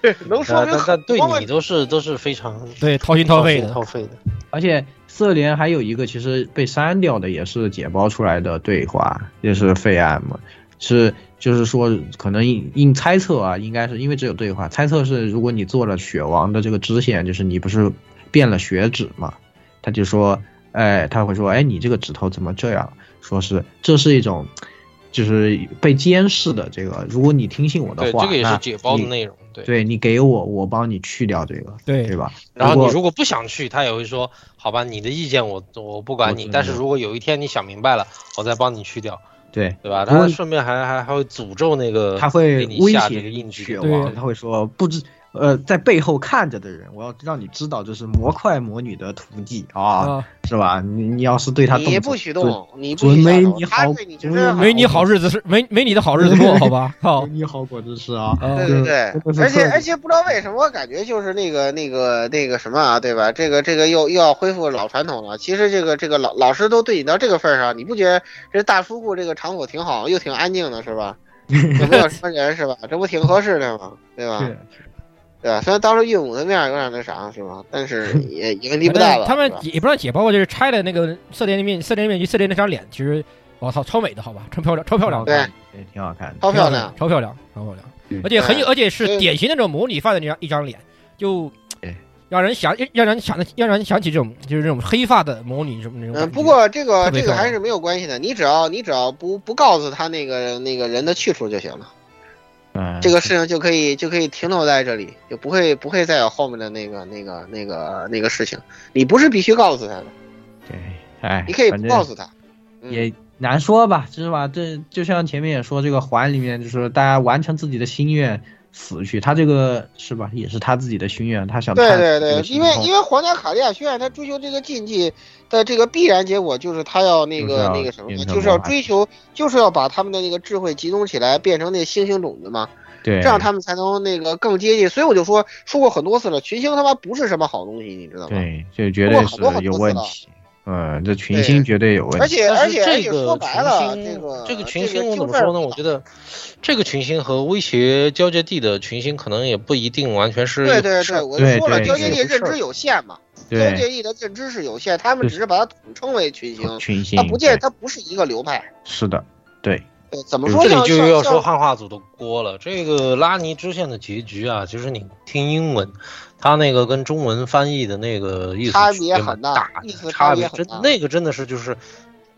对 能说明很多问你都是都是非常对掏心掏肺的。心掏肺的。而且瑟莲还有一个其实被删掉的，也是解包出来的对话，也是废案嘛，是就是说可能应应猜测啊，应该是因为只有对话，猜测是如果你做了雪王的这个支线，就是你不是变了血脂嘛，他就说，哎，他会说，哎，你这个指头怎么这样？说是这是一种。就是被监视的这个，如果你听信我的对，话，这个也是解包的内容。对。对你给我，我帮你去掉这个，对对吧？然后你如果不想去，他也会说，好吧，你的意见我我不管你，但是如果有一天你想明白了，我再帮你去掉，对对吧？他顺便还还还会诅咒那个他会给你威胁下这个印记血王，他会说不知呃，在背后看着的人，我要让你知道这是模块魔女的徒弟啊，啊，是吧？你你要是对他动你不许动，你不准许下手没你对你只是没你好日子是没没你的好日子过，好吧？好没，你好果子吃啊！啊对对对，而且而且不知道为什么，我感觉就是那个那个那个什么啊，对吧？这个这个又又要恢复老传统了。其实这个这个老老师都对你到这个份儿上，你不觉得这大书库这个场所挺好，又挺安静的，是吧？也没有什么人，是吧？这不挺合适的吗？对吧？是对吧？虽然当时岳母的面儿有点那啥，是吧？但是 也也问题不大了。他们也不让解，包括就是拆的那个色联面色联面具色电那张脸，其实我操，超美的，好吧？超漂亮，超漂亮，对对，挺好看的。超漂亮，超漂亮，超漂亮，而且很有，而且是典型那种模拟范的那张一张脸，就 让人想让人想的让人想起这种就是这种黑发的模拟什么那种嗯，不过这个这个还是没有关系的，你只要你只要不不告诉他那个那个人的去处就行了。嗯，这个事情就可以就可以停留在这里，就不会不会再有后面的那个那个那个那个事情。你不是必须告诉他的，对，哎，你可以不告诉他。嗯也难说吧，是吧？这就像前面也说，这个环里面就是大家完成自己的心愿死去，他这个是吧，也是他自己的心愿，他想对对对，因为因为皇家卡利亚学院他追求这个禁忌的这个必然结果就是他要那个要那个什么就是要追求，就是要把他们的那个智慧集中起来，变成那星星种子嘛，对，这样他们才能那个更接近。所以我就说说过很多次了，群星他妈不是什么好东西，你知道吗？对，这绝对是有问题。嗯，这群星绝对有问题。而且而且而且这个说白了，群星这个这个群这星我怎么说呢？我觉得这个群星和威胁交界地的群星可能也不一定完全是对对对，我就说了，交界地认知有限嘛，交对界地的认知是有限，他们只是把它统称为群星，群星，它不见对它不是一个流派。是的，对，对，怎么嗯说像这里就要说汉化组的锅了。这个拉尼支线的结局啊，其实你听英文，它那个跟中文翻译的那个意思差别蛮很大大意思差别真那个真的是就是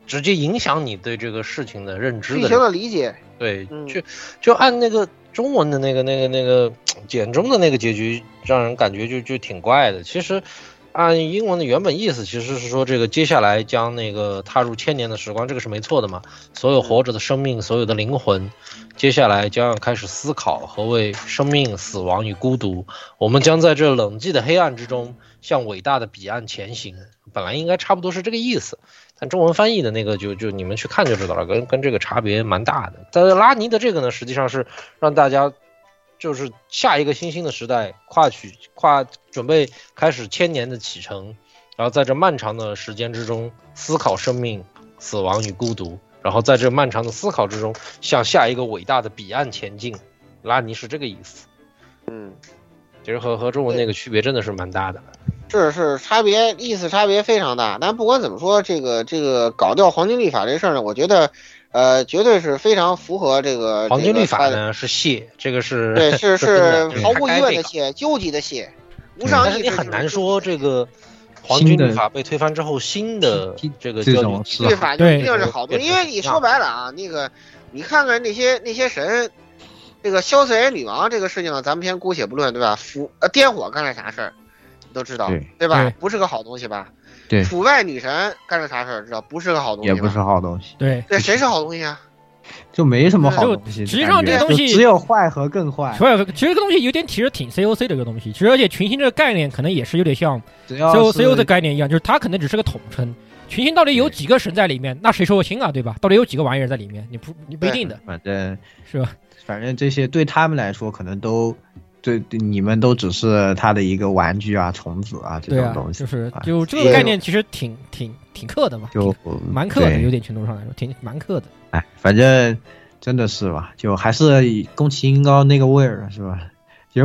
直接影响你对这个事情的认知剧情的理解，对，嗯就就按那个中文的那个那个那个简中的那个结局，让人感觉就就挺怪的。其实按英文的原本意思，其实是说这个接下来将那个踏入千年的时光，这个是没错的嘛。所有活着的生命，所有的灵魂，接下来将要开始思考何为生命、死亡与孤独。我们将在这冷寂的黑暗之中，向伟大的彼岸前行。本来应该差不多是这个意思。但中文翻译的那个就就你们去看就知道了，跟跟这个差别蛮大的。但是拉尼的这个呢，实际上是让大家就是下一个新兴的时代跨取跨准备开始千年的启程，然后在这漫长的时间之中思考生命、死亡与孤独，然后在这漫长的思考之中向下一个伟大的彼岸前进。拉尼是这个意思，嗯，其实和和中文那个区别真的是蛮大的。是是差别意思差别非常大。但不管怎么说，这个这个搞掉黄金立法这事儿呢，我觉得，呃，绝对是非常符合这个黄金律法呢是谢，这个是对，是 是毫无疑问的谢。谢，究极的谢，无上意志但是你很难说这个黄金律法被推翻之后，新的这个这交种是律法就一定是好东西，因为你说白了啊，那个你看看那些那些神，这个萧瑟人女王这个事情，咱们先姑且不论，对吧？符呃颠火干了啥事儿，你都知道，对吧？不是个好东西吧？对腐败女神干了啥事儿，知道不是个好东西？也不是好东西，对，对，谁是好东西啊？就没什么好东西。实际上这个东西只有坏和更坏。所以其实这个东西有点其实挺 COC 的一个东西，其实而且群星这个概念可能也是有点像 C O C O 的概念一样，就是它可能只是个统称。群星到底有几个神在里面？那谁说不清啊？对吧？到底有几个玩意儿在里面？你不你不一定的，反正是吧？反正这些对他们来说，可能都对对你们都只是他的一个玩具啊、虫子啊这种东，西。就是啊就这个概念其实挺挺挺克的嘛，就蛮克的，有点程度上来说挺蛮克的。哎，反正真的是吧，就还是以宫崎英高那个味儿是吧？就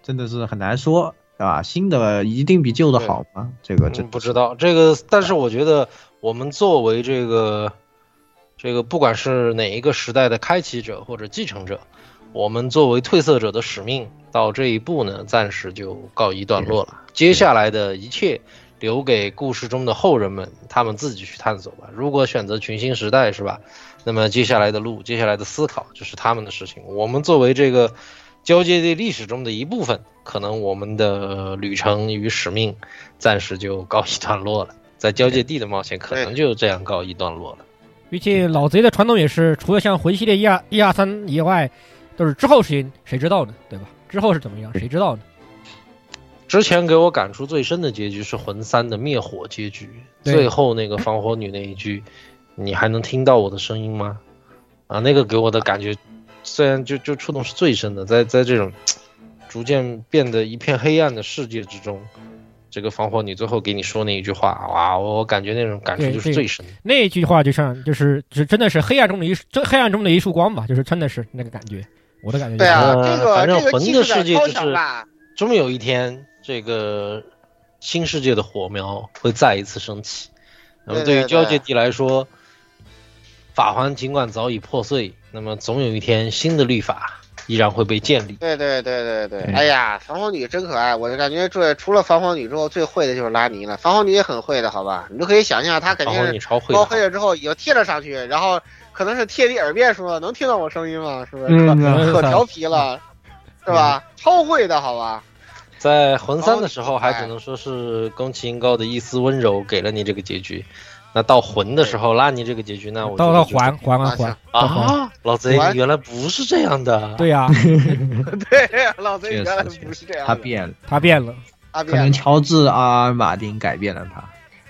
真的是很难说，对吧？新的一定比旧的好吗？这个真嗯不知道这个，但是我觉得我们作为这个这个，不管是哪一个时代的开启者或者继承者，我们作为褪色者的使命到这一步呢，暂时就告一段落了。接下来的一切留给故事中的后人们，他们自己去探索吧。如果选择群星时代，是吧？那么接下来的路，接下来的思考就是他们的事情。我们作为这个交界地历史中的一部分，可能我们的旅程与使命暂时就告一段落了。在交界地的冒险可能就这样告一段落了。毕竟老贼的传统也是，除了像魂系列一二一二三以外，都是之后谁谁知道呢？对吧？之后是怎么样，谁知道呢？之前给我感触最深的结局是魂三的灭火结局，最后那个防火女那一句“你还能听到我的声音吗？”啊，那个给我的感觉，虽然就就触动是最深的，在在这种逐渐变得一片黑暗的世界之中，这个防火女最后给你说那一句话，哇，我我感觉那种感触就是最深的。那句话就像就是就真的是黑暗中的一这黑暗中的一束光吧，就是真的是那个感觉，我的感觉就是对啊，呃这个反正这个魂的世界就是？终有一天，这个新世界的火苗会再一次升起。那么对于交界地来说，法环尽管早已破碎，那么总有一天新的律法依然会被建立。对对对对对，嗯哎呀，防火女真可爱，我就感觉这除了防火女之后，最会的就是拉尼了。防火女也很会的，好吧？你都可以想象她肯定是女超会的，包黑了之后已经贴了上去，然后可能是贴你耳边说能听到我声音吗？是不是？嗯可可调皮了，是吧？超会的好吧？在魂三的时候还只能说是宫崎英高的一丝温柔给了你这个结局。那到魂的时候拉你这个结局，那我到到觉得就还还完还还，啊，老贼还原来不是这样的。对呀，对呀，老贼原来不是这样，他变了，他变了，他变了。可能乔治阿尔马丁改变了他，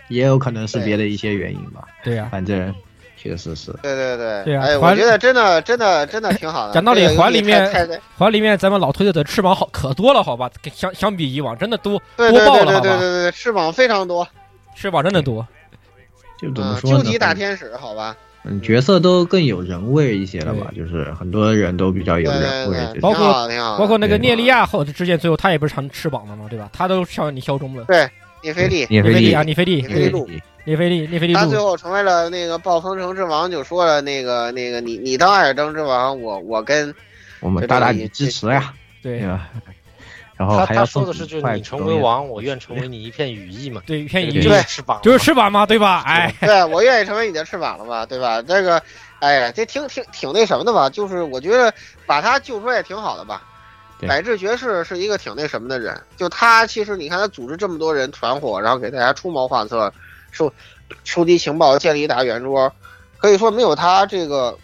也有可能是别的一些原因吧。对呀。反正确实是，对对对，对啊哎，我觉得真的真的真的挺好的。讲道理环里面环里面咱们老推特的翅膀好可多了，好吧？相相比以往，真的多多爆了，对对对好吧？对对对，翅膀非常多，翅膀真的多，就怎么嗯，说呢？究极大天使，好吧？嗯，角色都更有人味一些了吧？就是很多人都比较有人味包括。包括那个对涅利亚后之前最后他也不是长翅膀了吗？对吧？他都向你效忠了。涅菲利，涅菲利涅菲利啊，涅菲利，对涅菲利菲利，涅菲利他最，后成为了那个暴风城之王，就说了那个那个你你当艾尔登之王，我我跟我们大大你支持呀，对对吧？然后他他说的是，就是你成为王，我愿成为你一片羽翼嘛。对，一片羽翼就是翅膀嘛，就是翅膀嘛，对吧？哎，对我愿意成为你的翅膀了嘛，对吧？这个，哎呀，这挺挺挺那什么的吧？就是我觉得把他救出来也挺好的吧。百智爵士是一个挺那什么的人，就他其实你看他组织这么多人团伙，然后给大家出谋划策，收收集情报，建立一大圆桌，可以说没有他这个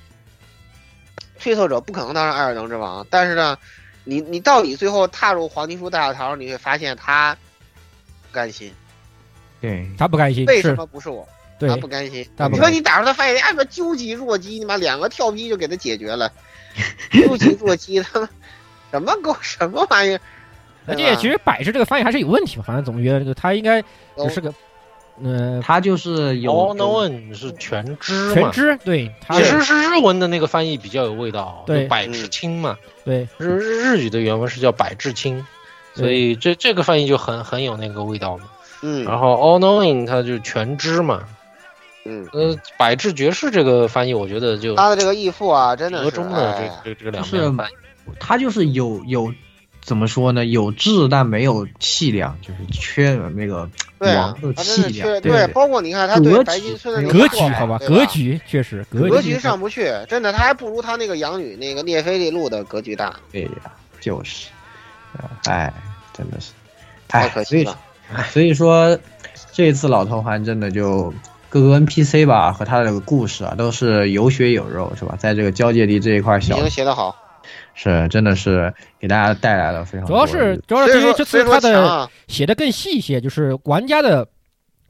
推测者不可能当上艾尔登之王。但是呢，你你到底最后踏入黄金树大教堂，你会发现他不甘心，对，他不甘心，为什么不是我？对他不甘心。你说你打出他发现，哎妈究极弱鸡，你妈两个跳劈就给他解决了，究极弱鸡他妈什么狗什么玩意儿？而且其实摆设这个翻译还是有问题吧，反正总觉得这个他应该只是个，呃，他就是有 All Known 是全知嘛，全知，对，他其实是日文的那个翻译比较有味道，对就百智清嘛，对日日日语的原文是叫百智清，所以这这个翻译就很很有那个味道嘛。嗯然后 All Knowing 它就全知嘛，嗯，呃，百智爵士这个翻译我觉得就他的这个义父啊，真的折是中的这哎这这个两就是面翻译。他就是有有怎么说呢？有志但没有气量，就是缺了那个对啊王的气量。的缺对，包括你看他对格白金局村的那个格局好吧，格局确实格格局上不去，真的他还不如他那个养女那个聂菲利路的格局大，对呀，就是，呃哎，真的是，太哎，所以可惜了。所以说，这一次老头环真的就各个 NPC 吧和他的这个故事啊，都是有血有肉，是吧？在这个交界地这一块已小经写得好，是真的是给大家带来了非常主要是主要是因为这次他的写的更细一些，就是玩家的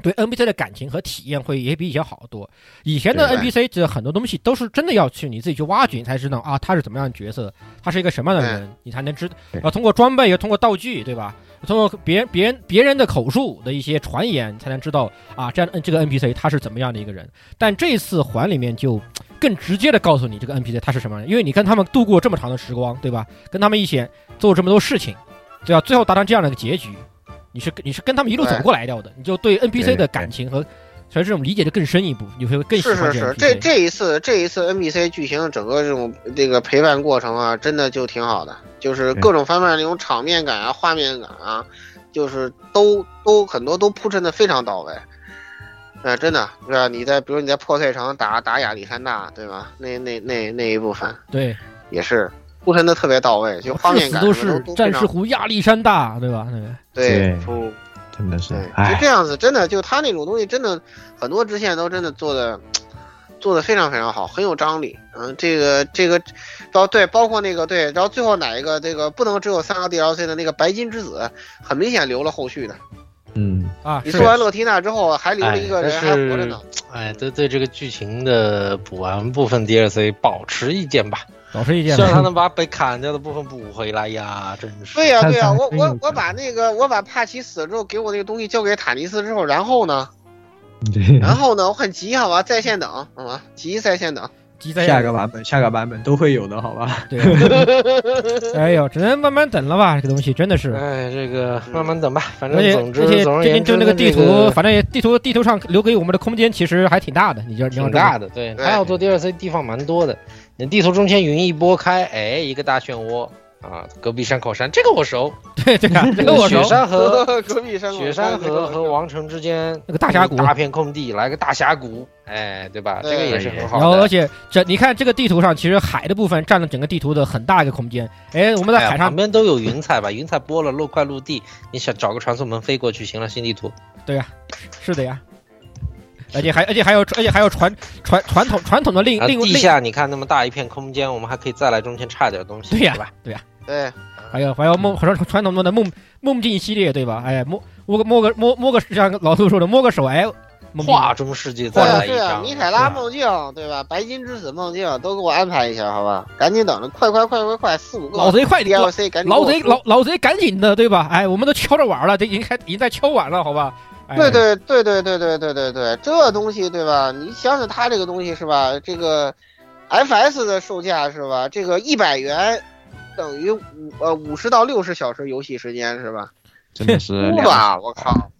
对 NPC 的感情和体验会也比以前好得多。以前的 NPC 这很多东西都是真的要去你自己去挖掘，你才知道啊他是怎么样的角色，他是一个什么样的人，你才能知道要通过装备，又通过道具，对吧？通过别人别人别人的口述的一些传言，你才能知道啊，这样这个 NPC 他是怎么样的一个人。但这次环里面就更直接的告诉你这个 NPC 他是什么人，因为你跟他们度过这么长的时光，对吧？跟他们一起做这么多事情，对吧？最后达成这样的一个结局，你是你是跟他们一路走过来掉的，你就对 NPC 的感情和所以这种理解就更深一步，你会更喜是欢是是是，这。这一次这一次 NPC 剧情整个这种这个陪伴过程啊，真的就挺好的，就是各种方面那种场面感啊、画面感啊，就是都都很多都铺陈的非常到位。呃，真的，对吧？你在比如你在破碎城打打亚历山大，对吧？那那那那一部分对，也是铺陈的特别到位，就画面感都是战士湖亚历山大，对吧？对对对出真的是对，就哎这，样子，真的就他那种东西，真的很多支线都真的做的做的非常非常好，很有张力。嗯，这个这个，包对，包括那个对，然后最后哪一个这个不能只有三个 DLC 的那个白金之子，很明显留了后续的。嗯啊，你说完乐缇娜之后，还留了一个人还活着呢。哎，对对，这个剧情的补完部分 DLC 保持意见吧，保持意见。希望他能把被砍掉的部分补回来呀！真是。对呀对呀，我我我把那个我把帕奇死了之后给我那个东西交给塔尼斯之后，然后呢？然后呢？我很急，好吧，在线等，好吧，急在线等。下个版本，下个版本都会有的，好吧？对。哎呦，只能慢慢等了吧？这个东西真的是。哎，这个慢慢等吧。反正总之，而且最近就那个地图，反正也地图地图上留给我们的空间其实还挺大的。你就挺大的，对。还要做 DLC 地方蛮多的。你地图中间云一拨开，哎，一个大漩涡。啊，戈壁山口山，这个我熟。对对啊，这个我熟。雪山和 戈壁山，雪山和和王城之间那个大峡谷，大片空地，来个大峡谷，哎，对吧？这个也是很好。然后，而且这你看这个地图上，其实海的部分占了整个地图的很大一个空间。哎，我们在海上旁边都有云彩吧？云彩拨了，陆块陆地，你想找个传送门飞过去，行了，新地图。对呀，是的呀。而且还而且还有而且还有传传传统传统的另另地下，你看那么大一片空间，我们还可以再来中间差点东西，对呀，吧？对呀，对。还有还有梦传传统中的梦梦境系列对吧？哎，摸摸个摸个摸摸个像老杜说的摸个手哎，画中世界再来一张，米凯拉梦境对吧？白金之子梦境都给我安排一下好吧？赶紧等着，快快快快快，四五个老贼快点，DLC 赶紧老贼老老贼赶紧的对吧？哎，我们都敲着玩了，这已经开已经在敲碗了好吧？对对对对对对对对对，这东西对吧？你想想它这个东西是吧？这个 FS 的售价是吧？这个一百元。等于五呃五十到六十小时游戏时间是吧？真的是 吧？我靠！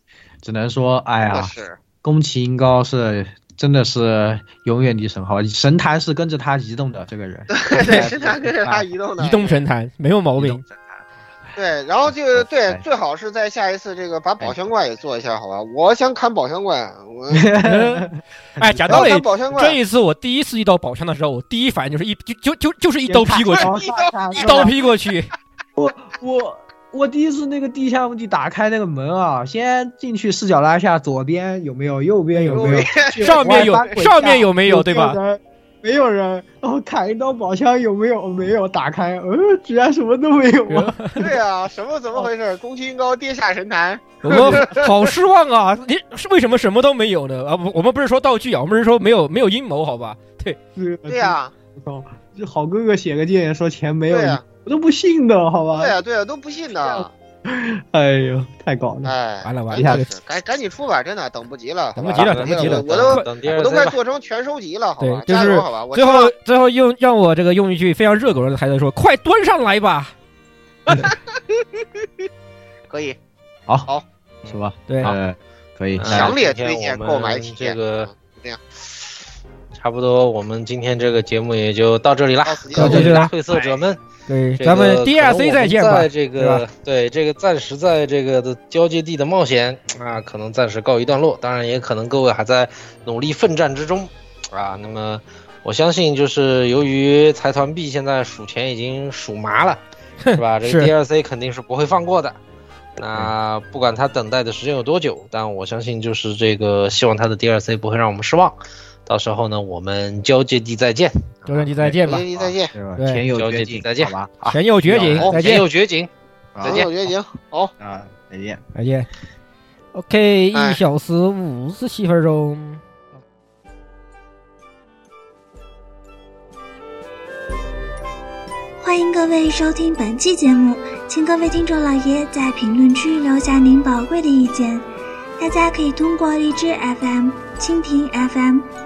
只能说，哎呀，是宫崎英高是真的是永远的神号，神坛是跟着他移动的这个人。对对，神坛跟着他移动的。移动神坛没有毛病。对，然后就对，最好是在下一次这个把宝箱怪也做一下，好吧？我想砍宝箱怪。我 哎，讲道理，这一次我第一次遇到宝箱的时候，我第一反应就是一就就就就是一刀劈过去，一刀劈过去。我我我第一次那个地下墓地打开那个门啊，先进去视角拉下，左边有没有？右边有没有？上面有上面有没有？对吧？没有人，然后砍一刀宝箱有没有？没有，打开，呃，居然什么都没有啊！对啊，什么怎么回事？宫崎英高跌下神坛，我们好失望啊！你是为什么什么都没有呢？啊，不，我们不是说道具啊，我们是说没有没有阴谋，好吧？对，对呀，我操，这好哥哥写个建言说钱没有，我都不信的，好吧？对呀，对呀，都不信的。哎呦，太搞了！哎，完了完了，赶赶紧出吧，真的等不及了，等不及了，等不及了，我都我都快做成全收集了，好吧？就是好吧？最后最后用让我这个用一句非常热狗的台词说：“快端上来吧！” 可以，好，好，是吧？对，可以，强烈推荐购买体验。这个这样，差不多，我们今天这个节目也就到这里了，到这里了，褪色者们。对，咱们 D R C 再见吧。在这个对这个暂时在这个的交界地的冒险啊，可能暂时告一段落。当然，也可能各位还在努力奋战之中啊。那么，我相信就是由于财团 B 现在数钱已经数麻了，是吧？这个 D R C 肯定是不会放过的。那不管他等待的时间有多久，但我相信就是这个希望他的 D R C 不会让我们失望。到时候呢，我们交界地再见，交界地再见吧，交界地再见，对，前有绝景，再见，好吧，前有绝境，再见，前有绝境，再见，有绝境，好。啊，再见，再见。OK，一小时五十七分钟。欢迎各位收听本期节目，请各位听众老爷在评论区留下您宝贵的意见。大家可以通过荔枝 FM、蜻蜓 FM。